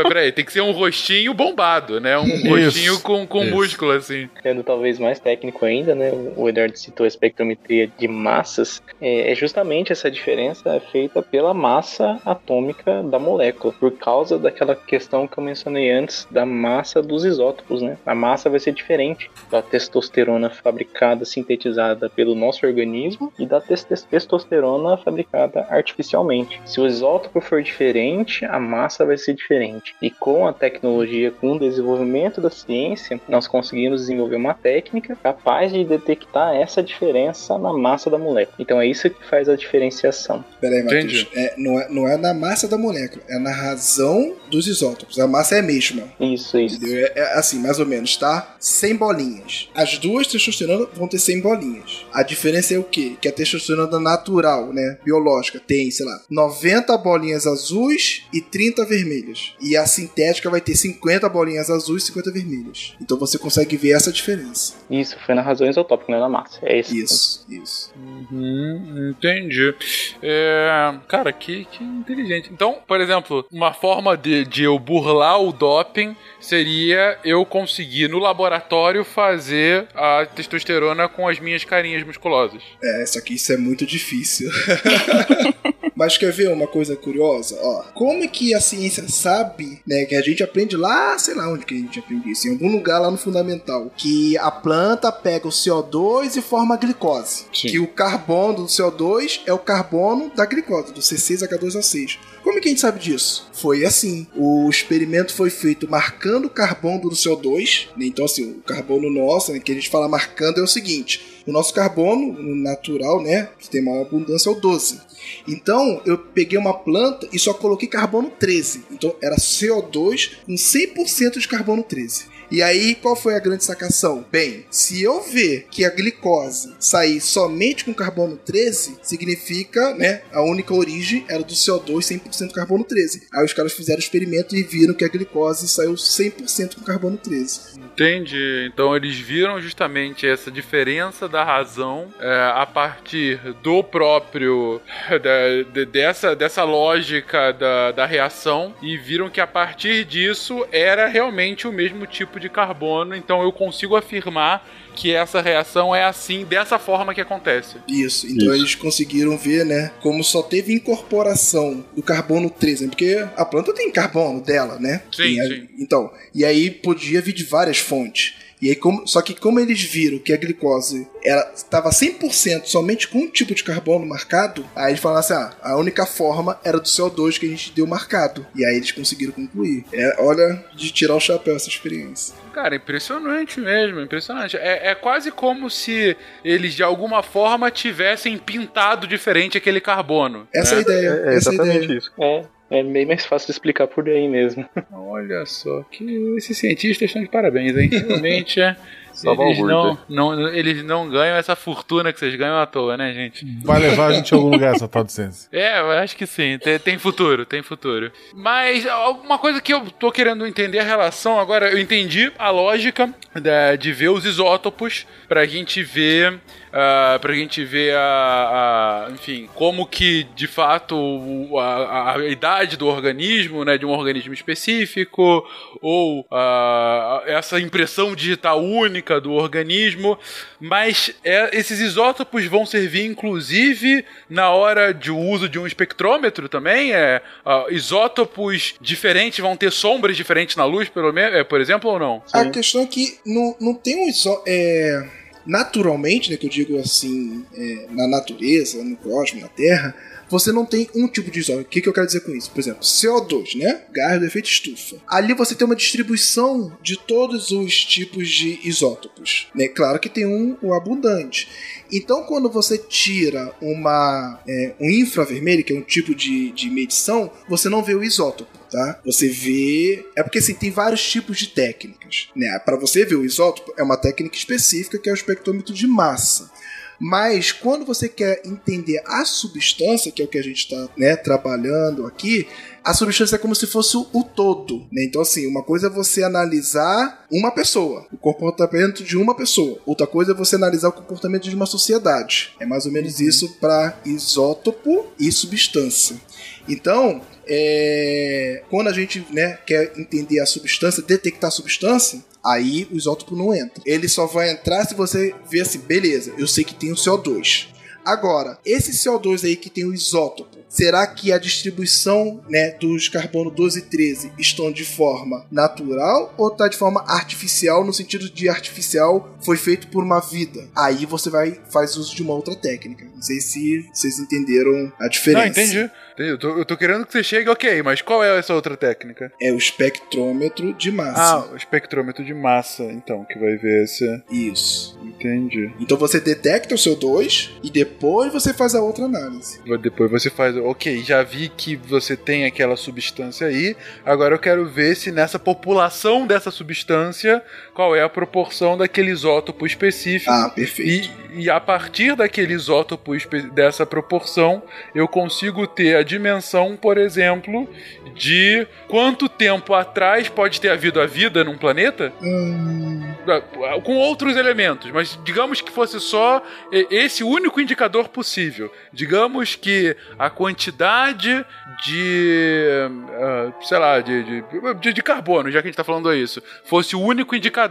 A: Peraí, tem que ser um rostinho bombado, né? Um
F: Isso.
A: rostinho com, com
F: Isso.
A: músculo, assim.
E: Sendo talvez mais técnico ainda, né? O Eduardo citou a espectrometria de massas. É, é justamente essa diferença é feita pela massa atômica da molécula, por causa daquela questão que eu mencionei antes da massa dos isótopos, né? A massa vai ser diferente da testosterona fabricada, sintetizada pelo nosso organismo e da tes- testosterona fabricada artificialmente. Se o isótopo for diferente, a massa vai ser diferente. E com a tecnologia, com o desenvolvimento da ciência, nós conseguimos desenvolver uma técnica capaz de detectar essa diferença na massa da molécula. Então é isso que faz a diferenciação.
D: Pera aí, Matheus.
A: Entendi.
D: É, não, é, não é na massa da molécula, é na razão dos isótopos. A massa é a mesma.
E: Isso, isso.
D: Entendeu? É, é assim, mais ou menos, tá? 100 bolinhas. As duas testosterona vão ter 100 bolinhas. A diferença é o quê? Que a testosterona natural, né, biológica, tem, sei lá, 90 bolinhas azuis e 30 vermelhas. E a sintética vai ter 50 bolinhas azuis e 50 vermelhas. Então você consegue ver essa diferença.
E: Isso, foi na razão isotópica, não é na massa. É isso.
D: Isso, isso.
A: Uhum, entendi. É, cara, que, que inteligente. Então, por exemplo, uma forma de, de eu burlar o doping seria eu conseguir no laboratório fazer a testosterona com as minhas carinhas musculosas.
D: É, só que isso é muito difícil. [LAUGHS] Mas quer ver uma coisa curiosa? Ó, como é que a ciência sabe, né, que a gente aprende lá, sei lá onde que a gente aprende isso, em algum lugar lá no fundamental, que a planta pega o CO2 e forma a glicose.
A: Sim.
D: Que o carbono do CO2 é o carbono da glicose, do C6H2O6. Como é que a gente sabe disso? Foi assim. O experimento foi feito marcando o carbono do CO2. né? Então, assim, o carbono nosso, né, que a gente fala marcando, é o seguinte: o nosso carbono no natural, né, que tem maior abundância, é o 12. Então, eu peguei uma planta e só coloquei carbono 13. Então, era CO2 com 100% de carbono 13. E aí, qual foi a grande sacação? Bem, se eu ver que a glicose sair somente com carbono 13, significa, né, a única origem era do CO2 99% carbono 13. Aí os caras fizeram o experimento e viram que a glicose saiu 100% com carbono 13.
A: Entendi. Então eles viram justamente essa diferença da razão é, a partir do próprio. [LAUGHS] Da, de, dessa, dessa lógica da, da reação e viram que a partir disso era realmente o mesmo tipo de carbono. Então eu consigo afirmar que essa reação é assim, dessa forma que acontece.
D: Isso, então
C: Isso.
D: eles conseguiram ver, né, como só teve incorporação do carbono 13, né, porque a planta tem carbono dela, né?
A: Sim,
D: E
A: sim.
D: Então, e aí podia vir de várias fontes. E aí, como, só que como eles viram que a glicose estava 100% somente com um tipo de carbono marcado, aí eles falaram assim, ah, a única forma era do CO2 que a gente deu marcado. E aí eles conseguiram concluir. É, olha, de tirar o chapéu essa experiência.
A: Cara, impressionante mesmo, impressionante. É, é quase como se eles de alguma forma tivessem pintado diferente aquele carbono.
D: Essa é a
A: né?
D: ideia.
C: É, é
D: essa é a
C: exatamente
D: ideia.
C: isso.
E: É, é bem mais fácil de explicar por aí mesmo. [LAUGHS]
A: Olha só, que esses cientistas estão de parabéns, hein? Realmente é. [LAUGHS]
C: Só
A: Eles não, não, eles não ganham essa fortuna que vocês ganham à toa, né, gente?
F: Vai levar a gente a algum lugar essa tal de [LAUGHS] ciência.
A: É, eu acho que sim. Tem, tem futuro, tem futuro. Mas alguma coisa que eu tô querendo entender a relação agora, eu entendi a lógica da- de ver os isótopos pra gente ver. Ah, pra gente ver a, a- Enfim, como que de fato a, a idade do organismo, né? De um organismo específico, ou ah, essa impressão digital única do organismo. Mas é, esses isótopos vão servir, inclusive, na hora de uso de um espectrômetro também? É, ah, isótopos diferentes vão ter sombras diferentes na luz, pelo menos, é, por exemplo, ou não?
D: A questão é que não, não tem um isó... É, naturalmente, né, que eu digo assim, é, na natureza, no cosmos, na Terra, você não tem um tipo de isótopo. O que, que eu quero dizer com isso? Por exemplo, CO2, né? Gás do efeito estufa. Ali você tem uma distribuição de todos os tipos de isótopos. Né? Claro que tem um, o abundante. Então, quando você tira uma, é, um infravermelho, que é um tipo de, de medição, você não vê o isótopo. Tá? Você vê. É porque assim, tem vários tipos de técnicas. Né? Para você ver o isótopo, é uma técnica específica que é o espectrômetro de massa. Mas quando você quer entender a substância, que é o que a gente está né, trabalhando aqui, a substância é como se fosse o, todo. Né? Então, assim, uma coisa é você analisar uma pessoa, o comportamento de uma pessoa. Outra coisa é você analisar o comportamento de uma sociedade. É mais ou menos isso para isótopo e substância. Então, é, quando a gente né, quer entender a substância, detectar a substância, aí o isótopo não entra. Ele só vai entrar se você ver assim, beleza, eu sei que tem o CO2. Agora, esse CO2 aí que tem o isótopo, será que a distribuição né, dos carbono 12 e 13 estão de forma natural ou está de forma artificial, no sentido de artificial foi feito por uma vida? Aí você vai faz uso de uma outra técnica. Não sei se vocês entenderam a diferença.
A: Não, entendi. Eu tô, eu tô querendo que você chegue, ok, mas qual é essa outra técnica?
D: É o espectrômetro de massa.
A: Ah, o espectrômetro de massa, então, que vai ver esse.
D: Isso.
A: Entendi.
D: Então você detecta o seu 2 e depois você faz a outra análise.
A: Depois você faz, ok, já vi que você tem aquela substância aí, agora eu quero ver se nessa população dessa substância, qual é a proporção daquele isótopo específico.
D: Ah, perfeito.
A: E, e a partir daquele isótopo dessa proporção, eu consigo ter a dimensão, por exemplo, de quanto tempo atrás pode ter havido a vida num planeta?
D: Hum...
A: Com outros elementos, mas digamos que fosse só esse único indicador possível. Digamos que a quantidade de. Uh, sei lá, de, de, de, carbono, já que a gente tá falando isso, fosse o único indicador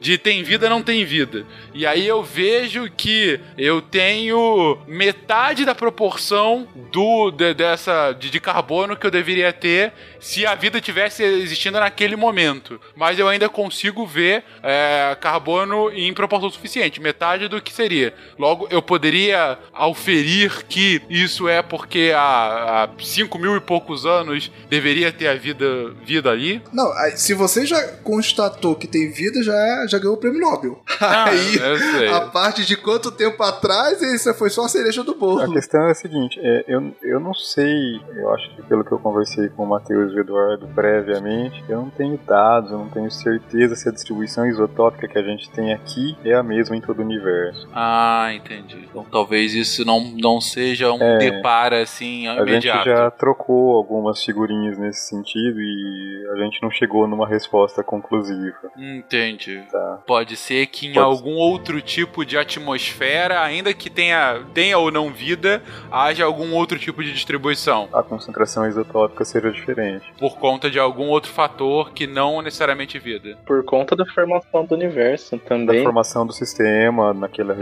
A: de tem vida não tem vida. E aí eu vejo que eu tenho metade da proporção do de, dessa de, de carbono que eu deveria ter se a vida tivesse existindo naquele momento. Mas eu ainda consigo ver é, carbono em proporção suficiente, metade do que seria. Logo, eu poderia auferir que isso é porque há, há 5 mil e poucos anos deveria ter a vida, vida ali?
D: Não, se você já constatou que tem vida, já, já ganhou o prêmio Nobel. [LAUGHS]
A: Ah,
D: Aí, a parte de quanto tempo atrás, isso foi só a cereja do bolo.
C: A questão é a seguinte, é, eu, eu não sei, eu acho que pelo que eu conversei com o Matheus e o Eduardo previamente, eu não tenho dados, eu não tenho certeza se a distribuição isotópica que a gente tem aqui é a mesma em todo o universo.
A: Ah, entendi. Então talvez isso não, não seja um
C: É.
A: deparo assim
C: A gente
A: imediato.
C: já trocou algumas figurinhas nesse sentido e a gente não chegou numa resposta conclusiva.
A: Entendi.
C: Tá.
A: Pode ser que em
C: Pode
A: algum outro tipo de atmosfera, ainda que tenha, tenha ou não vida, haja algum outro tipo de distribuição.
C: A concentração isotópica seja diferente.
A: Por conta de algum outro fator que não necessariamente vida.
E: Por conta da formação do universo
C: Da
E: também.
C: formação do sistema naquela
A: Ah,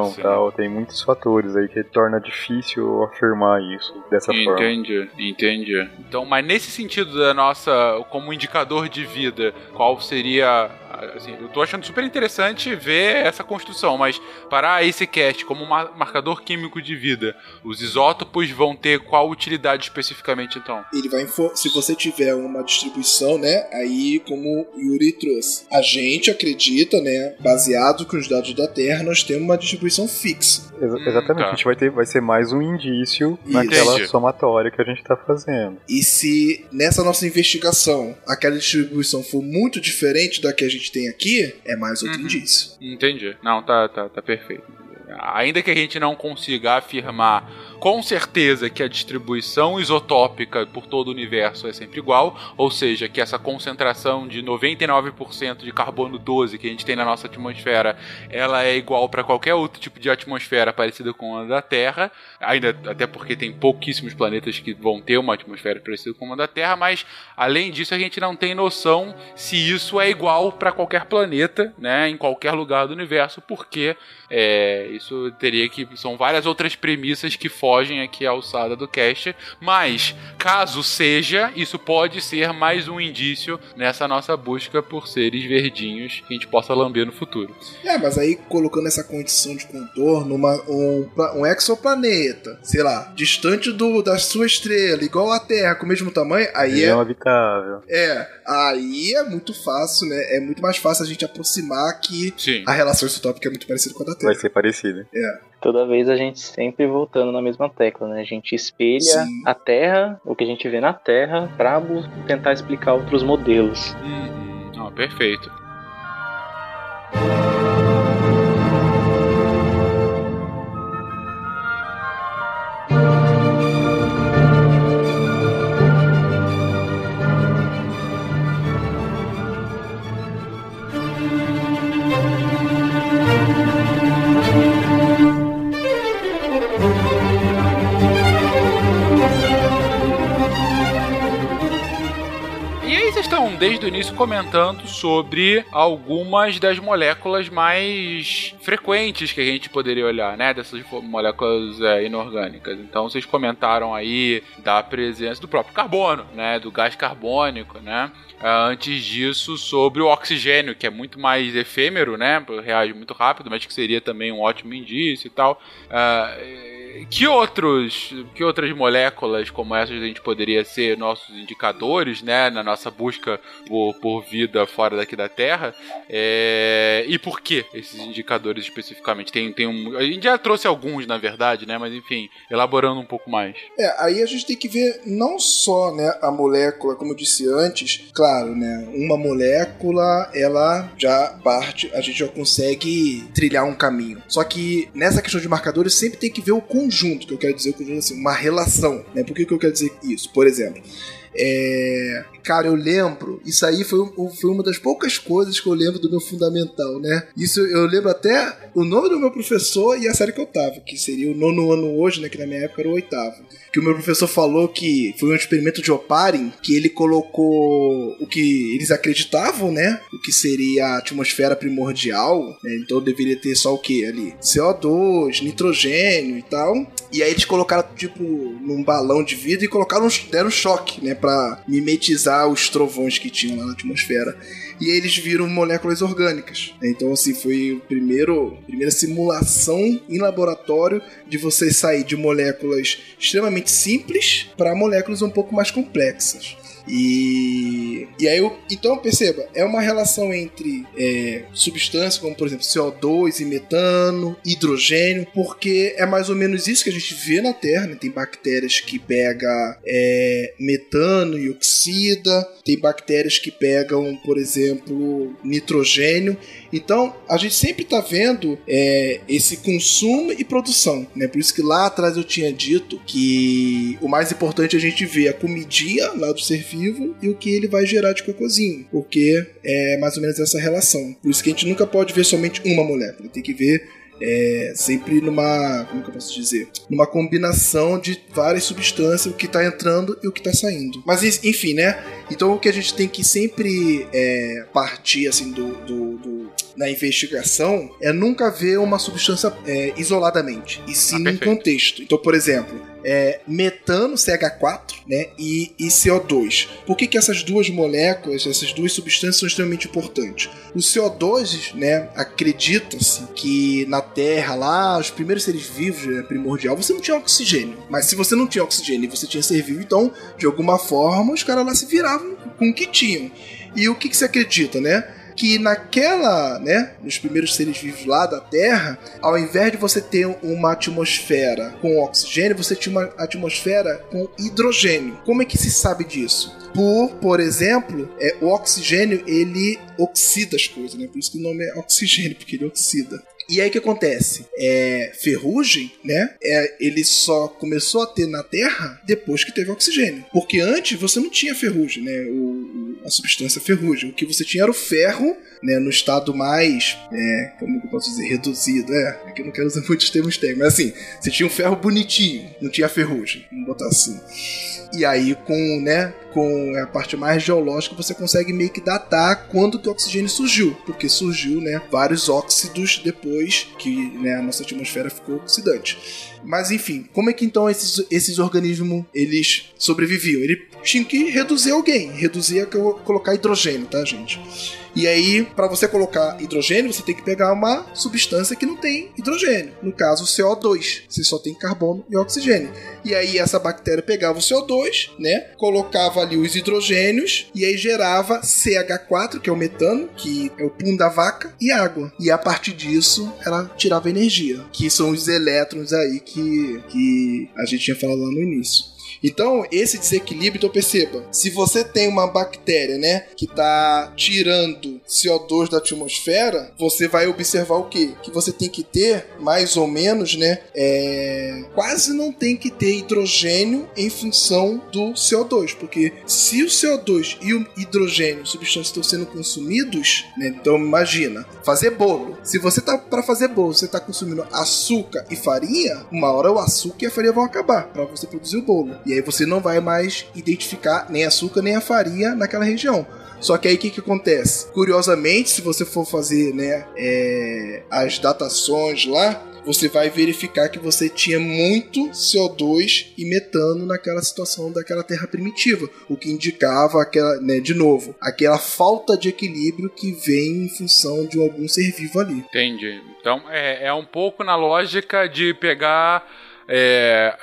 C: região e tal, tem muitos fatores aí que torna difícil afirmar isso dessa forma.
A: Entendi, entendi. Então, mas nesse sentido da nossa, como indicador de vida, qual seria. Assim, eu tô achando super interessante ver essa construção, mas para esse cast como ma- marcador químico de vida, os isótopos vão ter qual utilidade especificamente então?
D: Ele vai se você tiver uma distribuição, né? Aí, como o Yuri trouxe, a gente acredita, né? Baseado com os dados da Terra, nós temos uma distribuição fixa.
C: Exa-
A: Hum,
C: exatamente,
A: tá.
C: a gente vai ter vai ser mais um indício
D: Isso.
C: naquela
A: Entendi.
C: somatória que a gente tá fazendo.
D: E se nessa nossa investigação aquela distribuição for muito diferente da que a gente tem aqui, é mais outro
A: Uhum.
D: indício.
A: Entendi. Não, tá, tá, tá perfeito. Ainda que a gente não consiga afirmar com certeza que a distribuição isotópica por todo o universo é sempre igual, ou seja, que essa concentração de 99% de carbono 12 que a gente tem na nossa atmosfera, ela é igual para qualquer outro tipo de atmosfera parecida com a da Terra, ainda até porque tem pouquíssimos planetas que vão ter uma atmosfera parecida com a da Terra, mas além disso a gente não tem noção se isso é igual para qualquer planeta, né, em qualquer lugar do universo, porque é, isso teria que. São várias outras premissas que fogem aqui à alçada do cast. Mas, caso seja, isso pode ser mais um indício nessa nossa busca por seres verdinhos que a gente possa lamber no futuro.
D: É, mas aí colocando essa condição de contorno, uma- um, um exoplaneta, sei lá, distante do, da sua estrela, igual a Terra, com o mesmo tamanho, aí é,
C: Região habitável.
D: é, aí é muito fácil, né? É muito mais fácil a gente aproximar que
A: Sim.
D: a relação isotópica é muito parecida com a da Terra.
C: Vai ser parecido.
E: Toda vez a gente sempre voltando na mesma tecla, né? A gente espelha
D: Sim.
E: a Terra, o que a gente vê na Terra, pra tentar explicar outros modelos.
A: Uhum. Não, perfeito. Desde o início comentando sobre algumas das moléculas mais frequentes que a gente poderia olhar, né? Dessas moléculas é, inorgânicas. Então vocês comentaram aí da presença do próprio carbono, né? Do gás carbônico, né? Ah, antes disso, sobre o oxigênio, que é muito mais efêmero, né? Reage muito rápido, mas que seria também um ótimo indício e tal. Eh, que outros, que outras moléculas como essas a gente poderia ser nossos indicadores, né, na nossa busca por, por vida fora daqui da Terra? É, e por que esses indicadores especificamente? Tem, tem um, a gente já trouxe alguns, na verdade, né, mas enfim, elaborando um pouco mais.
D: É, aí a gente tem que ver não só né, a molécula, como eu disse antes, claro, né? Uma molécula, ela já parte, a gente já consegue trilhar um caminho. Só que nessa questão de marcadores sempre tem que ver o conjunto, que eu quero dizer conjunto assim, uma relação, né? Por que, que eu quero dizer isso? Por exemplo, é, cara, eu lembro, isso aí foi, foi uma das poucas coisas que eu lembro do meu fundamental, né? Isso eu lembro até o nome do meu professor e a série que eu tava, que seria o nono ano hoje, né? Que na minha época era o oitavo. Que o meu professor falou que foi um experimento de Oparin, que ele colocou o que eles acreditavam, né? O que seria a atmosfera primordial, né? Então deveria ter só o que ali? CO2, nitrogênio e tal. E aí eles colocaram, tipo, num balão de vidro e colocaram, deram um choque, né? Pra mimetizar os trovões que tinham lá na atmosfera. E eles viram moléculas orgânicas. Então, assim, foi a primeiro, primeira simulação em laboratório de você sair de moléculas extremamente simples para moléculas um pouco mais complexas. E, e aí, eu, então perceba, é uma relação entre é, substâncias como, por exemplo, CO2 e metano, hidrogênio, porque é mais ou menos isso que a gente vê na Terra. Né? Tem bactérias que pegam é, metano e oxida, tem bactérias que pegam, por exemplo, nitrogênio. Então, a gente sempre está vendo é, esse consumo e produção, né? Por isso que lá atrás eu tinha dito que o mais importante é a gente ver a comidinha lá do ser vivo e o que ele vai gerar de cocôzinho, porque é mais ou menos essa relação. Por isso que a gente nunca pode ver somente uma molécula, tem que ver é, sempre numa. Como que eu posso dizer? Numa combinação de várias substâncias, o que está entrando e o que está saindo. Mas enfim, né? Então o que a gente tem que sempre é, partir assim do, do, do, na investigação é nunca ver uma substância é, isoladamente, e sim ah, num contexto. Então, por exemplo, é, metano, CH4, né, e, e CO2. Por que, que essas duas moléculas, essas duas substâncias são extremamente importantes? O CO2, né, acredita-se que na Terra, lá, os primeiros seres vivos, né, primordial, você não tinha oxigênio. Mas se você não tinha oxigênio e você tinha ser vivo, então, de alguma forma, os caras lá se viravam com o que tinham. E o que, que se acredita, né? Que naquela, né, nos primeiros seres vivos lá da Terra, ao invés de você ter uma atmosfera com oxigênio, você tinha uma atmosfera com hidrogênio. Como é que se sabe disso? Por, por exemplo, é, o oxigênio ele oxida as coisas, né? Por isso que o nome é oxigênio, porque ele oxida. E aí o que acontece? É, ferrugem, né? É, ele só começou a ter na Terra depois que teve oxigênio. Porque antes você não tinha ferrugem, né? O, a substância ferrugem. O que você tinha era o ferro, né? No estado mais, é, como eu posso dizer, reduzido. É, que eu não quero usar [LAUGHS] muitos termos técnicos, mas assim, você tinha um ferro bonitinho, não tinha ferrugem. Vamos botar assim. E aí, com, né, com a parte mais geológica, você consegue meio que datar quando que o oxigênio surgiu, porque surgiu, né, vários óxidos depois que né, a nossa atmosfera ficou oxidante. Mas enfim, como é que então esses, esses organismos eles sobreviviam? Ele tinha que reduzir alguém, reduzir a colocar hidrogênio, tá, gente? E aí, para você colocar hidrogênio, você tem que pegar uma substância que não tem hidrogênio. No caso, o CO2. Você só tem carbono e oxigênio. E aí, essa bactéria pegava o CO2, né? Colocava ali os hidrogênios e aí gerava CH4, que é o metano, que é o pum da vaca, e água. E a partir disso, ela tirava energia, que são os elétrons aí que, que a gente tinha falado lá no início. Então, esse desequilíbrio, então perceba, se você tem uma bactéria, né, que está tirando CO2 da atmosfera, você vai observar o quê? Que você tem que ter, mais ou menos, né, é... quase não tem que ter hidrogênio em função do CO2, porque se o CO2 e o hidrogênio, substâncias estão sendo consumidos, né, então imagina, fazer bolo. Se você tá para fazer bolo, você está consumindo açúcar e farinha, uma hora o açúcar e a farinha vão acabar para você produzir o bolo. E aí você não vai mais identificar nem açúcar nem a farinha naquela região. Só que aí o que, que acontece? Curiosamente, se você for fazer né, é, as datações lá, você vai verificar que você tinha muito CO2 e metano naquela situação daquela terra primitiva, o que indicava aquela, né, de novo, aquela falta de equilíbrio que vem em função de algum ser vivo ali.
A: Entendi. Então é, é um pouco na lógica de pegar. É,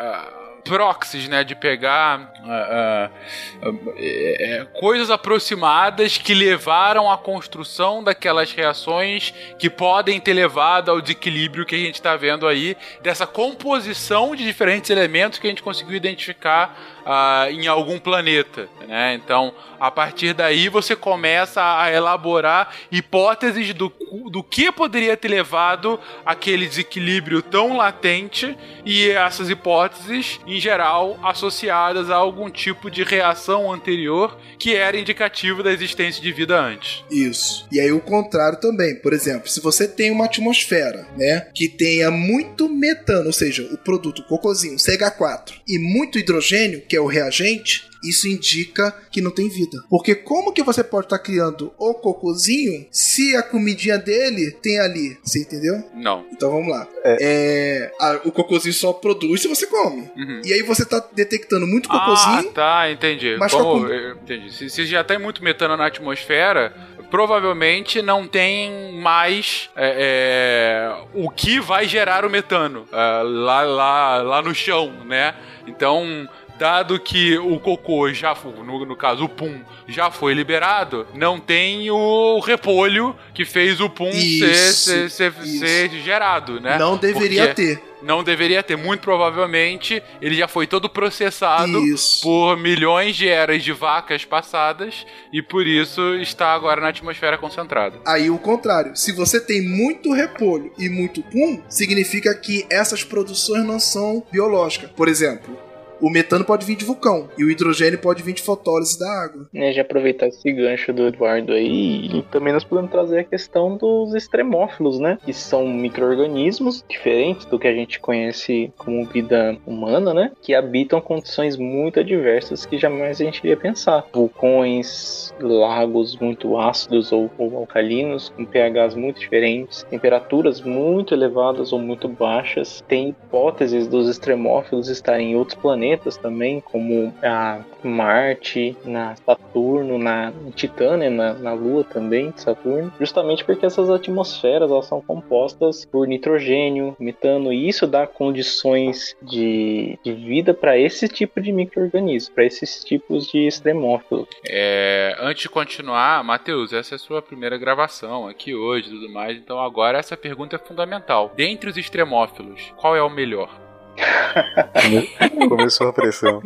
A: proxies, né? De pegar uh, uh, uh, coisas aproximadas que levaram à construção daquelas reações que podem ter levado ao desequilíbrio que a gente está vendo aí, dessa composição de diferentes elementos que a gente conseguiu identificar uh, em algum planeta. Né? Então, a partir daí, você começa a elaborar hipóteses do, do que poderia ter levado aquele desequilíbrio tão latente e essas hipóteses, em geral, associadas a algum tipo de reação anterior que era indicativo da existência de vida antes.
D: Isso. E aí o contrário também. Por exemplo, se você tem uma atmosfera, né, que tenha muito metano, ou seja, o produto cocôzinho, CH4, e muito hidrogênio, que é o reagente, isso indica que não tem vida. Porque como que você pode estar tá criando o cocôzinho se a comidinha dele tem ali? Você entendeu?
A: Não.
D: Então vamos lá. É. É, a, o cocôzinho só produz se você come. Uhum. E aí você está detectando muito cocôzinho.
A: Ah, tá, entendi. Mas como, com... entendi. Se, se já tem muito metano na atmosfera, provavelmente não tem mais é, é, o que vai gerar o metano uh, lá, lá, lá no chão, né? Então dado que o cocô já foi, no, no caso o pum, já foi liberado, não tem o repolho que fez o pum ser,
D: Isso,
A: ser, ser,
D: isso.
A: ser gerado, né?
D: Não deveria
A: Porque
D: ter.
A: Não deveria ter, muito provavelmente ele já foi todo processado
D: Isso.
A: por milhões de eras de vacas passadas e por isso está agora na atmosfera concentrada.
D: Aí o contrário. Se você tem muito repolho e muito pum, significa que essas produções não são biológicas. Por exemplo, o metano pode vir de vulcão e o hidrogênio pode vir de fotólise da água.
E: né, já aproveitar esse gancho do Eduardo aí, e também nós podemos trazer a questão dos extremófilos, né? Que são micro-organismos diferentes do que a gente conhece como vida humana, né? Que habitam condições muito adversas que jamais a gente iria pensar. Vulcões, lagos muito ácidos ou, ou alcalinos, com pHs muito diferentes, temperaturas muito elevadas ou muito baixas. Tem hipóteses dos extremófilos estarem em outros planetas também, como a Marte, na Saturno, na Titã, né, na, na Lua também, Saturno, justamente porque essas atmosferas elas são compostas por nitrogênio, metano, e isso dá condições de, de vida para esse tipo de micro-organismo, para esses tipos de extremófilos.
A: É, antes de continuar, Matheus, essa é a sua primeira gravação aqui hoje e tudo mais, então agora essa pergunta é fundamental. Dentre os extremófilos, qual é o melhor? [LAUGHS]
C: Começou a pressão.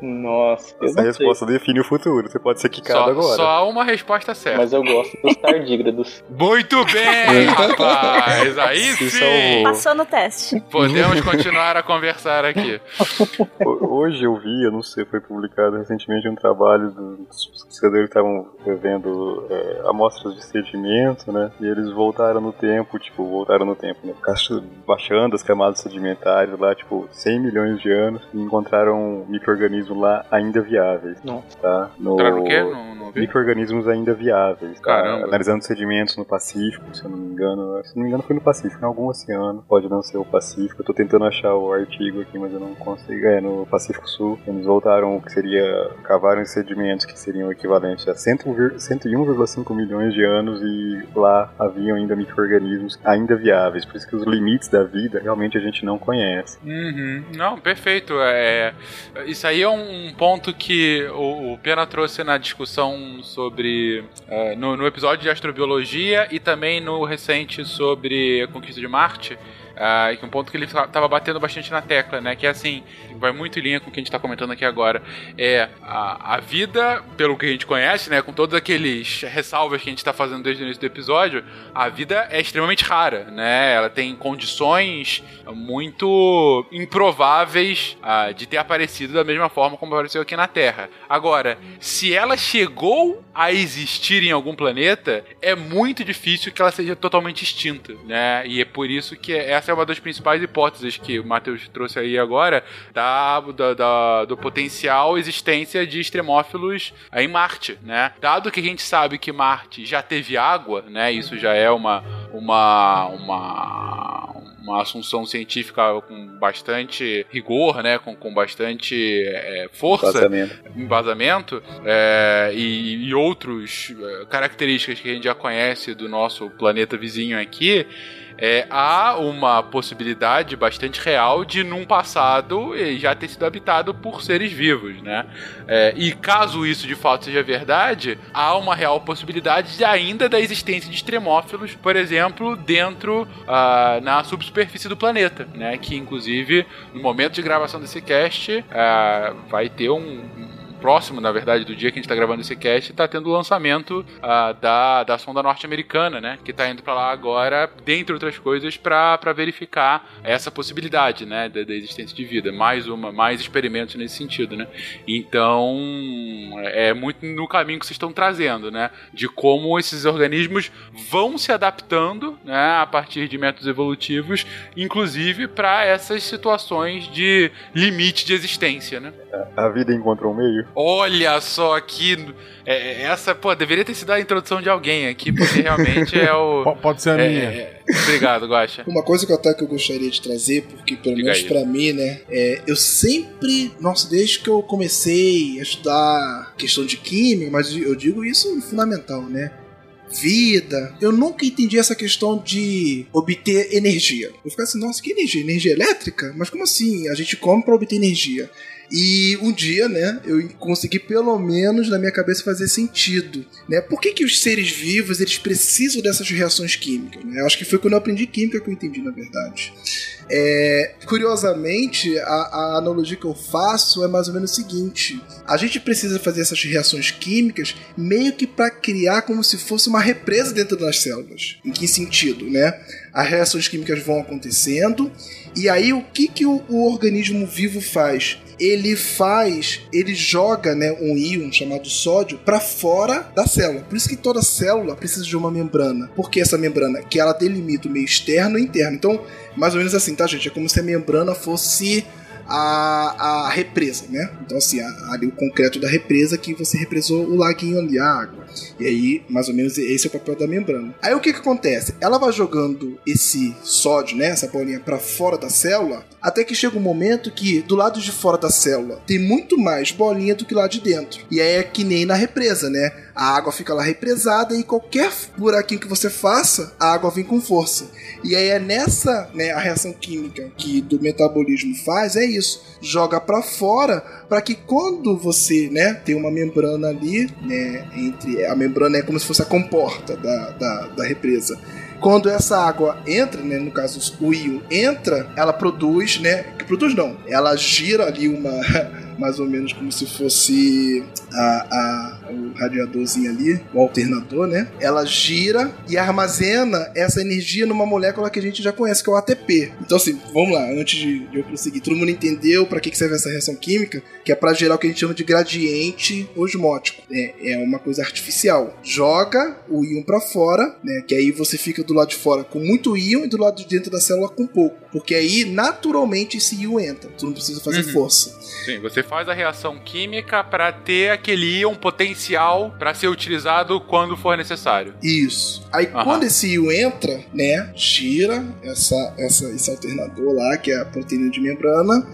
E: Nossa,
C: Essa
E: não sei,
C: resposta define o futuro. Você pode ser quicado
A: Só,
C: agora.
A: só há uma resposta certa.
E: mas eu gosto dos tardígrados. [LAUGHS]
A: Muito bem, rapaz! Aí
C: Se
A: sim!
C: salvou.
B: Passou no teste.
A: Podemos continuar a conversar aqui.
C: Ho- Hoje eu vi, eu não sei, foi publicado recentemente um trabalho dos pesquisadores que estavam vendo é, amostras de sedimento, né? E eles voltaram no tempo, tipo, voltaram no tempo, né? Baixando as camadas sedimentares lá, tipo, 100 milhões de anos e encontraram micro-organismos lá ainda viáveis,
E: Nossa.
C: tá? No...
A: Entraram no quê? Não, não vi.
C: Micro-organismos ainda viáveis. tá?
A: Caramba.
C: Analisando sedimentos no Pacífico, se eu não me engano. Se não me engano, foi no Pacífico, em algum oceano. Pode não ser o Pacífico. Eu tô tentando achar o artigo aqui, mas eu não consigo. É, no Pacífico Sul. Eles voltaram o que seria. Cavaram sedimentos que seriam equivalentes a 100 vir- 101,5 milhões de anos e lá haviam ainda micro-organismos ainda viáveis. Por isso que os limites da vida realmente a gente não conhece.
A: Uhum. Não, perfeito. É, isso aí é um ponto que o, o Pena trouxe na discussão sobre. é, no, no episódio de astrobiologia e também no recente sobre a conquista de Marte. Ah, que um ponto que ele estava batendo bastante na tecla, né? Que é assim, vai muito em linha com o que a gente está comentando aqui agora. É a, a vida, pelo que a gente conhece, né? Com todos aqueles ressalvas que a gente está fazendo desde o início do episódio, a vida é extremamente rara, né? Ela tem condições muito improváveis ah, de ter aparecido da mesma forma como apareceu aqui na Terra. Agora, se ela chegou a existir em algum planeta, é muito difícil que ela seja totalmente extinta, né? E é por isso que essa é uma das principais hipóteses que o Matheus trouxe aí agora da, da- da- do potencial existência de extremófilos em Marte, né? Dado que a gente sabe que Marte já teve água, né? Isso já é uma uma uma uma assunção científica com bastante rigor, né? Com, com bastante é, força
C: Vazamento.
A: embasamento é, e, e outros é, características que a gente já conhece do nosso planeta vizinho aqui, é, há uma possibilidade bastante real de num passado ele já ter sido habitado por seres vivos, né? É, e caso isso de fato seja verdade, há uma real possibilidade de ainda da existência de extremófilos, por exemplo, dentro ah, na subsuperfície do planeta, né? Que inclusive no momento de gravação desse cast ah, vai ter um próximo, na verdade, do dia que a gente tá gravando esse cast, tá tendo o lançamento ah, da, da sonda norte-americana, né? Que tá indo para lá agora, dentre outras coisas, para verificar essa possibilidade, né? Da, da existência de vida. Mais uma, mais experimentos nesse sentido, né? Então, é muito no caminho que vocês estão trazendo, né? De como esses organismos vão se adaptando, né? A partir de métodos evolutivos, inclusive para essas situações de limite de existência, né?
C: A vida encontrou um meio.
A: Olha só aqui. é, essa, pô, deveria ter sido a introdução de alguém aqui, porque realmente é o. [LAUGHS]
F: Pode ser a
A: é-
F: minha.
A: é- obrigado, Guaxa.
D: Uma coisa que eu até que eu gostaria de trazer, porque pelo
A: Diga
D: menos
A: aí.
D: pra mim, né, é, eu sempre, nossa, desde que eu comecei a estudar questão de química, mas eu digo isso fundamental, né? vida, eu nunca entendi essa questão de obter energia. Eu ficava assim, nossa, que energia? Energia elétrica? Mas como assim? A gente come para obter energia. E um dia, né, eu consegui pelo menos na minha cabeça fazer sentido, né? Por que, que os seres vivos eles precisam dessas reações químicas? Né? Eu acho que foi quando eu aprendi química que eu entendi, na verdade. É, curiosamente, a, a, analogia que eu faço é mais ou menos o seguinte: a gente precisa fazer essas reações químicas meio que para criar como se fosse uma represa dentro das células. Em que sentido, né? As reações químicas vão acontecendo e aí o que, que o, o organismo vivo faz? Ele faz, ele joga, né, um íon chamado sódio para fora da célula. Por isso que toda célula precisa de uma membrana. Porque essa membrana que ela delimita o meio externo e interno. Então, mais ou menos assim, tá, gente? É como se a membrana fosse a, a represa, né? Então, assim, ali o concreto da represa que você represou o laguinho ali, a água. E aí, mais ou menos, esse é o papel da membrana. Aí o que, que acontece? Ela vai jogando esse sódio, né? Essa bolinha para fora da célula, até que chega um momento que do lado de fora da célula tem muito mais bolinha do que lá de dentro. E aí é que nem na represa, né? A água fica lá represada e qualquer buraquinho que você faça, a água vem com força. E aí é nessa, né, a reação química que do metabolismo faz é isso, joga para fora para que quando você, né, tem uma membrana ali, né, entre a membrana é como se fosse a comporta da, da, da represa. Quando essa água entra, né, no caso o íon entra, ela produz, né, que produz não, ela gira ali uma [LAUGHS] mais ou menos como se fosse a, a, o radiadorzinho ali, o alternador, né? Ela gira e armazena essa energia numa molécula que a gente já conhece, que é o ATP. Então, assim, vamos lá, antes de, de eu prosseguir, todo mundo entendeu para que, que serve essa reação química? Que é para gerar o que a gente chama de gradiente osmótico. É, é uma coisa artificial. Joga o íon para fora, né? Que aí você fica do lado de fora com muito íon e do lado de dentro da célula com pouco. Porque aí, naturalmente, esse íon entra. Tu não precisa fazer uhum. força.
A: Sim, você faz a reação química para ter aquele íon potencial para ser utilizado quando for necessário.
D: Isso. Aí uhum. quando esse íon entra, né, gira essa, essa, esse alternador lá, que é a proteína de membrana,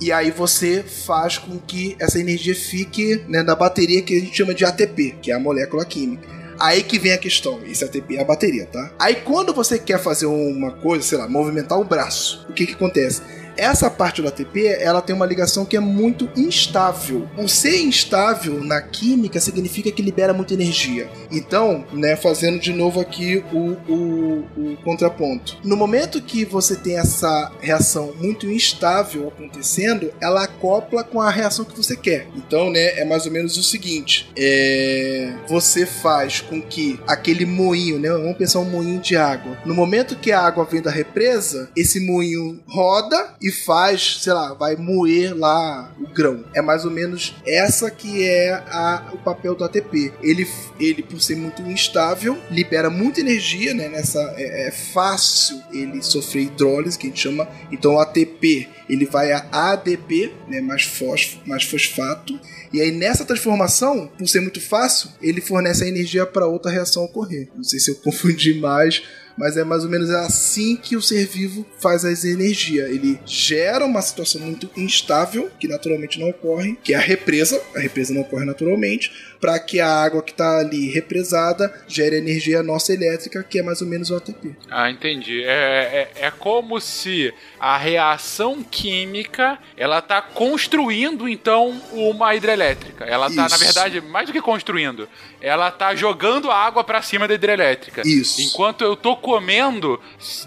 D: e aí você faz com que essa energia fique né, na bateria que a gente chama de ATP, que é a molécula química. Aí que vem a questão. Esse ATP é a bateria, tá? Aí quando você quer fazer uma coisa, sei lá, movimentar o braço, o que que acontece? Essa parte do ATP ela tem uma ligação que é muito instável. O ser instável na química significa que libera muita energia. Então, né, fazendo de novo aqui o, o, o contraponto. No momento que você tem essa reação muito instável acontecendo, ela acopla com a reação que você quer. Então, né, é mais ou menos o seguinte: é, você faz com que aquele moinho, né, vamos pensar um moinho de água. No momento que a água vem da represa, esse moinho roda e faz, sei lá, vai moer lá o grão. É mais ou menos essa que é a, o papel do ATP. Ele, ele, por ser muito instável, libera muita energia, né? Nessa, é, é fácil ele sofrer hidrólise, que a gente chama. Então o ATP ele vai a ADP, né, mais, fósforo, mais fosfato, e aí nessa transformação, por ser muito fácil, ele fornece a energia para outra reação ocorrer. Não sei se eu [LAUGHS] confundi mais, mas é mais ou menos assim que o ser vivo faz as energias. Ele gera uma situação muito instável, que naturalmente não ocorre, que é a represa. A represa não ocorre naturalmente, para que a água que está ali represada gere energia nossa elétrica, que é mais ou menos o ATP.
A: Ah, entendi. É, é, é como se a reação química ela está construindo então uma hidrelétrica. Ela está, na verdade, mais do que construindo, ela está jogando a água para cima da hidrelétrica.
D: Isso.
A: Enquanto eu tô comendo,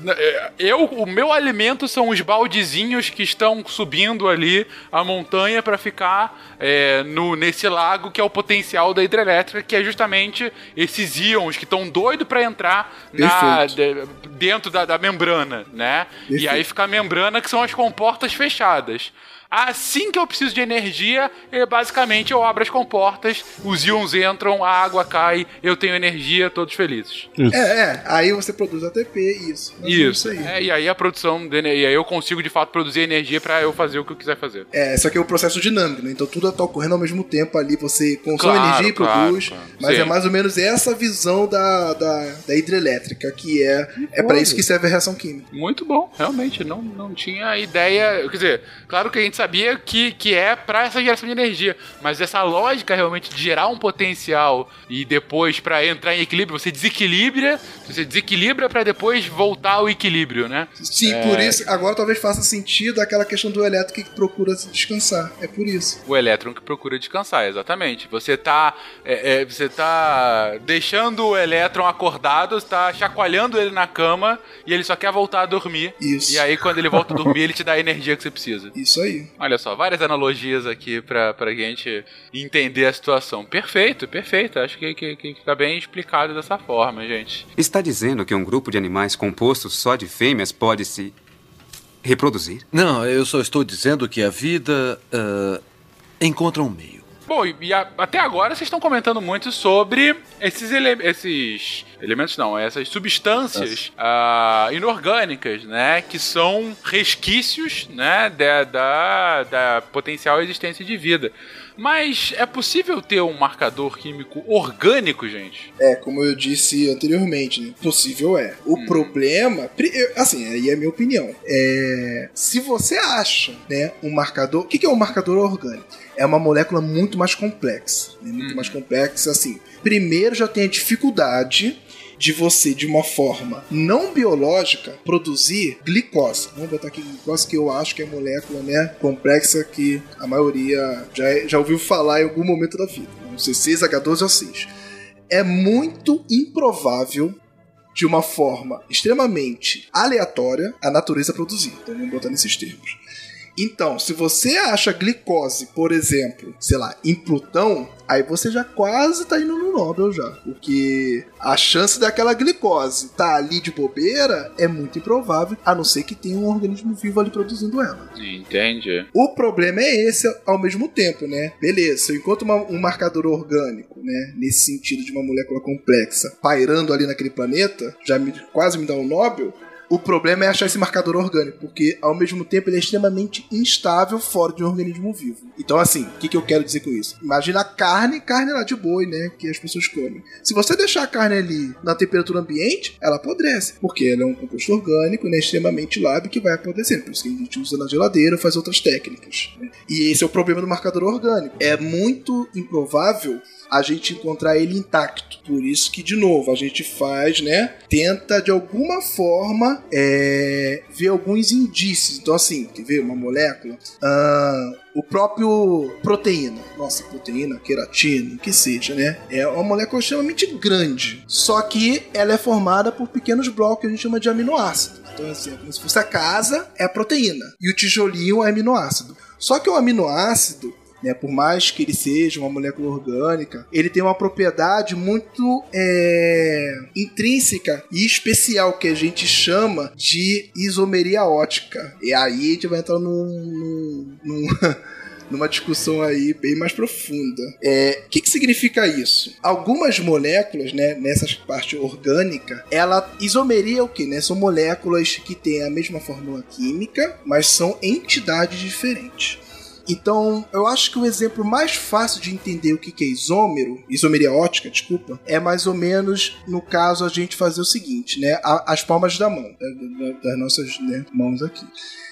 A: é, eu, o meu alimento são os baldezinhos que estão subindo ali a montanha para ficar é, no, nesse lago que é o potencial da hidrelétrica, que é justamente esses íons que estão doidos para entrar na, de, dentro da, da, membrana, né? Perfeito. E aí fica a membrana que são as comportas fechadas. Assim que eu preciso de energia, eu, basicamente eu abro as comportas, os íons entram, a água cai, eu tenho energia, todos felizes.
D: Isso. É, é, aí você produz ATP, isso.
A: Isso. aí. É, e aí a produção, de, e aí eu consigo de fato produzir energia para eu fazer o que eu quiser fazer.
D: É, isso aqui é um processo dinâmico, né? Então tudo tá ocorrendo ao mesmo tempo ali, você consome claro, energia e claro, produz, claro. mas Sim. é mais ou menos essa visão da, da, da hidrelétrica, que é, é para isso que serve a reação química.
A: Muito bom, realmente, não, não tinha ideia, quer dizer, claro que a gente sabia que, que é para essa geração de energia. Mas essa lógica realmente de gerar um potencial e depois para entrar em equilíbrio, você desequilibra, você desequilibra para depois voltar ao equilíbrio, né?
D: Sim,
A: É.
D: por isso, agora talvez faça sentido aquela questão do elétrico que procura se descansar. É por isso.
A: O elétron que procura descansar, exatamente. Você tá, é, é, você tá deixando o elétron acordado, está chacoalhando ele na cama e ele só quer voltar a dormir.
D: Isso.
A: E aí, quando ele volta a dormir, ele te dá a energia que você precisa.
D: Isso aí.
A: Olha só, várias analogias aqui pra, pra gente entender a situação. Perfeito, perfeito. Acho que, que, que fica bem explicado dessa forma, gente.
K: Está dizendo que um grupo de animais composto só de fêmeas pode se reproduzir?
J: Não, eu só estou dizendo que a vida ah, encontra um meio.
A: Bom, e, e a- até agora vocês estão comentando muito sobre esses, esses elementos, não, essas substâncias ah, inorgânicas, né? Que são resquícios, né? Da, da, da potencial existência de vida. Mas é possível ter um marcador químico orgânico, gente?
D: É, como eu disse anteriormente, né? possível é. O problema, pri- eu- assim, aí é a minha opinião. É, se você acha, né, um marcador, o que é um marcador orgânico? É uma molécula muito mais complexa, né? muito mais complexa, assim. Primeiro já tem a dificuldade de você, de uma forma não biológica, produzir glicose. Vamos botar aqui glicose, que eu acho que é molécula né, complexa que a maioria já, já ouviu falar em algum momento da vida. Não sei, 6H12 ou 6 é muito improvável de uma forma extremamente aleatória a natureza produzir. Então vamos botar nesses termos. Então, se você acha glicose, por exemplo, sei lá, em Plutão, aí você já quase tá indo no Nobel já. Porque a chance daquela glicose tá ali de bobeira é muito improvável, a não ser que tenha um organismo vivo ali produzindo ela.
A: Entende?
D: O problema é esse ao mesmo tempo, né? Beleza, se eu encontro uma- um marcador orgânico, né? Nesse sentido de uma molécula complexa, pairando ali naquele planeta, já me- quase me dá um Nobel. O problema é achar esse marcador orgânico, porque ao mesmo tempo ele é extremamente instável fora de um organismo vivo. Então, assim, o que, que eu quero dizer com isso? Imagina a carne, carne lá de boi, né? Que as pessoas comem. Se você deixar a carne ali na temperatura ambiente, ela apodrece, porque ela é um composto orgânico, né? Extremamente lábil que vai apodrecendo. Por isso que a gente usa na geladeira, faz outras técnicas. né? E esse é o problema do marcador orgânico. É muito improvável a gente encontrar ele intacto. Por isso que, de novo, a gente faz, né? Tenta de alguma forma é, ver alguns indícios. Então, assim, quer ver uma molécula? Ah, o próprio proteína. Nossa, proteína, queratina, o que seja, né? É uma molécula extremamente grande. Só que ela é formada por pequenos blocos que a gente chama de aminoácido. Então, assim, é como se fosse a casa, é a proteína. E o tijolinho é aminoácido. Só que o aminoácido, né, por mais que ele seja uma molécula orgânica, ele tem uma propriedade muito é, intrínseca e especial que a gente chama de isomeria ótica. E aí a gente vai entrar num, num- num- [LAUGHS] numa discussão aí bem mais profunda. É, O que, que significa isso? Algumas moléculas, né, nessa parte orgânica, ela isomeria o que? Né? São moléculas que têm a mesma fórmula química, mas são entidades diferentes. Então, eu acho que o exemplo mais fácil de entender o que é isômero, isomeria ótica, desculpa, é mais ou menos, no caso, a gente fazer o seguinte, né? As palmas da mão, da- da- das nossas né, mãos aqui.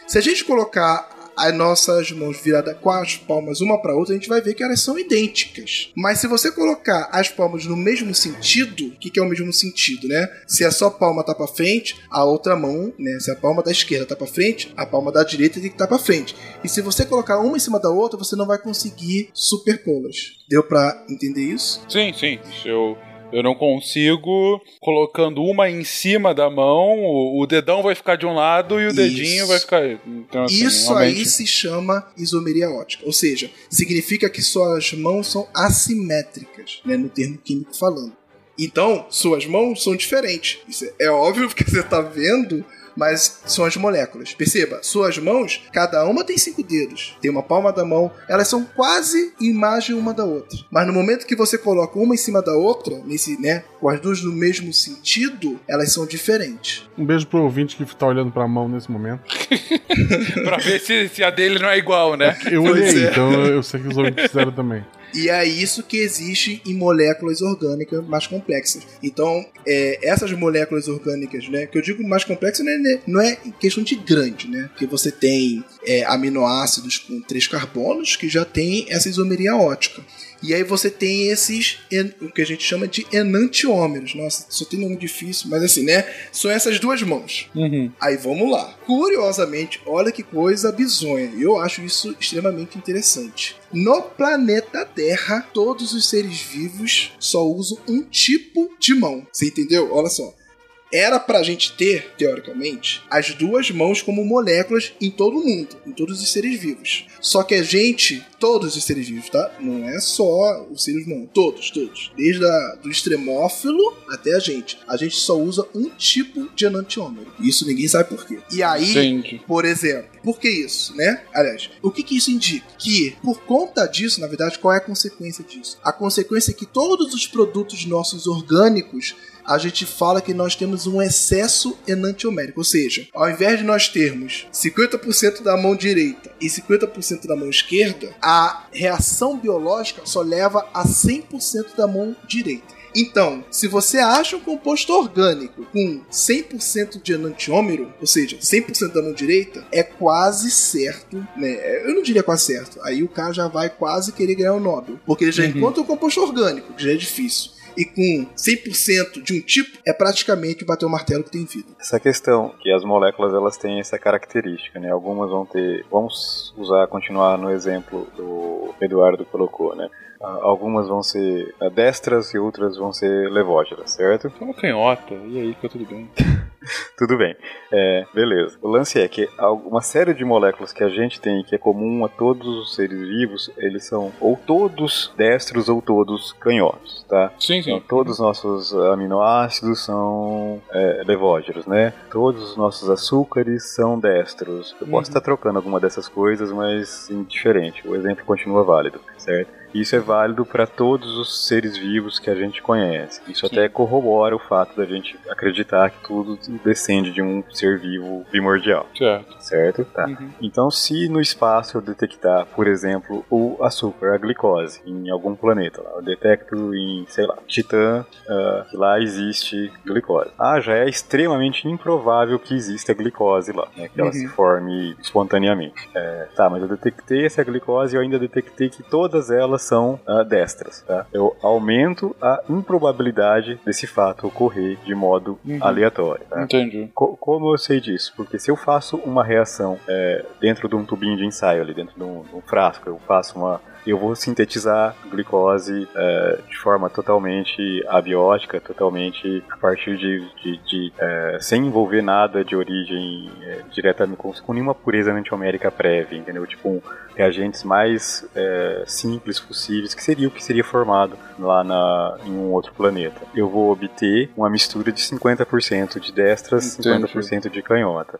D: Se a gente colocar as nossas mãos viradas com as palmas uma para outra, a gente vai ver que elas são idênticas. Mas se você colocar as palmas no mesmo sentido, o que, que é o mesmo sentido, né? Se a sua palma tá para frente, a outra mão, né? Se a palma da esquerda tá para frente, a palma da direita tem que estar tá para frente. E se você colocar uma em cima da outra, você não vai conseguir superpô-las. Deu para entender isso?
A: Sim, sim. Eu, eu não consigo colocando uma em cima da mão, o, o dedão vai ficar de um lado e o
D: Isso.
A: dedinho vai ficar. Então, assim,
D: Isso
A: realmente-
D: aí se chama isomeria ótica, ou seja, significa que suas mãos são assimétricas, né, no termo químico falando. Então, suas mãos são diferentes. Isso é óbvio [LAUGHS] porque você está vendo, mas são as moléculas. Perceba, suas mãos, cada uma tem cinco dedos, tem uma palma da mão, elas são quase imagem uma da outra. Mas no momento que você coloca uma em cima da outra, nesse, né, com as duas no mesmo sentido, elas são diferentes.
F: Um beijo pro ouvinte que tá olhando pra mão nesse momento. [LAUGHS]
A: pra ver se, se a dele não é igual, né?
F: Eu olhei,
D: é.
F: então eu sei que os ouvintes fizeram também.
D: E é isso que existe em moléculas orgânicas mais complexas. Então, é, essas moléculas orgânicas, né? Que eu digo mais complexas, né, não é questão de grande, né? Porque você tem é, aminoácidos com três carbonos que já tem essa isomeria ótica. E aí você tem esses, o que a gente chama de enantiômeros. Nossa, só tem nome difícil, mas assim, né? São essas duas mãos.
L: Uhum.
D: Aí vamos lá. Curiosamente, olha que coisa bizonha. Eu acho isso extremamente interessante. No planeta Terra, todos os seres vivos só usam um tipo de mão. Você entendeu? Olha só era pra gente ter, teoricamente, as duas mãos como moléculas em todo o mundo, em todos os seres vivos. Só que a gente, todos os seres vivos, tá? Não é só os seres humanos, todos, todos. Desde a, do extremófilo até a gente. A gente só usa um tipo de enantiômero. Isso ninguém sabe por quê. E aí, por exemplo, por que isso, né? Aliás, o que, que isso indica? Que, por conta disso, na verdade, qual é a consequência disso? A consequência é que todos os produtos nossos orgânicos a gente fala que nós temos um excesso enantiomérico. Ou seja, ao invés de nós termos 50% da mão direita e 50% da mão esquerda, a reação biológica só leva a 100% da mão direita. Então, se você acha um composto orgânico com 100% de enantiômero, ou seja, 100% da mão direita, é quase certo, né? Eu não diria quase certo. Aí o cara já vai quase querer ganhar o Nobel, porque ele já
L: Uhum.
D: encontra o composto orgânico, que já é difícil. E com 100% de um tipo, é praticamente bater o martelo que tem vida.
C: Essa questão que as moléculas elas têm essa característica, né? Algumas vão ter, vamos usar continuar no exemplo do Eduardo colocou, né? Ah, Algumas vão ser destras e outras vão ser levógeras, certo?
L: Uma canhota, e aí fica tudo bem. [LAUGHS]
C: Tudo bem. É, beleza. O lance é que uma série de moléculas que a gente tem que é comum a todos os seres vivos, eles são ou todos destros ou todos canhotos, tá?
L: Sim, sim.
C: Então, todos os nossos aminoácidos são é, levógeros, né? Todos os nossos açúcares são destros. Eu posso estar trocando alguma dessas coisas, mas indiferente. O exemplo continua válido, certo? Isso é válido para todos os seres vivos que a gente conhece. Isso até corrobora o fato da gente acreditar que tudo descende de um ser vivo primordial.
L: Certo.
C: Certo? Tá.
L: Uhum.
C: Então, se no espaço eu detectar, por exemplo, o açúcar, a glicose, em algum planeta, lá, eu detecto em, sei lá, Titã, ah, que lá existe glicose. Ah, já é extremamente improvável que exista glicose lá, né, que ela
L: Uhum.
C: se forme espontaneamente. É, tá, mas eu detectei essa glicose e eu ainda detectei que todas elas são ah, destras. Tá? Eu aumento a improbabilidade desse fato ocorrer de modo
L: Uhum.
C: aleatório. Tá?
L: Entendi.
C: Co- como eu sei disso? Porque se eu faço uma reação é, dentro de um tubinho de ensaio ali, dentro de um, de um frasco, eu faço uma. Eu vou sintetizar glicose é, de forma totalmente abiótica, totalmente a partir de. de- de, é, sem envolver nada de origem é, diretamente, com, com nenhuma pureza antiomérica prévia, entendeu? Tipo, um, reagentes mais é, simples possíveis, que seria o que seria formado lá na, em um outro planeta. Eu vou obter uma mistura de 50% de destras,
L: Entendi.
C: 50% de canhota.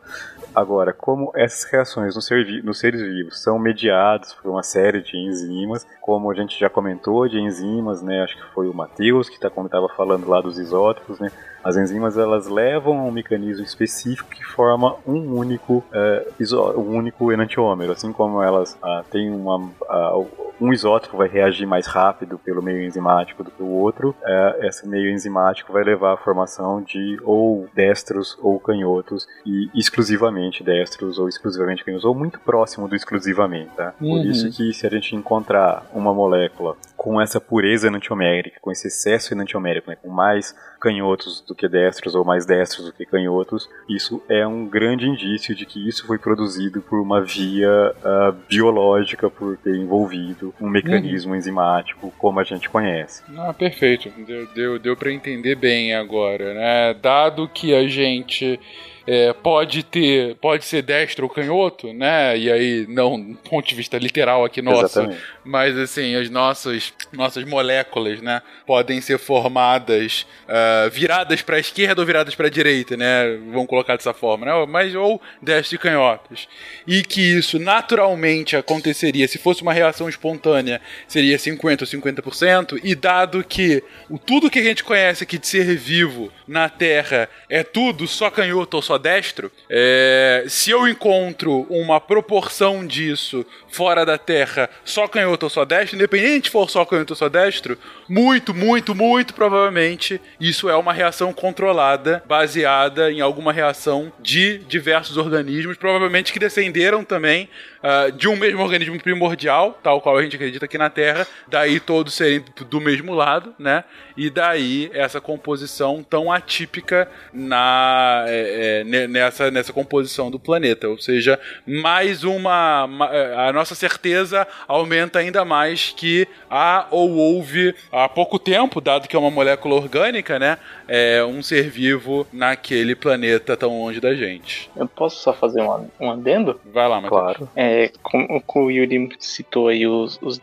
C: Agora, como essas reações nos, ser nos seres vivos são mediadas por uma série de enzimas, como a gente já comentou de enzimas, né? Acho que foi o Matheus que estava falando lá dos isótopos, né? As enzimas elas levam a um mecanismo específico que forma um único, é, isó- um único enantiômero, assim como elas ah, têm uma ah, um isótopo vai reagir mais rápido pelo meio enzimático do que o outro, é, esse meio enzimático vai levar à formação de ou destros ou canhotos e exclusivamente destros ou exclusivamente canhotos, ou muito próximo do exclusivamente, tá? Por
L: Uhum.
C: isso que se a gente encontrar uma molécula com essa pureza enantiomérica, com esse excesso enantiomérico, né, com mais canhotos do que destros ou mais destros do que canhotos, isso é um grande indício de que isso foi produzido por uma via ah, biológica, por ter envolvido um mecanismo enzimático como a gente conhece.
L: Ah, perfeito. Deu, deu, deu para entender bem agora, né? Dado que a gente é, pode ter, pode ser destro ou canhoto, né? E aí, não do ponto de vista literal aqui nosso,
C: Exatamente.
L: mas assim, as nossas, nossas moléculas, né? Podem ser formadas ah, viradas para a esquerda ou viradas para a direita, né? Vamos colocar dessa forma, né? Mas ou destro e canhotos. E que isso naturalmente aconteceria se fosse uma reação espontânea, seria 50 ou 50%, e dado que o tudo que a gente conhece aqui de ser vivo na Terra é tudo só canhoto ou só
A: só destro, é, se eu encontro uma proporção disso fora da Terra, só canhoto ou só destro, independente se for só canhoto ou só destro, muito, muito, muito provavelmente isso é uma reação controlada, baseada em alguma reação de diversos organismos, provavelmente que descenderam também uh, de um mesmo organismo primordial, tal qual a gente acredita aqui na Terra, daí todos serem do mesmo lado, né? E daí essa composição tão atípica na, é, é, nessa, nessa composição do planeta. Ou seja, mais uma. A nossa certeza aumenta ainda mais que há ou houve há pouco tempo, dado que é uma molécula orgânica, né? É, um ser vivo naquele planeta tão longe da gente.
E: Eu posso só fazer um, um adendo?
A: Vai lá, Matheus.
E: Claro. É, como, como o Yuri citou aí os, os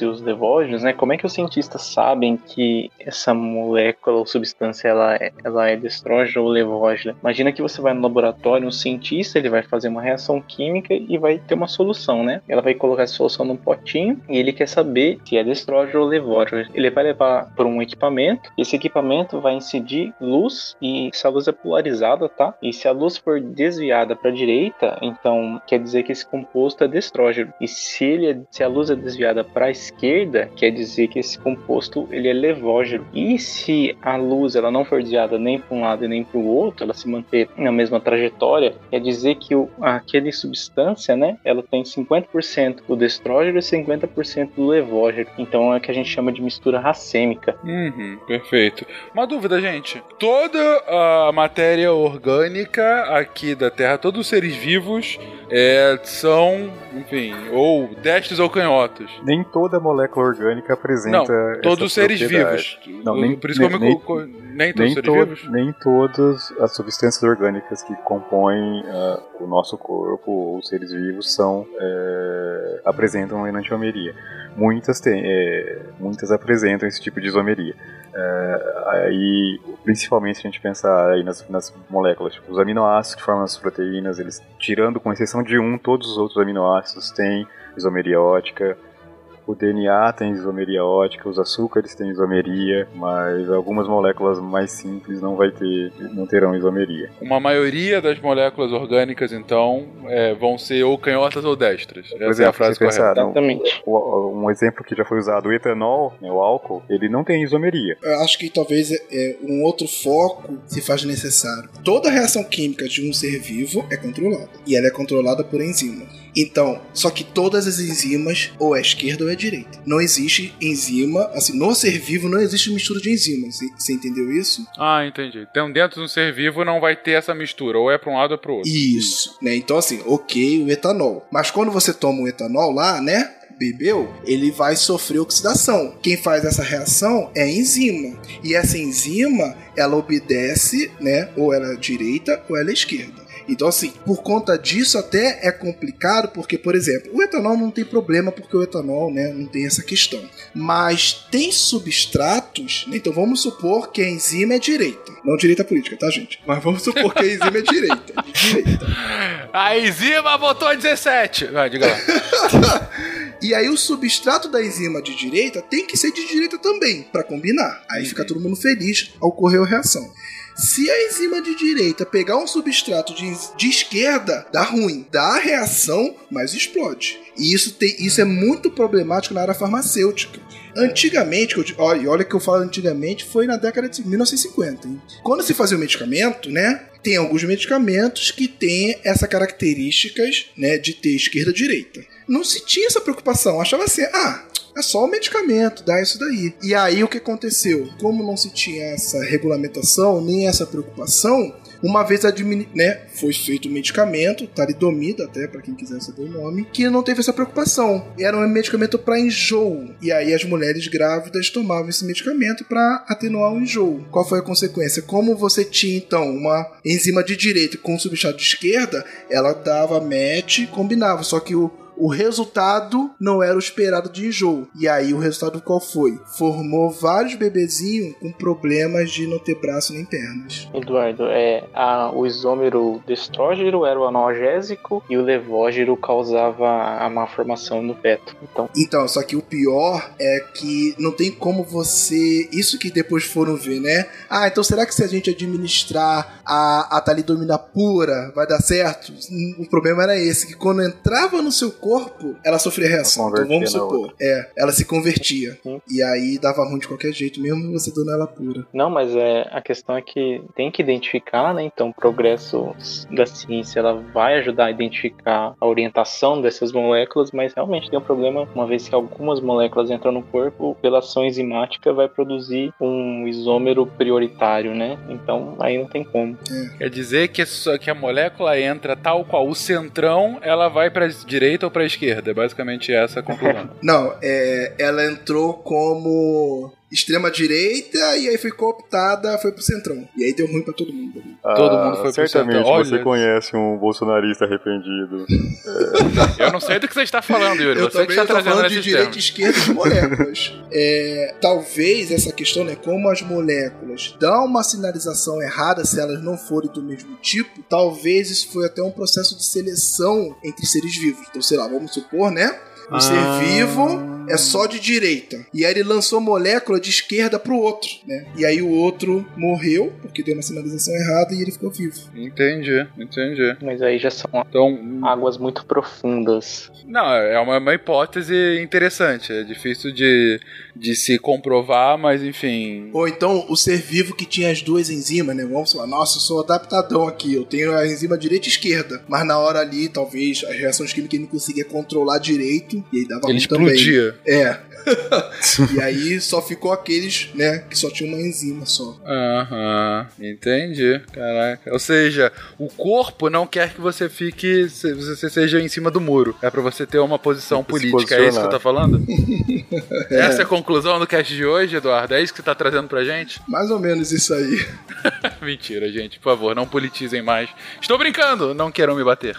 E: e os levógenos, né? Como é que os cientistas sabem que essa molécula ou substância ela é, ela é destrógena ou levógena? Imagina que você vai no laboratório, um cientista ele vai fazer uma reação química e vai ter uma solução, né? Ela vai colocar essa solução num potinho e ele quer saber se é destrógeno ou levógeno. Ele vai levar por um equipamento, esse equipamento vai incidir luz e essa luz é polarizada, tá? E se a luz for desviada para a direita, então quer dizer que esse composto é destrógeno. E se ele é, se a luz é desviada para a esquerda, quer dizer que esse composto ele é levógeno. E se a luz ela não for desviada nem para um lado e nem para o outro, ela se manter na mesma trajetória, quer dizer que o, aquele substância, né, ela tem 50% do destrógeno e 50% do levógeno. Então é o que a gente chama de mistura racêmica.
A: Uhum, perfeito. Uma dúvida, gente. Toda a matéria orgânica aqui da Terra, todos os seres vivos é, são, enfim, ou destros ou canhotos.
C: Nem toda molécula orgânica apresenta.
A: Não, todos os seres vivos. Não, nem, Por isso nem, nem, todos seres to vivos?
C: nem todas as substâncias orgânicas que compõem uh, o nosso corpo ou os seres vivos são é, apresentam enantiomeria. Muitas têm, é, muitas apresentam esse tipo de isomeria. É, aí, principalmente se a gente pensar aí nas, nas moléculas, tipo, os aminoácidos que formam as proteínas, eles tirando com exceção de um, todos os outros aminoácidos têm isomeria ótica. O DNA tem isomeria ótica, os açúcares têm isomeria, mas algumas moléculas mais simples não vai ter, não terão isomeria.
A: Uma maioria das moléculas orgânicas, então, é, vão ser ou canhotas ou destras. Essa
C: Por
A: é a frase correta.
C: Pensar, Exatamente. um exemplo que já foi usado, o etanol, né, o álcool, ele não tem isomeria.
D: Eu acho que talvez é, um outro foco se faz necessário. Toda reação química de um ser vivo é controlada. E ela é controlada por enzimas. Então, só que todas as enzimas, ou é esquerda ou é direita. Não existe enzima, assim, no ser vivo não existe mistura de enzimas. Você entendeu isso?
A: Ah, entendi. Então, dentro de um ser vivo não vai ter essa mistura, ou é para um lado ou para o outro.
D: Isso, né? Então, assim, ok, o etanol. Mas quando você toma o etanol lá, né? bebeu, ele vai sofrer oxidação. Quem faz essa reação é a enzima. E essa enzima, ela obedece, né? Ou ela é direita ou ela é esquerda. Então, assim, por conta disso até é complicado, porque, por exemplo, o etanol não tem problema, porque o etanol né, não tem essa questão. Mas tem substratos, né? então vamos supor que a enzima é direita. Não direita política, tá, gente? Mas vamos supor que a enzima é direita. De [LAUGHS] direita.
A: A enzima votou 17. Vai, diga lá. [LAUGHS]
D: E aí o substrato da enzima de direita tem que ser de direita também, para combinar. Aí fica todo mundo feliz, ocorreu a reação. Se a enzima de direita pegar um substrato de, de esquerda, dá ruim. Dá reação, mas explode. E isso, tem, isso é muito problemático na área farmacêutica. Antigamente, olha, olha que eu falo antigamente, foi na década de 1950. Hein? Quando se fazia o medicamento, né? Tem alguns medicamentos que têm essa características, né, de ter esquerda e direita. Não se tinha essa preocupação, achava assim, ah, é só o medicamento, dá isso daí. E aí o que aconteceu? Como não se tinha essa regulamentação, nem essa preocupação, uma vez né, foi feito o medicamento, talidomida até para quem quiser saber o nome, que não teve essa preocupação. Era um medicamento para enjoo. E aí as mulheres grávidas tomavam esse medicamento para atenuar o enjoo. Qual foi a consequência? Como você tinha então uma enzima de direita com substrato de esquerda, ela dava match, combinava, só que o o resultado não era o esperado de enjoo. E aí o resultado qual foi? Formou vários bebezinhos com problemas de não ter braço nem pernas.
E: Eduardo, é, a, o isômero destrógeno era o analgésico e o levógeno causava a má formação no feto. Então,
D: Então, só que o pior é que não tem como você. Isso que depois foram ver, né? Ah, então será que se a gente administrar a, a talidomida pura vai dar certo? Hum, O problema era esse, que quando entrava no seu corpo, ela sofria reação. Então
C: Convertia
D: vamos supor. É, ela se convertia.
E: Sim.
D: E aí dava ruim de qualquer jeito, mesmo você dando ela pura.
E: Não, mas é, a questão é que tem que identificar, né? Então, o progresso da ciência ela vai ajudar a identificar a orientação dessas moléculas, mas realmente tem um problema, uma vez que algumas moléculas entram no corpo, pela ação enzimática vai produzir um isômero prioritário, né? Então, aí não tem como.
A: Quer dizer que, só que a molécula entra tal qual o centrão, ela vai pra direita ou pra esquerda. É basicamente essa a conclusão.
D: Não, é, ela entrou como extrema direita e aí foi cooptada, foi pro centrão. E aí deu ruim pra todo mundo.
A: Todo mundo foi pro
C: Certamente
A: centro. Olha.
C: você conhece um bolsonarista arrependido. [LAUGHS]
A: Eu não sei do que você está falando, Yuri.
D: Eu
A: Você que
D: também
A: está trazendo
D: falando de direita e esquerda de moléculas. [LAUGHS] É, talvez essa questão, né, como as moléculas dão uma sinalização errada se elas não forem do mesmo tipo, talvez isso foi até um processo de seleção entre seres vivos. Então, sei lá, vamos supor, né? Um ser vivo é só de direita. E aí ele lançou molécula de esquerda pro outro, né? E aí o outro morreu, porque deu uma sinalização errada e ele ficou vivo.
A: Entendi, entendi.
E: Mas aí já são
A: Então,
E: águas muito profundas.
A: não, é uma, uma hipótese interessante. É difícil de, de se comprovar, mas enfim.
D: Ou então o ser vivo que tinha as duas enzimas, né? Vamos falar, nossa, eu sou adaptadão aqui, eu tenho a enzima direita e esquerda. Mas na hora ali, talvez as reações químicas ele não conseguia controlar direito e aí dava
A: Ele
D: ruim também. É. [LAUGHS] e aí só ficou aqueles, né, que só tinha uma enzima só.
A: Aham, entendi. Caraca. Ou seja, o corpo não quer que você fique. Você seja em cima do muro. É pra você ter uma posição política. É isso que eu tô falando? [LAUGHS] Essa é a conclusão do cast de hoje, Eduardo? É isso que você tá trazendo pra gente? [LAUGHS]
D: Mais ou menos isso aí.
A: Mentira, gente. Por favor, não politizem mais. Estou brincando, não queiram me bater.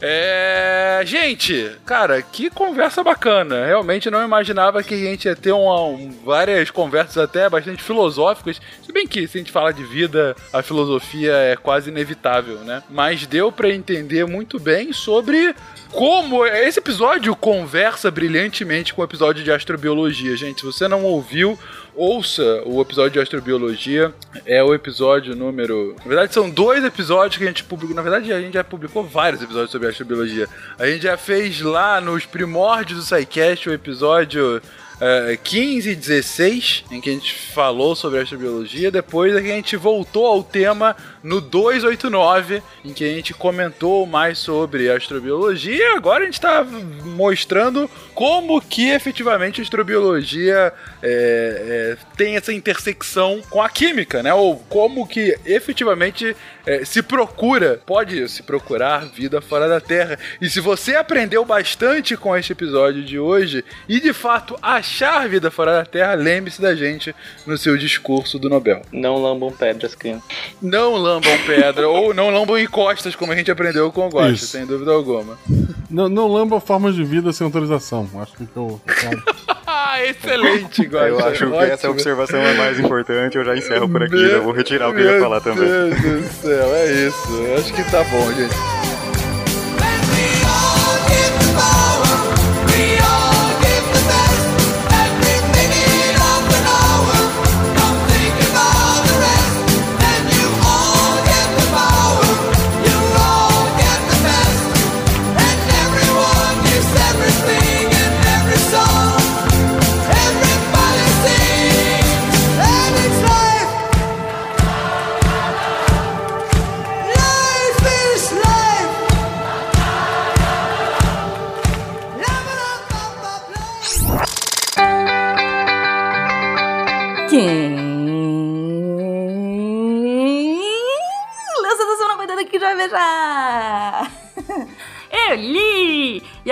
A: É. Gente, cara, que conversa bacana. Realmente não imaginava que a gente ia ter uma- um- várias conversas até bastante filosóficas. Se bem que, se a gente fala de vida, a filosofia é quase inevitável, né? Mas deu pra entender muito bem sobre como esse episódio conversa brilhantemente com o episódio de astrobiologia, gente. Se você não ouviu, ouça o episódio de astrobiologia. É o episódio número. Na verdade, são dois episódios que a gente publicou. Na verdade, a gente já publicou vários episódios sobre astrobiologia. A gente já fez lá nos primórdios do SciCast o episódio. eh, 15 e 16, em que a gente falou sobre astrobiologia. Depois é que a gente voltou ao tema no 289, em que a gente comentou mais sobre astrobiologia. E agora a gente está mostrando como que efetivamente a astrobiologia é, é, tem essa intersecção com a química, né? Ou como que efetivamente é, se procura, pode se procurar vida fora da Terra. E se você aprendeu bastante com este episódio de hoje e de fato achar vida fora da Terra, lembre-se da gente no seu discurso do Nobel.
E: Não lambam pedras, criança.
A: Não lambam pedra [LAUGHS] ou não lambam encostas, como a gente aprendeu com o Guache,
F: Isso.
A: sem dúvida alguma.
F: Não, não lamba formas de vida sem autorização. Acho que eu. [LAUGHS]
A: Ah, excelente, [LAUGHS] Guache.
C: Eu acho que essa observação é mais importante, eu já encerro por aqui, já vou retirar o que eu ia
A: Meu
C: falar também.
A: Deus do céu, é isso. Eu Acho que tá bom, gente.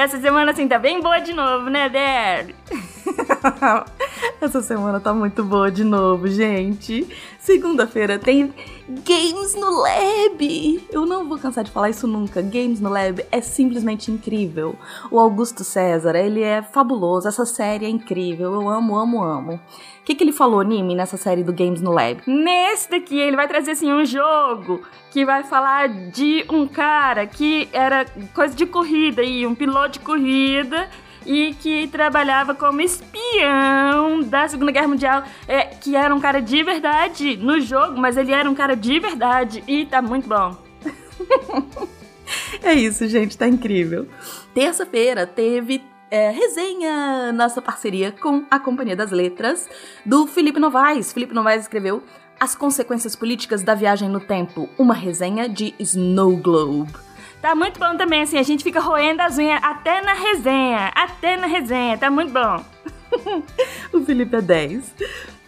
M: Essa semana assim tá bem boa de novo, né, Der? [LAUGHS] [LAUGHS] Essa semana tá muito boa de novo, gente. Segunda-feira tem Games no Lab. Eu não vou cansar de falar isso nunca. Games no Lab é simplesmente incrível. O Augusto César, ele é fabuloso. Essa série é incrível. Eu amo, amo, amo. O que, que ele falou, Nimi, nessa série do Games no Lab? Nesse daqui, ele vai trazer assim um jogo que vai falar de um cara que era coisa de corrida e um piloto de corrida e que trabalhava como espião da Segunda Guerra Mundial, é, que era um cara de verdade no jogo, mas ele era um cara de verdade e tá muito bom. [LAUGHS] é isso, gente, tá incrível. Terça-feira teve é, resenha, nossa parceria com a Companhia das Letras, do Felipe Novaes. Felipe Novaes escreveu As Consequências Políticas da Viagem no Tempo, uma resenha de Snow Globe. Tá muito bom também, assim, a gente fica roendo as unhas até na resenha, até na resenha, tá muito bom. [LAUGHS] o Felipe é 10.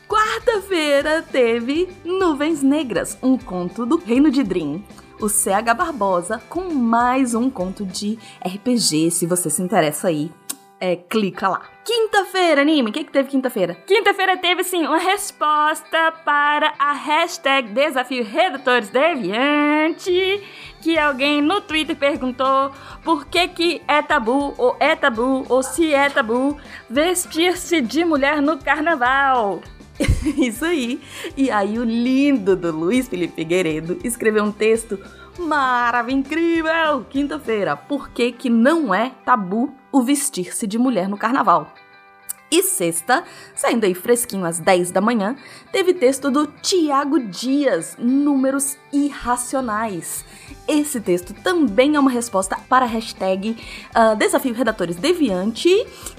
M: Quarta-feira teve Nuvens Negras, um conto do Reino de Dream. O CH Barbosa com mais um conto de RPG, se você se interessa aí. É, clica lá. Quinta-feira, anime, o que, que teve quinta-feira? Quinta-feira teve, sim, uma resposta para a hashtag Desafio Redutores Deviante que alguém no Twitter perguntou por que que é tabu, ou é tabu, ou se é tabu, vestir-se de mulher no carnaval. [LAUGHS] Isso aí. E aí o lindo do Luiz Felipe Figueiredo escreveu um texto maravilhoso, incrível, quinta-feira. Por que que não é tabu o vestir-se de mulher no carnaval? E sexta, saindo aí fresquinho às 10 da manhã, teve texto do Tiago Dias, Números Irracionais. Esse texto também é uma resposta para a hashtag uh, Desafio Redatores Deviante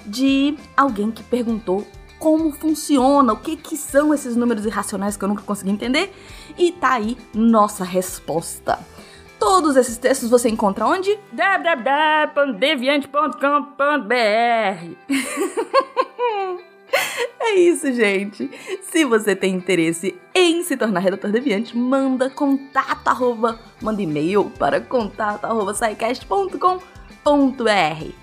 M: de alguém que perguntou como funciona, o que, que são esses números irracionais que eu nunca consegui entender. E tá aí nossa resposta. Todos esses textos você encontra onde? www.deviante.com.br [LAUGHS] É isso, gente. Se você tem interesse em se tornar redator deviante, manda contato arroba, manda e-mail para contato arroba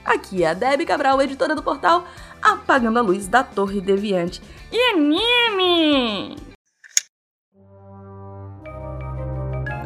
M: Aqui é a Debbie Cabral, editora do portal Apagando a Luz da Torre Deviante. E anime!